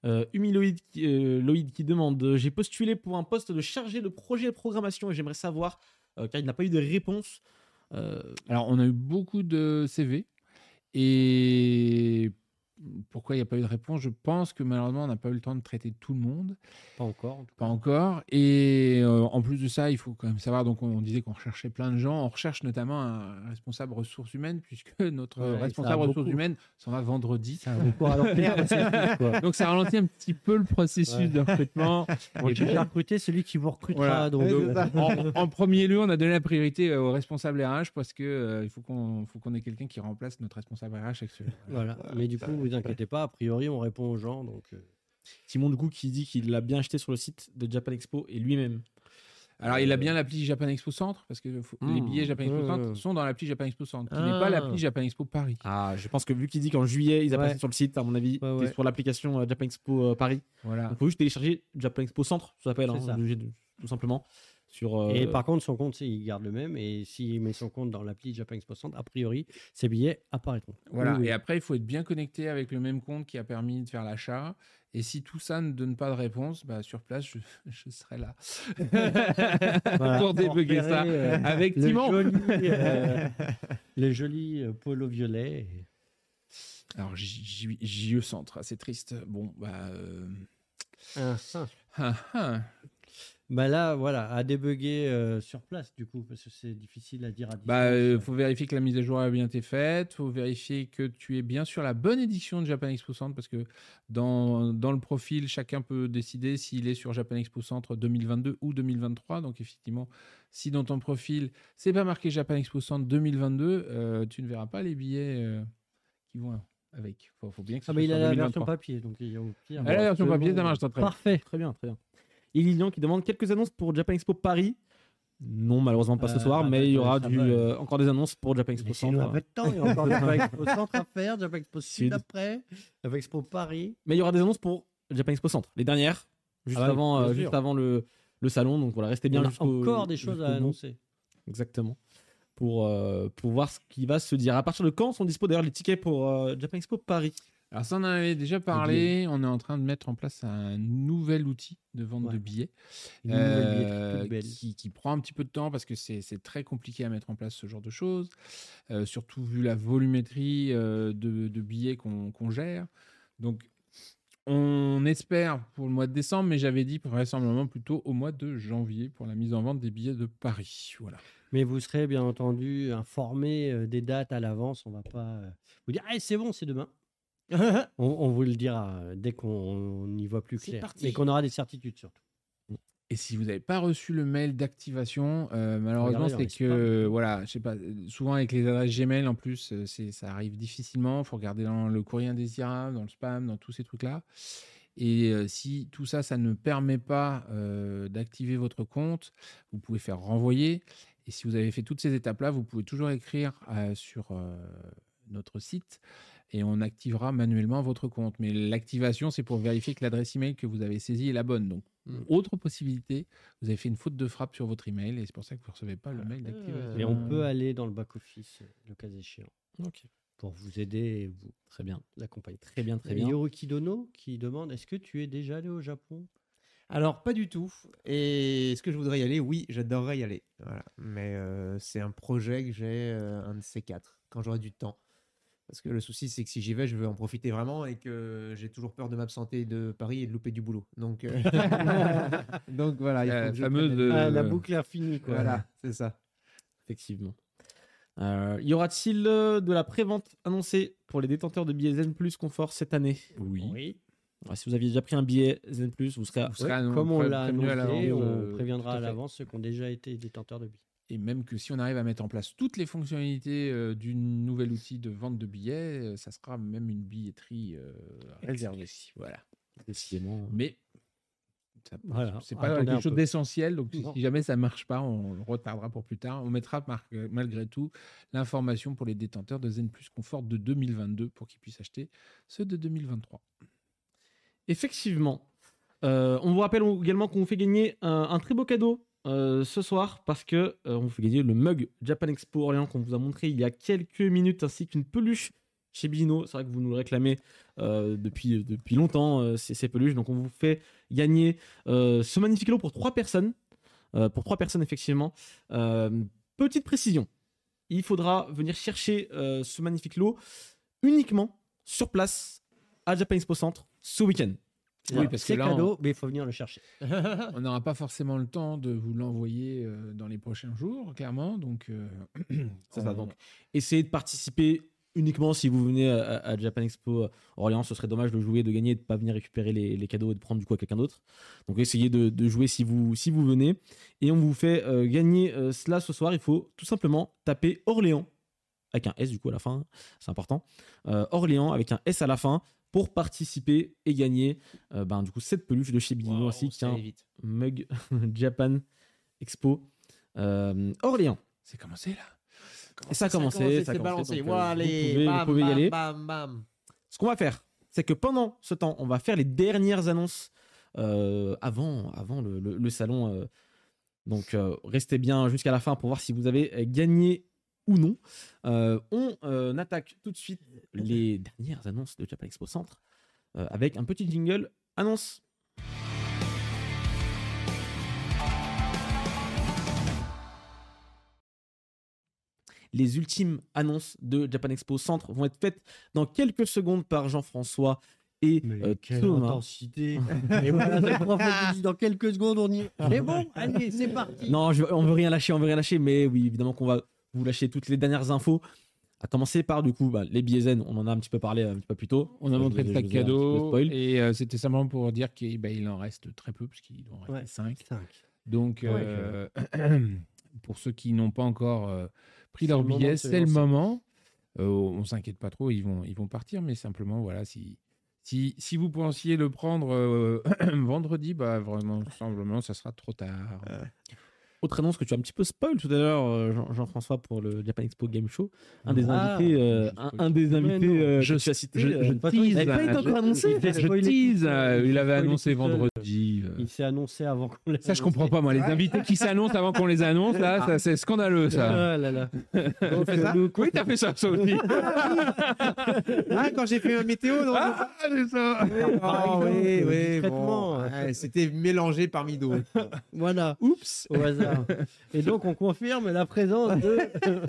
Euh, Humiloïd qui, euh, Loïd qui demande euh, J'ai postulé pour un poste de chargé de projet de programmation et j'aimerais savoir, euh, car il n'a pas eu de réponse. Euh, Alors, on a eu beaucoup de CV. Et pourquoi il n'y a pas eu de réponse Je pense que malheureusement, on n'a pas eu le temps de traiter tout le monde. Pas encore. en tout Pas encore. Et euh, en plus de ça, il faut quand même savoir, donc on disait qu'on recherchait plein de gens. On recherche notamment un responsable ressources humaines, puisque notre Ouais, ça responsable ressources beaucoup. humaines s'en va vendredi. cas. Beaucoup ralentir, c'est tout, quoi. Donc ça ralentit un petit peu le processus Ouais. de recrutement. Tu puis, recruter celui qui vous recrutera. Voilà. Donc, Ouais, c'est ça. en, en premier lieu, on a donné la priorité euh, au responsable RH parce que euh, il faut qu'on faut qu'on ait quelqu'un qui remplace notre responsable RH actuel. voilà. Mais du coup, vous inquiétez pas, a priori, on répond aux gens. Donc, euh, Simon, du coup, qui dit qu'il l'a bien acheté sur le site de Japan Expo et lui-même. Alors, il a bien l'appli Japan Expo Centre, parce que faut- les Hmm. billets Japan Expo. Centre sont dans l'appli Japan Expo Centre, qui Ah. n'est pas l'appli Japan Expo Paris. Ah, je pense que vu qu'il dit qu'en juillet, ils Ouais. apparaissent sur le site, à mon avis, Ouais, ouais. sur l'application euh, Japan Expo euh, Paris. Voilà. Il faut juste télécharger Japan Expo Centre, ça s'appelle, C'est hein, tout simplement. Sur, euh, Et par contre, son compte, il garde le même. Et s'il met son compte dans l'appli Japan Expo Centre, a priori, ses billets apparaîtront. Voilà. Oui, oui. Et après, il faut être bien connecté avec le même compte qui a permis de faire l'achat. Et si tout ça ne donne pas de réponse, bah, sur place, je, je serai là. Voilà. Pour débugger ça euh, avec le Timon. joli, euh, le joli euh, polo violet. Alors, JE Centre, c'est triste. Bon, bah. euh, Ah, ah. ah, ah. Bah là, voilà, à débugger euh, sur place, du coup, parce que c'est difficile à dire à distance. Bah, euh, faut vérifier que la mise à jour a bien été faite. Faut vérifier que tu es bien sur la bonne édition de Japan Expo Centre parce que dans, dans le profil, chacun peut décider s'il est sur Japan Expo Centre 2022 ou 2023. Donc, effectivement, si dans ton profil, c'est pas marqué Japan Expo Centre 2022, euh, tu ne verras pas les billets euh, qui vont avec. Faut, faut bien que ça Ah, mais il a la 2023. version papier, donc il y a au pire. Ah, la version papier, ça marche très bien. Parfait. Très bien, très bien. Et Lilian qui demande quelques annonces pour Japan Expo Paris. Non, malheureusement pas ce Euh, soir, bah, mais il y bah, aura du, va. euh, encore des annonces pour Japan Expo un Centre. peu de temps, il y a encore Japan Expo Centre à faire, Japan Expo Sud Sud. après, Japan Expo Paris. Mais il y aura des annonces pour Japan Expo Centre. Les dernières, juste Ah avant, euh, sûr. juste avant le, le salon. Donc voilà, restez bien Il y en a jusqu'au encore des choses à bout. annoncer. Exactement. Pour, pour voir ce qui va se dire. À partir de quand sont dispo d'ailleurs les tickets pour Japan Expo Paris? Alors ça, on en avait déjà parlé. On est en train de mettre en place un nouvel outil de vente Ouais. de billets. Euh, qui, qui prend un petit peu de temps parce que c'est très compliqué à mettre en place ce genre de choses, euh, surtout vu la volumétrie euh, de, de billets qu'on gère. Donc, on espère pour le mois de décembre, mais j'avais dit vraisemblablement plutôt au mois de janvier pour la mise en vente des billets de Paris. Voilà. Mais vous serez bien entendu informé euh, des dates à l'avance. On va pas vous dire, Ah, c'est bon, c'est demain. on, on vous le dira euh, dès qu'on on y voit plus clair. parti. Mais qu'on aura des certitudes surtout. Et si vous n'avez pas reçu le mail d'activation, euh, malheureusement, c'est que, voilà, je sais pas, euh, souvent avec les adresses Gmail, en plus, c'est, ça arrive difficilement. Il faut regarder dans le courrier indésirable, dans le spam, dans tous ces trucs-là. Et euh, si tout ça, ça ne permet pas euh, d'activer votre compte, vous pouvez faire renvoyer. Et si vous avez fait toutes ces étapes-là, vous pouvez toujours écrire euh, sur euh, notre site et on activera manuellement votre compte. Mais l'activation, c'est pour vérifier que l'adresse email que vous avez saisie est la bonne. Donc, Mm. autre possibilité, vous avez fait une faute de frappe sur votre email et c'est pour ça que vous ne recevez pas le mail d'activation. Mais on peut aller dans le back-office, le cas échéant, Ok. pour vous aider et vous Très bien. accompagner. Très bien, très Et bien. Yoruki Dono qui demande Est-ce que tu es déjà allé au Japon? Alors, pas du tout. Et est-ce que je voudrais y aller? Oui, j'adorerais y aller. Voilà. Mais euh, c'est un projet que j'ai, euh, un de ces quatre, quand j'aurai du temps. Parce que le souci, c'est que si j'y vais, je veux en profiter vraiment et que j'ai toujours peur de m'absenter de Paris et de louper du boulot. Donc, euh, Donc voilà. il faut La que je fameuse, prenne la- Ah, La boucle est infinie. Quoi. Voilà, c'est ça. Effectivement. Euh, y aura-t-il euh, de la prévente annoncée pour les détenteurs de billets Zen Plus Confort cette année? Oui. Oui. Ouais, Si vous aviez déjà pris un billet Zen Plus, vous serez. Vous serez Ouais, annon- comme on l'a annoncé, on euh, préviendra à l'avance ceux qui ont déjà été détenteurs de billets. Et même que si on arrive à mettre en place toutes les fonctionnalités euh, du nouvel outil de vente de billets, euh, ça sera même une billetterie euh, réservée. Voilà. Décidément. Mais Voilà. c'est pas quelque chose d'essentiel. Donc si- Non. si jamais ça marche pas, on le retardera pour plus tard. On mettra mar- malgré tout l'information pour les détenteurs de Zen Plus Confort de 2022 pour qu'ils puissent acheter ceux de 2023. Effectivement. Euh, on vous rappelle également qu'on vous fait gagner un, un très beau cadeau euh, ce soir parce que euh, on vous fait gagner le mug Japan Expo Orléans qu'on vous a montré il y a quelques minutes ainsi qu'une peluche chez Bino. C'est vrai que vous nous le réclamez euh, depuis, depuis longtemps ces, ces peluches. Donc on vous fait gagner ce magnifique lot pour trois personnes. Pour trois personnes effectivement. Petite précision. Il faudra venir chercher ce magnifique lot uniquement sur place à Japan Expo Centre ce week-end. Oui, parce que c'est on- cadeau, mais il faut venir le chercher. On n'aura pas forcément le temps de vous l'envoyer euh, dans les prochains jours, clairement. Donc, euh, C'est ça, on- donc. Essayez de participer uniquement si vous venez à, à Japan Expo euh, Orléans. Ce serait dommage de jouer, de gagner et de ne pas venir récupérer les, les cadeaux et de prendre du coup à quelqu'un d'autre. Donc essayez de, de jouer si vous, si vous venez. Et on vous fait euh, gagner euh, cela ce soir. Il faut tout simplement taper Orléans avec un S du coup à la fin. C'est important. Euh, Orléans avec un S à la fin pour participer et gagner euh, ben, du coup cette peluche de chez Bidino ainsi ça qu'un allait vite. mug Japan Expo euh, Orléans. C'est commencé là. Et ça a commencé, ça a c'est commencé, balancé. donc, euh, vous pouvez- vous bam, pouvez y aller. Bam. Ce qu'on va faire, c'est que pendant ce temps, on va faire les dernières annonces euh, avant, avant le, le- le salon. donc, restez bien jusqu'à la fin pour voir si vous avez gagné ou non. Euh, on euh, attaque tout de suite les dernières annonces de Japan Expo Centre euh, avec un petit jingle annonce. Les ultimes annonces de Japan Expo Centre vont être faites dans quelques secondes par Jean-François et Mais euh, quelle intensité Et voilà, dans quelques secondes, on y est. C'est bon, allez, c'est parti Non, je, on veut rien lâcher, on veut rien lâcher, mais oui, évidemment qu'on va vous lâcher toutes les dernières infos. À commencer par du coup bah, les billets zen, on en a un petit peu parlé un petit peu plus tôt. On a montré le peu cadeau et euh, c'était simplement pour dire qu'il bah, il en reste très peu puisqu'il en reste Ouais. 5. Cinq. Donc, Ouais, euh, pour ceux qui n'ont pas encore euh, pris leur le moment billet, c'est le moment. Euh, on s'inquiète pas trop, ils vont, ils vont partir, mais simplement, voilà, si, si, si vous pensiez le prendre euh, vendredi, bah vraiment, simplement, ça sera trop tard. Autre annonce que tu as un petit peu spoil tout à l'heure, euh, Jean- Jean-François, pour le Japan Expo Game Show. Un des Ah, invités, euh, je un, des invités euh, je- que tu as cité. je- je il tease, n'avait pas été encore je- annoncé. il Je spoiler tease, euh, Il il avait annoncé vendredi. Il s'est annoncé avant qu'on l'ait Ça, je comprends pas, moi. Les invités qui s'annoncent avant qu'on les annonce, là, ça, c'est scandaleux, ça. Ah là là. On fait ça nous, Oui, t'as fait ça, ça aussi. Ah, quand j'ai fait un météo, non Ah, c'est ça. Ah, oui, oui, bon. Ouais, C'était mélangé parmi d'autres. Voilà, Oups. au hasard. Et donc, on confirme la présence de...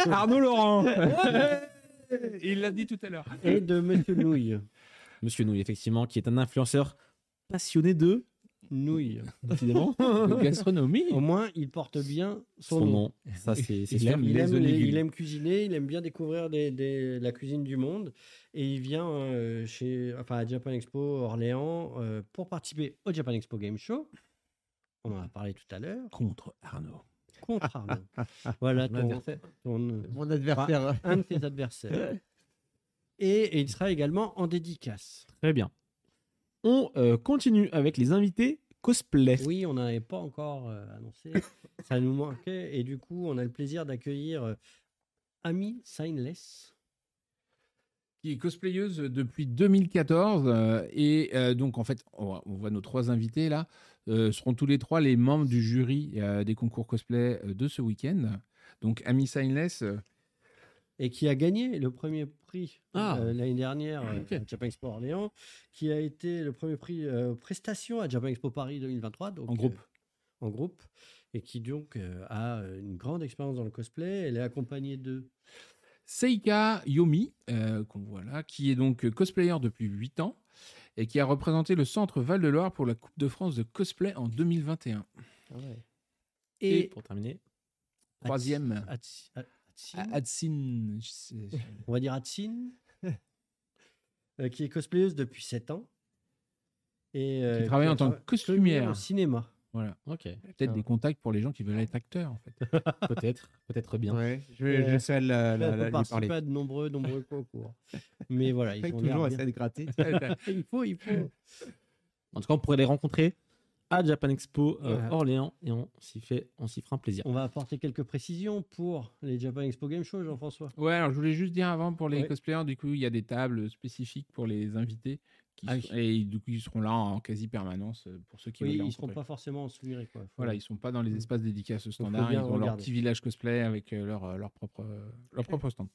Arnaud Laurent. Il l'a dit tout à l'heure. et de Monsieur Nouille. Monsieur Nouille, effectivement, qui est un influenceur passionné de, Nouille. décidément, De gastronomie. Au moins, il porte bien son, son nom. nom. Ça, c'est c'est Il sûr. aime Il aime, les- il aime cuisiner, il aime bien découvrir des- des- la cuisine du monde. Et il vient euh, chez, enfin, à Japan Expo Orléans euh, pour participer au Japan Expo Game Show. On en a parlé tout à l'heure. Contre Arnaud. Contre Arnaud. voilà Mon ton, adversaire. ton- Mon adversaire. un de tes adversaires. Et, et il sera également en dédicace. Très bien. On euh, continue avec les invités cosplay. Oui, on n'en avait pas encore euh, annoncé. Ça nous manquait. Et du coup, on a le plaisir d'accueillir euh, Ami Signless. Qui est cosplayeuse depuis 2014. euh, et euh, donc, en fait, on voit, on voit nos trois invités là. Euh, seront tous les trois les membres du jury euh, des concours cosplay euh, de ce week-end. Donc, Ami Signless, et qui a gagné le premier prix Ah. l'année dernière Ok. à Japan Expo Orléans, qui a été le premier prix prestation à Japan Expo Paris 2023. Donc, En groupe. en groupe. Et qui donc euh, a une grande expérience dans le cosplay. Elle est accompagnée de. Seika Yomi, euh, qu'on voit là, qui est donc cosplayer depuis 8 ans et qui a représenté le centre Val-de-Loire pour la Coupe de France de cosplay en 2021. Et, Et, pour terminer, Troisième, Adsin. on va dire Atsin, euh, qui est cosplayeuse depuis 7 ans. Et, euh, Qui travaille en tant que costumière. au cinéma. Voilà. ok, Peut-être des contacts pour les gens qui veulent être acteurs, en fait. peut-être, peut-être bien. Ouais, je vais, vais essayer de la, la, la- lui parler. à de nombreux, nombreux concours. Mais voilà, ils Fait ont que l'air toujours essayer de gratter. Il faut, il faut. En tout cas, on pourrait les rencontrer à Japan Expo euh. Orléans et on s'y fait, on s'y fera un plaisir. On va apporter quelques précisions pour les Japan Expo Game Show, Jean-François. Ouais, alors je voulais juste dire avant pour les Ouais. cosplayers, du coup, il y a des tables spécifiques pour les invités. Qui Ah sont- Et du coup, ils seront là en quasi permanence euh, pour ceux qui Oui, veulent ils ne seront pas forcément en soumiré. Quoi. Faut- Voilà, ils sont pas dans les Mm. espaces dédicaces standards, ils ont leur petit village cosplay avec euh, leur, euh, leur, propre, leur propre stand.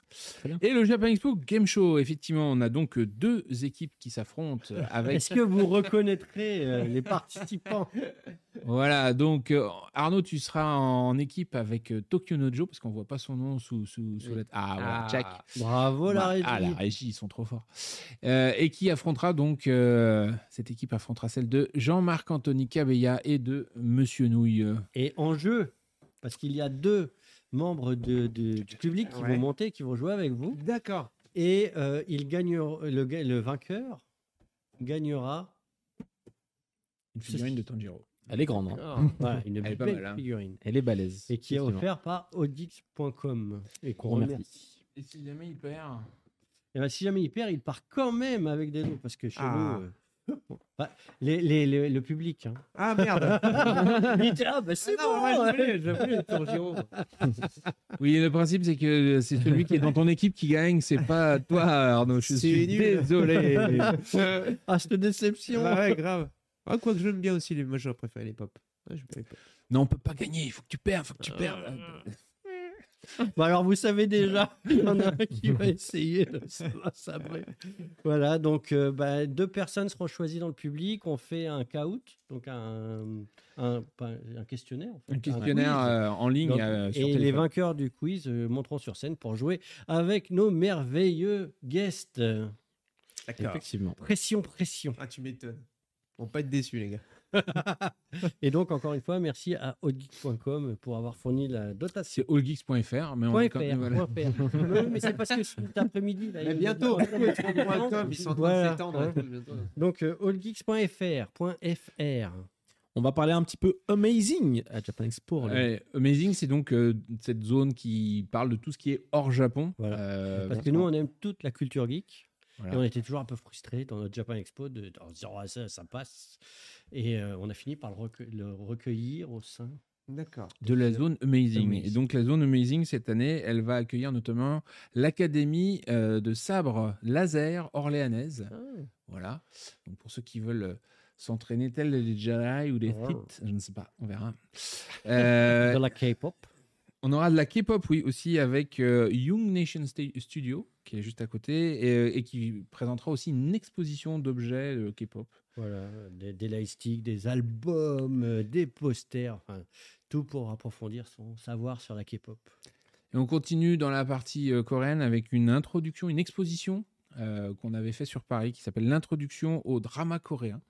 Et le Japan Expo Game Show, effectivement, on a donc deux équipes qui s'affrontent avec. Est-ce que vous reconnaîtrez les participants? Voilà, donc euh, Arnaud, tu seras en équipe avec euh, Tokyo Nojo, parce qu'on voit pas son nom sous, sous, sous Oui. la. Ah, voilà, Ah. check. Bravo la Bah, régie. Ah, la régie, ils sont trop forts. Euh, et qui affrontera donc, euh, cette équipe affrontera celle de Jean-Marc Anthony Cabella et de Monsieur Nouille. Et en jeu, parce qu'il y a deux membres de- de- du public qui Ouais. vont monter, qui vont jouer avec vous. D'accord. Et euh, il gagne, le, le vainqueur gagnera Une figurine de Tanjiro. Elle est grande, hein. voilà, une Elle est pas belle mal, hein. figurine. elle est balèze. Et qui est offert par audix.com. Et qu'on Remercie. Et si jamais il perd Et ben, si jamais il perd, il part quand même avec des lots. Parce que chez Ah. nous, euh, Les, les- les- le public. hein. Ah merde Il était, ah, bah, c'est Ah non, bon, je ouais. je voulais le tour Giro. Oui, le principe, c'est que c'est celui qui est dans ton équipe qui gagne, c'est pas toi, Arnaud. Je C'est suis nul. désolé. Ah, cette déception. Ah ouais, grave. Ah, quoi que j'aime bien aussi, les... moi j'aurais préféré les pop. Ouais, j'aime bien les pop. non, on peut pas gagner, il faut que tu perds, il faut que tu perds. Bon, alors, vous savez déjà, il y en a un qui va essayer de se la sabrer. Voilà, donc euh, bah, deux personnes seront choisies dans le public. On fait un caout, donc un, un, pas un questionnaire. en fait, Un questionnaire quiz. euh, en ligne Donc, euh, sur et les vainqueurs du quiz euh, monteront sur scène pour jouer avec nos merveilleux guests. D'accord. Effectivement. Pression, pression. Ah, tu m'étonnes. On pas être déçus, les gars. Et donc, encore une fois, merci à hotgeek.com pour avoir fourni la dotation. C'est allgeeks.fr, mais on est quand même- voilà. Oui, mais c'est parce que cet après-midi. Mais bientôt, il- ils sont en train Voilà, de s'étendre. hein. Donc, euh, allgeeks.fr. point .fr. On va parler un petit peu amazing à Japan Expo. Ouais, Amazing, c'est donc euh, cette zone qui parle de tout ce qui est hors Japon. Voilà. Euh, Parce que nous, on aime toute la culture geek. Voilà. Et on était toujours un peu frustrés dans notre Japan Expo de, en se disant, Ah, ça, ça passe. Et euh, on a fini par le, recueil- le recueillir au sein. D'accord. de la zone Amazing. Amazing. Et donc la zone Amazing cette année, elle va accueillir notamment l'académie euh, de sabre laser orléanaise. Voilà. Donc pour ceux qui veulent euh, s'entraîner tels les Jedi ou les Oh. Sith, je ne sais pas, on verra. Euh, de la K-pop. on aura de la K-pop, oui, aussi avec euh, Young Nation Studio, qui est juste à côté, et, euh, et qui présentera aussi une exposition d'objets de K-pop. Voilà, des, des des albums, euh, des posters, enfin, tout pour approfondir son savoir sur la K-pop. Et on continue dans la partie euh, coréenne avec une introduction, une exposition euh, qu'on avait fait sur Paris qui s'appelle l'introduction au drama coréen.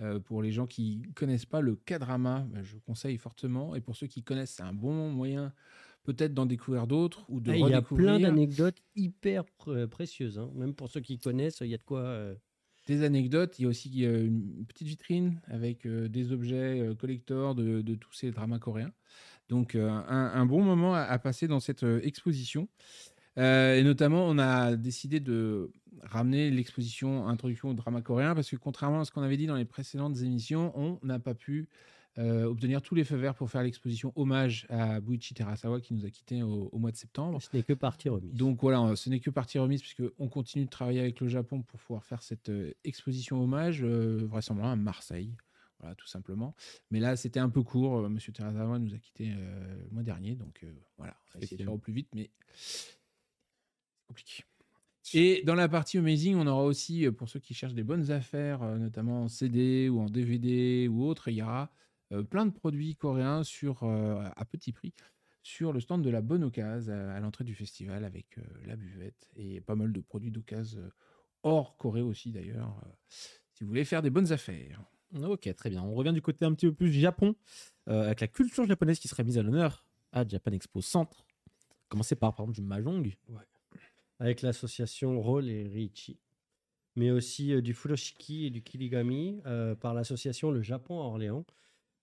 Euh, pour les gens qui connaissent pas le K-drama, bah, je conseille fortement. Et pour ceux qui connaissent, c'est un bon moyen peut-être d'en découvrir d'autres ou de Ah, il y a plein d'anecdotes hyper pr- précieuses. hein. Même pour ceux qui connaissent, il y a de quoi. euh, des anecdotes. Il y a aussi euh, une petite vitrine avec euh, des objets euh, collector de, de tous ces dramas coréens. Donc euh, un, un bon moment à, à passer dans cette euh, exposition. Euh, et notamment, on a décidé de ramener l'exposition Introduction au drama coréen parce que contrairement à ce qu'on avait dit dans les précédentes émissions, on n'a pas pu euh, obtenir tous les feux verts pour faire l'exposition hommage à Buichi Terasawa qui nous a quittés au, au mois de septembre. ce n'est que partie remise. Donc voilà, ce n'est que partie remise puisqu'on continue de travailler avec le Japon pour pouvoir faire cette euh, exposition hommage, euh, vraisemblablement à Marseille. Voilà, tout simplement. Mais là, c'était un peu court. Monsieur Terasawa nous a quittés euh, le mois dernier. Donc voilà, on va essayer de faire au plus vite, mais c'est compliqué. Et dans la partie Amazing, on aura aussi, pour ceux qui cherchent des bonnes affaires, notamment en CD ou en DVD ou autre, il y aura plein de produits coréens sur, euh, à petit prix sur le stand de la Bonne Occasion à, à l'entrée du festival avec euh, la buvette et pas mal de produits d'occasion euh, hors Corée aussi d'ailleurs, euh, si vous voulez faire des bonnes affaires. Ok, très bien. On revient du côté un petit peu plus Japon, euh, avec la culture japonaise qui serait mise à l'honneur à Japan Expo Centre. Commencer par, par exemple, du Mahjong. Avec l'association Roll et Riichi. Mais aussi euh, du Furoshiki et du Kirigami euh, par l'association Le Japon à Orléans.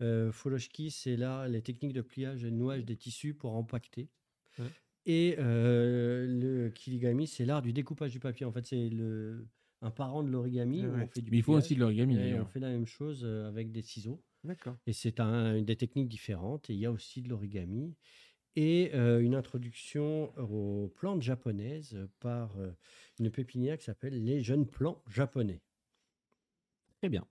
Euh, Furoshiki, c'est là les techniques de pliage et de nouage des tissus pour empaqueter. Ouais. Et euh, le Kirigami, c'est l'art du découpage du papier. En fait, c'est le, un parent de l'origami. Ouais, où ouais. on fait du Mais il faut aussi de l'origami Et on fait la même chose euh, avec des ciseaux. D'accord. Et c'est un, des techniques différentes. Et il y a aussi de l'origami. Et euh, une introduction aux plantes japonaises par euh, une pépinière qui s'appelle Les Jeunes Plants Japonais. Très bien.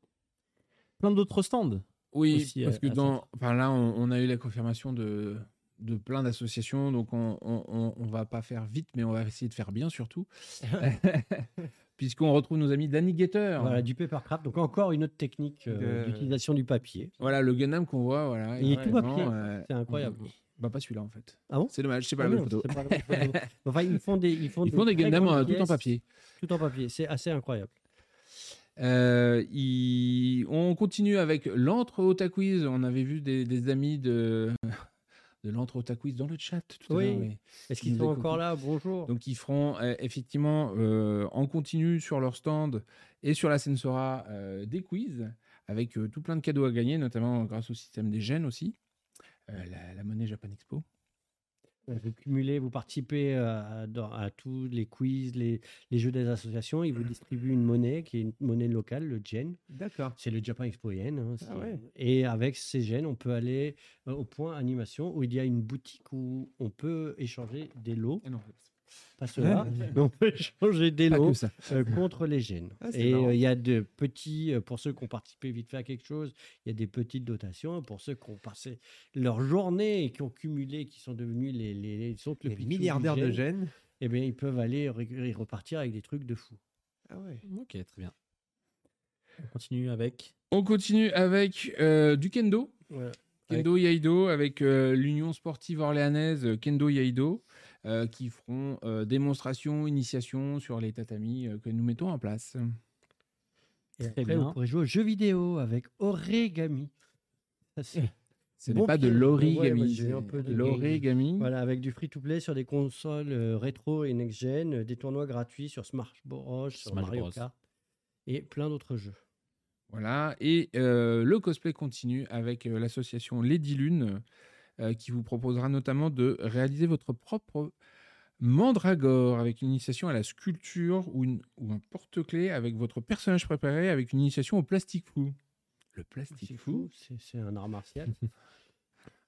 Plein d'autres stands. Oui, aussi, parce euh, que à dans, enfin là, on, on a eu la confirmation de, de plein d'associations, donc on, on, va pas faire vite, mais on va essayer de faire bien surtout, puisqu'on retrouve nos amis Danny Getter. Voilà, du papercraft. Donc encore une autre technique euh, De- d'utilisation du papier. Voilà, le Gundam qu'on voit, voilà. Il est tout papier. euh, C'est incroyable. Bah pas celui-là en fait. Ah bon? C'est dommage, c'est pas Ah la non, bonne photo. c'est pas la photo. Enfin, ils font des, ils font Ils font des Gundam euh, tout en papier. Tout en papier. C'est assez incroyable. Euh, il- On continue avec l'entre Otaquiz. On avait vu des, des amis de, de l'entre Otaquiz dans le chat tout à Oui. l'heure, mais- Est-ce qu'ils sont encore là Bonjour. Donc ils feront euh, effectivement euh, en continu sur leur stand et sur la Sensora des quiz avec tout plein de cadeaux à gagner, notamment grâce au système des gènes aussi, la, la monnaie Japan Expo. Vous cumulez, vous participez à, dans- à tous les quiz, les, les jeux des associations. Ils vous distribuent une monnaie qui est une monnaie locale, le yen. D'accord. C'est le Japan Expo Yen. hein, Ah ouais. Et avec ces yens, on peut aller euh, au point animation où il y a une boutique où on peut échanger des lots. Non, Pas ceux-là, mais on peut échanger des lots euh, contre les gènes. Ah, et euh, il y a de petits, euh, pour ceux qui ont participé vite fait à quelque chose, il y a des petites dotations. Pour ceux qui ont passé leur journée et qui ont cumulé, qui sont devenus les, les, les, sont le Les milliardaires de gène, gènes. eh bien, ils peuvent aller repartir avec des trucs de fou. Ah ouais. Ok, très bien. On continue avec. On continue avec euh, du kendo. Kendo Yaido avec euh, l'Union sportive orléanaise Kendo Yaido euh, qui feront euh, démonstration, initiation sur les tatamis euh, que nous mettons en place. Et Très après, bien. vous pourrez jouer aux jeux vidéo avec Origami. Ça, c'est- Ce Bon n'est pas de pied. L'origami, ouais, j'ai c'est un peu de- l'origami. Voilà, avec du free-to-play sur des consoles euh, rétro et next-gen, euh, des tournois gratuits sur Smash Bros, sur Smash Mario Bros. Kart et plein d'autres jeux. Voilà, et euh, le cosplay continue avec euh, l'association Lady Lune euh, qui vous proposera notamment de réaliser votre propre mandragore avec une initiation à la sculpture ou, une- ou un porte-clés avec votre personnage préparé avec une initiation au plastique fou. Le plastique fou, c'est un art martial.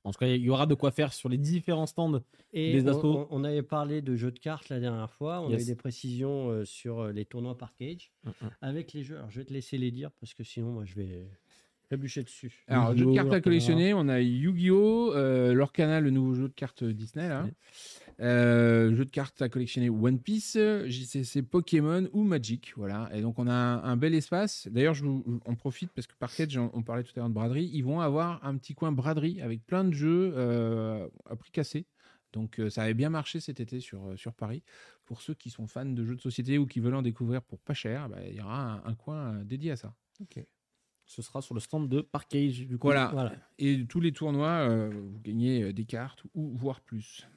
En tout cas, il y aura de quoi faire sur les différents stands. Et Des on, assos. on- on avait parlé de jeux de cartes la dernière fois, on Yes. avait des précisions euh, sur euh, les tournois par cage avec les jeux. Alors je vais te laisser les dire parce que sinon moi je vais trébucher dessus. Alors, jeu de Yu-Gi-Oh, cartes à collectionner, on a Yu-Gi-Oh, euh, Lorcana, le nouveau jeu de cartes Disney, là. Euh, jeu de cartes à collectionner One Piece, JCC Pokémon ou Magic, voilà. Et donc on a un, un bel espace. D'ailleurs, je vous, on profite parce que Parkage, on, parlait tout à l'heure de braderie, ils vont avoir un petit coin braderie avec plein de jeux euh, à prix cassé. Donc euh, ça avait bien marché cet été sur, euh, sur Paris. Pour ceux qui sont fans de jeux de société ou qui veulent en découvrir pour pas cher, bah, il y aura un, un coin euh, dédié à ça. Ce sera sur le stand de Parkage. Du coup. Voilà. Voilà. Et tous les tournois, euh, vous gagnez euh, des cartes ou voire plus.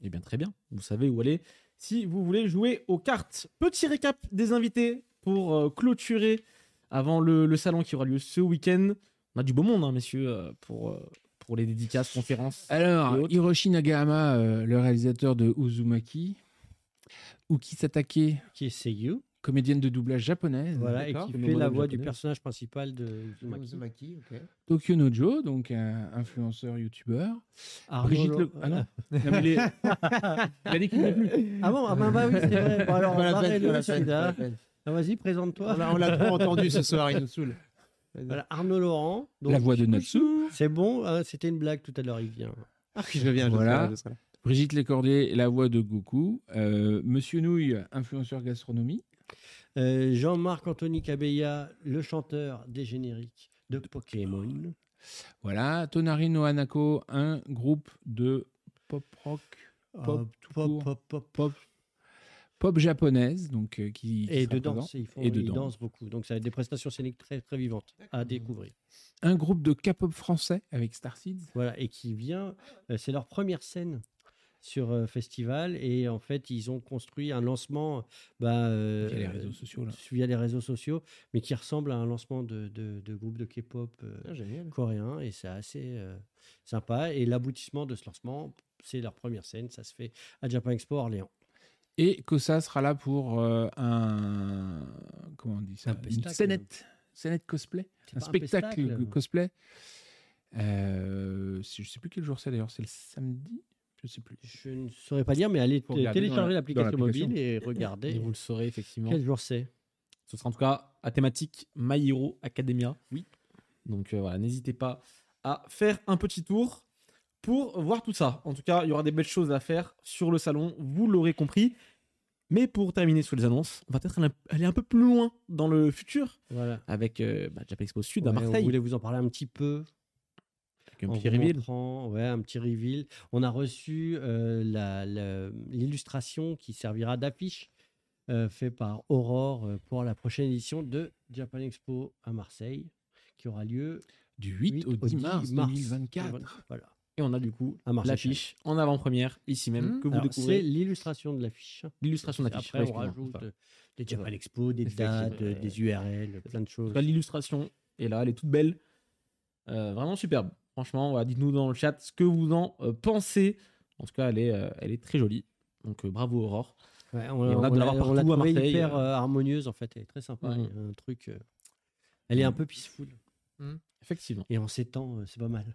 Eh bien, très bien. Vous savez où aller si vous voulez jouer aux cartes. Petit récap des invités pour euh, clôturer avant le, le salon qui aura lieu ce week-end. On a du beau monde, hein, messieurs, pour, euh, pour les dédicaces, conférences. Alors. Hiroshi Nagahama, le réalisateur de Uzumaki. Uki Satake, Qui est Seiyu, comédienne de doublage japonaise. voilà, et qui Le fait la voix du japonais. personnage principal de Uzumaki. Uzumaki, ok. Tokyo Nojo, donc un influenceur youtubeur. Arnaud Brigitte Le... Ah non, Non, mais les- Il a dit qu'il n'y plus. Ah bon, ah ben bah oui, c'est vrai. Bon, alors, pas la peine, celui-là. Ah, Vas-y, présente-toi. On l'a- on trop entendu ce soir, il nous saoule. Voilà, Arnaud Laurent. donc- La voix de Natsu. C'est bon, hein, c'était une blague tout à l'heure, il vient. Ah, je viens, je Voilà. serai je serai. Brigitte Lécordier, la voix de Goku. Euh, Monsieur Nouille, influenceur gastronomie. Euh, Jean-Marc Anthony Cabella, le chanteur des génériques de Pokémon. Voilà. Tonari no Hanako, un groupe de pop rock, pop, Euh, tout pop, court. pop, pop, pop, pop japonaise, donc euh, qui, qui Et de danse, ils, font, Et de ils danse. dansent beaucoup. Donc ça être des prestations scéniques très, très vivantes à découvrir. Un groupe de K-pop français avec Starseeds. Voilà, et qui vient, euh, c'est leur première scène sur euh, festival et en fait ils ont construit un lancement bah, euh, Via les réseaux sociaux, là. via les réseaux sociaux, mais qui ressemble à un lancement de, de, de groupe de K-pop euh, Ah, coréen et c'est assez euh, sympa. Et l'aboutissement de ce lancement, c'est leur première scène, ça se fait à Japan Expo Orléans. Et Kosa sera là pour euh, un. Comment on dit ça? Un Une spectacle. scénette. Scénette cosplay? Un spectacle cosplay? Euh, je sais plus quel jour c'est d'ailleurs. C'est le samedi? Je sais plus. Je ne saurais pas dire, mais allez regarder télécharger la- l'application mobile et Et regardez vous le saurez effectivement. quel jour c'est? Ce sera en tout cas à thématique My Hero Academia. Oui. Donc euh, voilà, n'hésitez pas à faire un petit tour pour voir tout ça. En tout cas, il y aura des belles choses à faire sur le salon, vous l'aurez compris. Mais pour terminer sur les annonces, on va peut-être aller- un peu plus loin dans le futur Voilà. avec euh, bah, Japan Expo Sud à Ouais, On Marseille. voulait vous en parler un petit peu. Un petit reveal. ouais, un petit reveal. On a reçu euh, l'illustration qui servira d'affiche euh, fait par Aurore euh, pour la prochaine édition de Japan Expo à Marseille, qui aura lieu Du 8 au 10 mars 2024. Voilà. Et on a du coup À Marseille. l'affiche en avant-première ici même Mmh. que vous Alors, découvrez. C'est l'illustration de l'affiche. L'illustration d'affiche. Après, on rajoute Enfin, des Japan. Expo, des dates, des URL, plein de choses. l'illustration est là, elle est toute belle. Euh, vraiment superbe. Franchement, voilà, dites-nous dans le chat ce que vous en euh, pensez En tout cas, elle est, euh, elle est très jolie. Donc euh, bravo Aurore. Ouais, on, on a de l'a- l'avoir on l'a partout à hyper euh. harmonieuse en fait. Elle est très sympa. Un truc. euh, Elle est un peu peaceful. Effectivement. Et en ces temps, euh, c'est pas mal.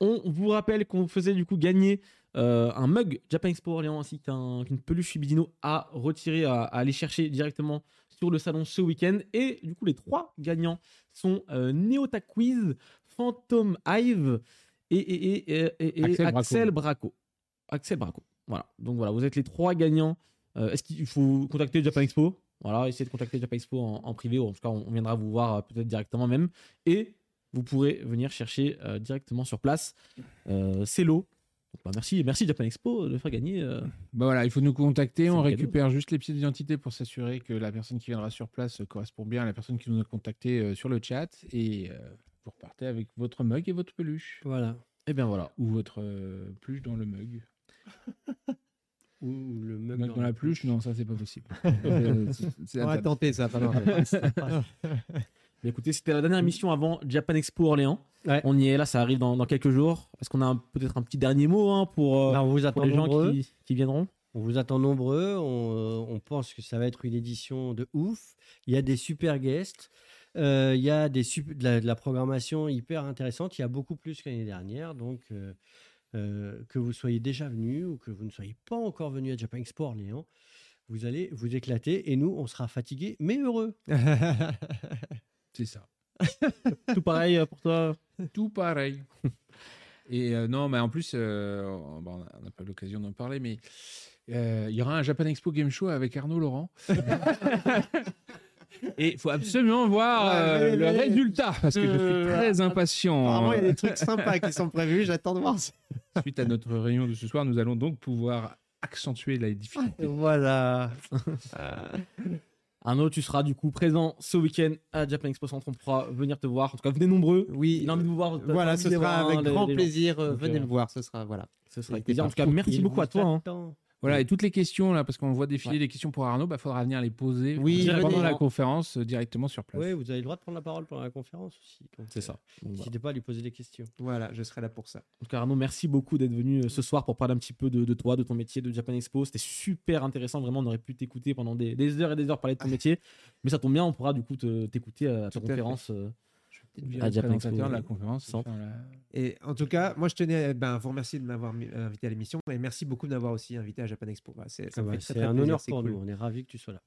On vous rappelle qu'on vous faisait du coup gagner euh, un mug Japan Expo Orléans ainsi qu'un- qu'une peluche Shibidino à retirer, à, à aller chercher directement sur le salon ce week-end. Et du coup, les trois gagnants sont euh, Neota Quiz, Phantom Hive et, et- et- et- et Axel Braco. Axel Braco. Axel Braco. Voilà. Donc voilà, vous êtes les trois gagnants. Euh, Est-ce qu'il faut contacter Japan Expo? Voilà, essayez de contacter Japan Expo en, en privé, ou en tout cas, on, on viendra vous voir euh, peut-être directement même. Et vous pourrez venir chercher euh, directement sur place euh, ces lots. Donc, bah, merci, merci Japan Expo de faire gagner. euh, Bah voilà, il faut nous contacter. On cadeau. récupère juste les pièces d'identité pour s'assurer que la personne qui viendra sur place euh, correspond bien à la personne qui nous a contacté euh, sur le chat. Et euh, vous repartez avec votre mug et votre peluche. Voilà. Et bien voilà. Ou votre euh, peluche dans le mug. Ou le mug dans la peluche, non, ça c'est pas possible. Euh, On va tenter ça. pardon. Mais écoutez, c'était la dernière émission avant Japan Expo Orléans. Ouais. On y est là, ça arrive dans, dans quelques jours. Est-ce qu'on a peut-être un petit dernier mot hein, pour, euh, on vous pour les gens qui, qui viendront? On vous attend nombreux. On, on pense que ça va être une édition de ouf. Il y a des super guests. Euh, il y a des de, la, de la programmation hyper intéressante. Il y a beaucoup plus que l'année dernière. Donc, euh, euh, que vous soyez déjà venu ou que vous ne soyez pas encore venu à Japan Expo Orléans, vous allez vous éclater. Et nous, on sera fatigués mais heureux. C'est ça. Tout pareil euh, pour toi Tout pareil. Et euh, non, mais en plus, euh, on bon, on n'a pas l'occasion d'en parler, mais euh, il y aura un Japan Expo Game Show avec Arnaud Laurent. Et il faut absolument voir euh, mais- le mais- résultat, parce que je suis très impatient. Apparemment, il y a des trucs sympas qui sont prévus. J'attends de voir. Suite à notre réunion de ce soir, nous allons donc pouvoir accentuer la difficulté. Voilà. Arnaud, tu seras du coup présent ce week-end à Japan Expo Centre. On pourra venir te voir. En tout cas, venez nombreux. Oui. Il a envie de vous voir. t'as Voilà, ce sera avec grand plaisir. euh, Venez euh, le voir. Ce sera voilà. Ce sera avec plaisir. En tout cas, merci beaucoup à toi. Voilà, et toutes les questions, là, parce qu'on voit défiler Ouais. des questions pour Arnaud, il faudra venir les poser Oui, euh, pendant la conférence euh, directement sur place. Oui, vous avez le droit de prendre la parole pendant la conférence aussi. C'est euh, ça. Donc, voilà. N'hésitez pas à lui poser des questions. Voilà, je serai là pour ça. En tout cas, Arnaud, merci beaucoup d'être venu euh, ce soir pour parler un petit peu de, de toi, de ton métier, de Japan Expo. C'était super intéressant. Vraiment, on aurait pu t'écouter pendant des, des heures et des heures parler de ton métier. Mais ça tombe bien, on pourra du coup te- t'écouter à ta à À Japan Expo, la conférence. centre. faire la- Et en tout cas, moi, je tenais eh ben, à vous remercier de m'avoir invité à l'émission et merci beaucoup de m'avoir aussi invité à Japan Expo. Voilà, c'est ça Ah me bah, c'est un honneur c'est pour cool. nous. On est ravis que tu sois là.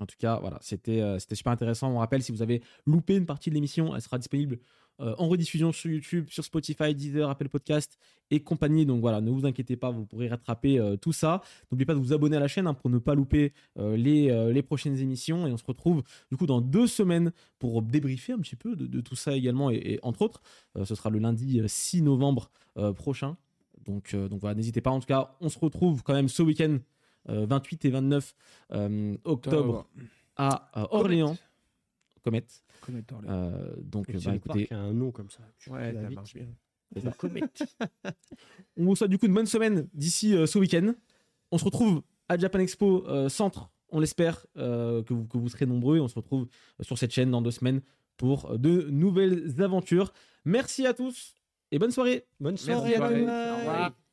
En tout cas, voilà, c'était euh, c'était super intéressant. On rappelle, si vous avez loupé une partie de l'émission, elle sera disponible euh, en rediffusion sur YouTube, sur Spotify, Deezer, Apple Podcast et compagnie. Donc voilà, ne vous inquiétez pas, vous pourrez rattraper euh, tout ça. N'oubliez pas de vous abonner à la chaîne hein, pour ne pas louper euh, les, les prochaines émissions. Et on se retrouve du coup dans deux semaines pour débriefer un petit peu de, de tout ça également. Et, et entre autres, ce sera le lundi euh, 6 novembre prochain. Donc, donc voilà, n'hésitez pas. En tout cas, on se retrouve quand même ce week-end, euh, 28 et 29 euh, octobre à Orléans. Comet. Euh, donc, bah, écoutez, parc a un nom comme ça. Ouais, ça marche bien. Comet. on vous souhaite du coup une bonne semaine d'ici euh, ce week-end. On se retrouve à Japan Expo euh, Centre. On l'espère euh, que, vous, que vous serez nombreux. Et on se retrouve sur cette chaîne dans deux semaines pour de nouvelles aventures. Merci à tous et bonne soirée. Bonne Merci, soirée à soirée. Au revoir.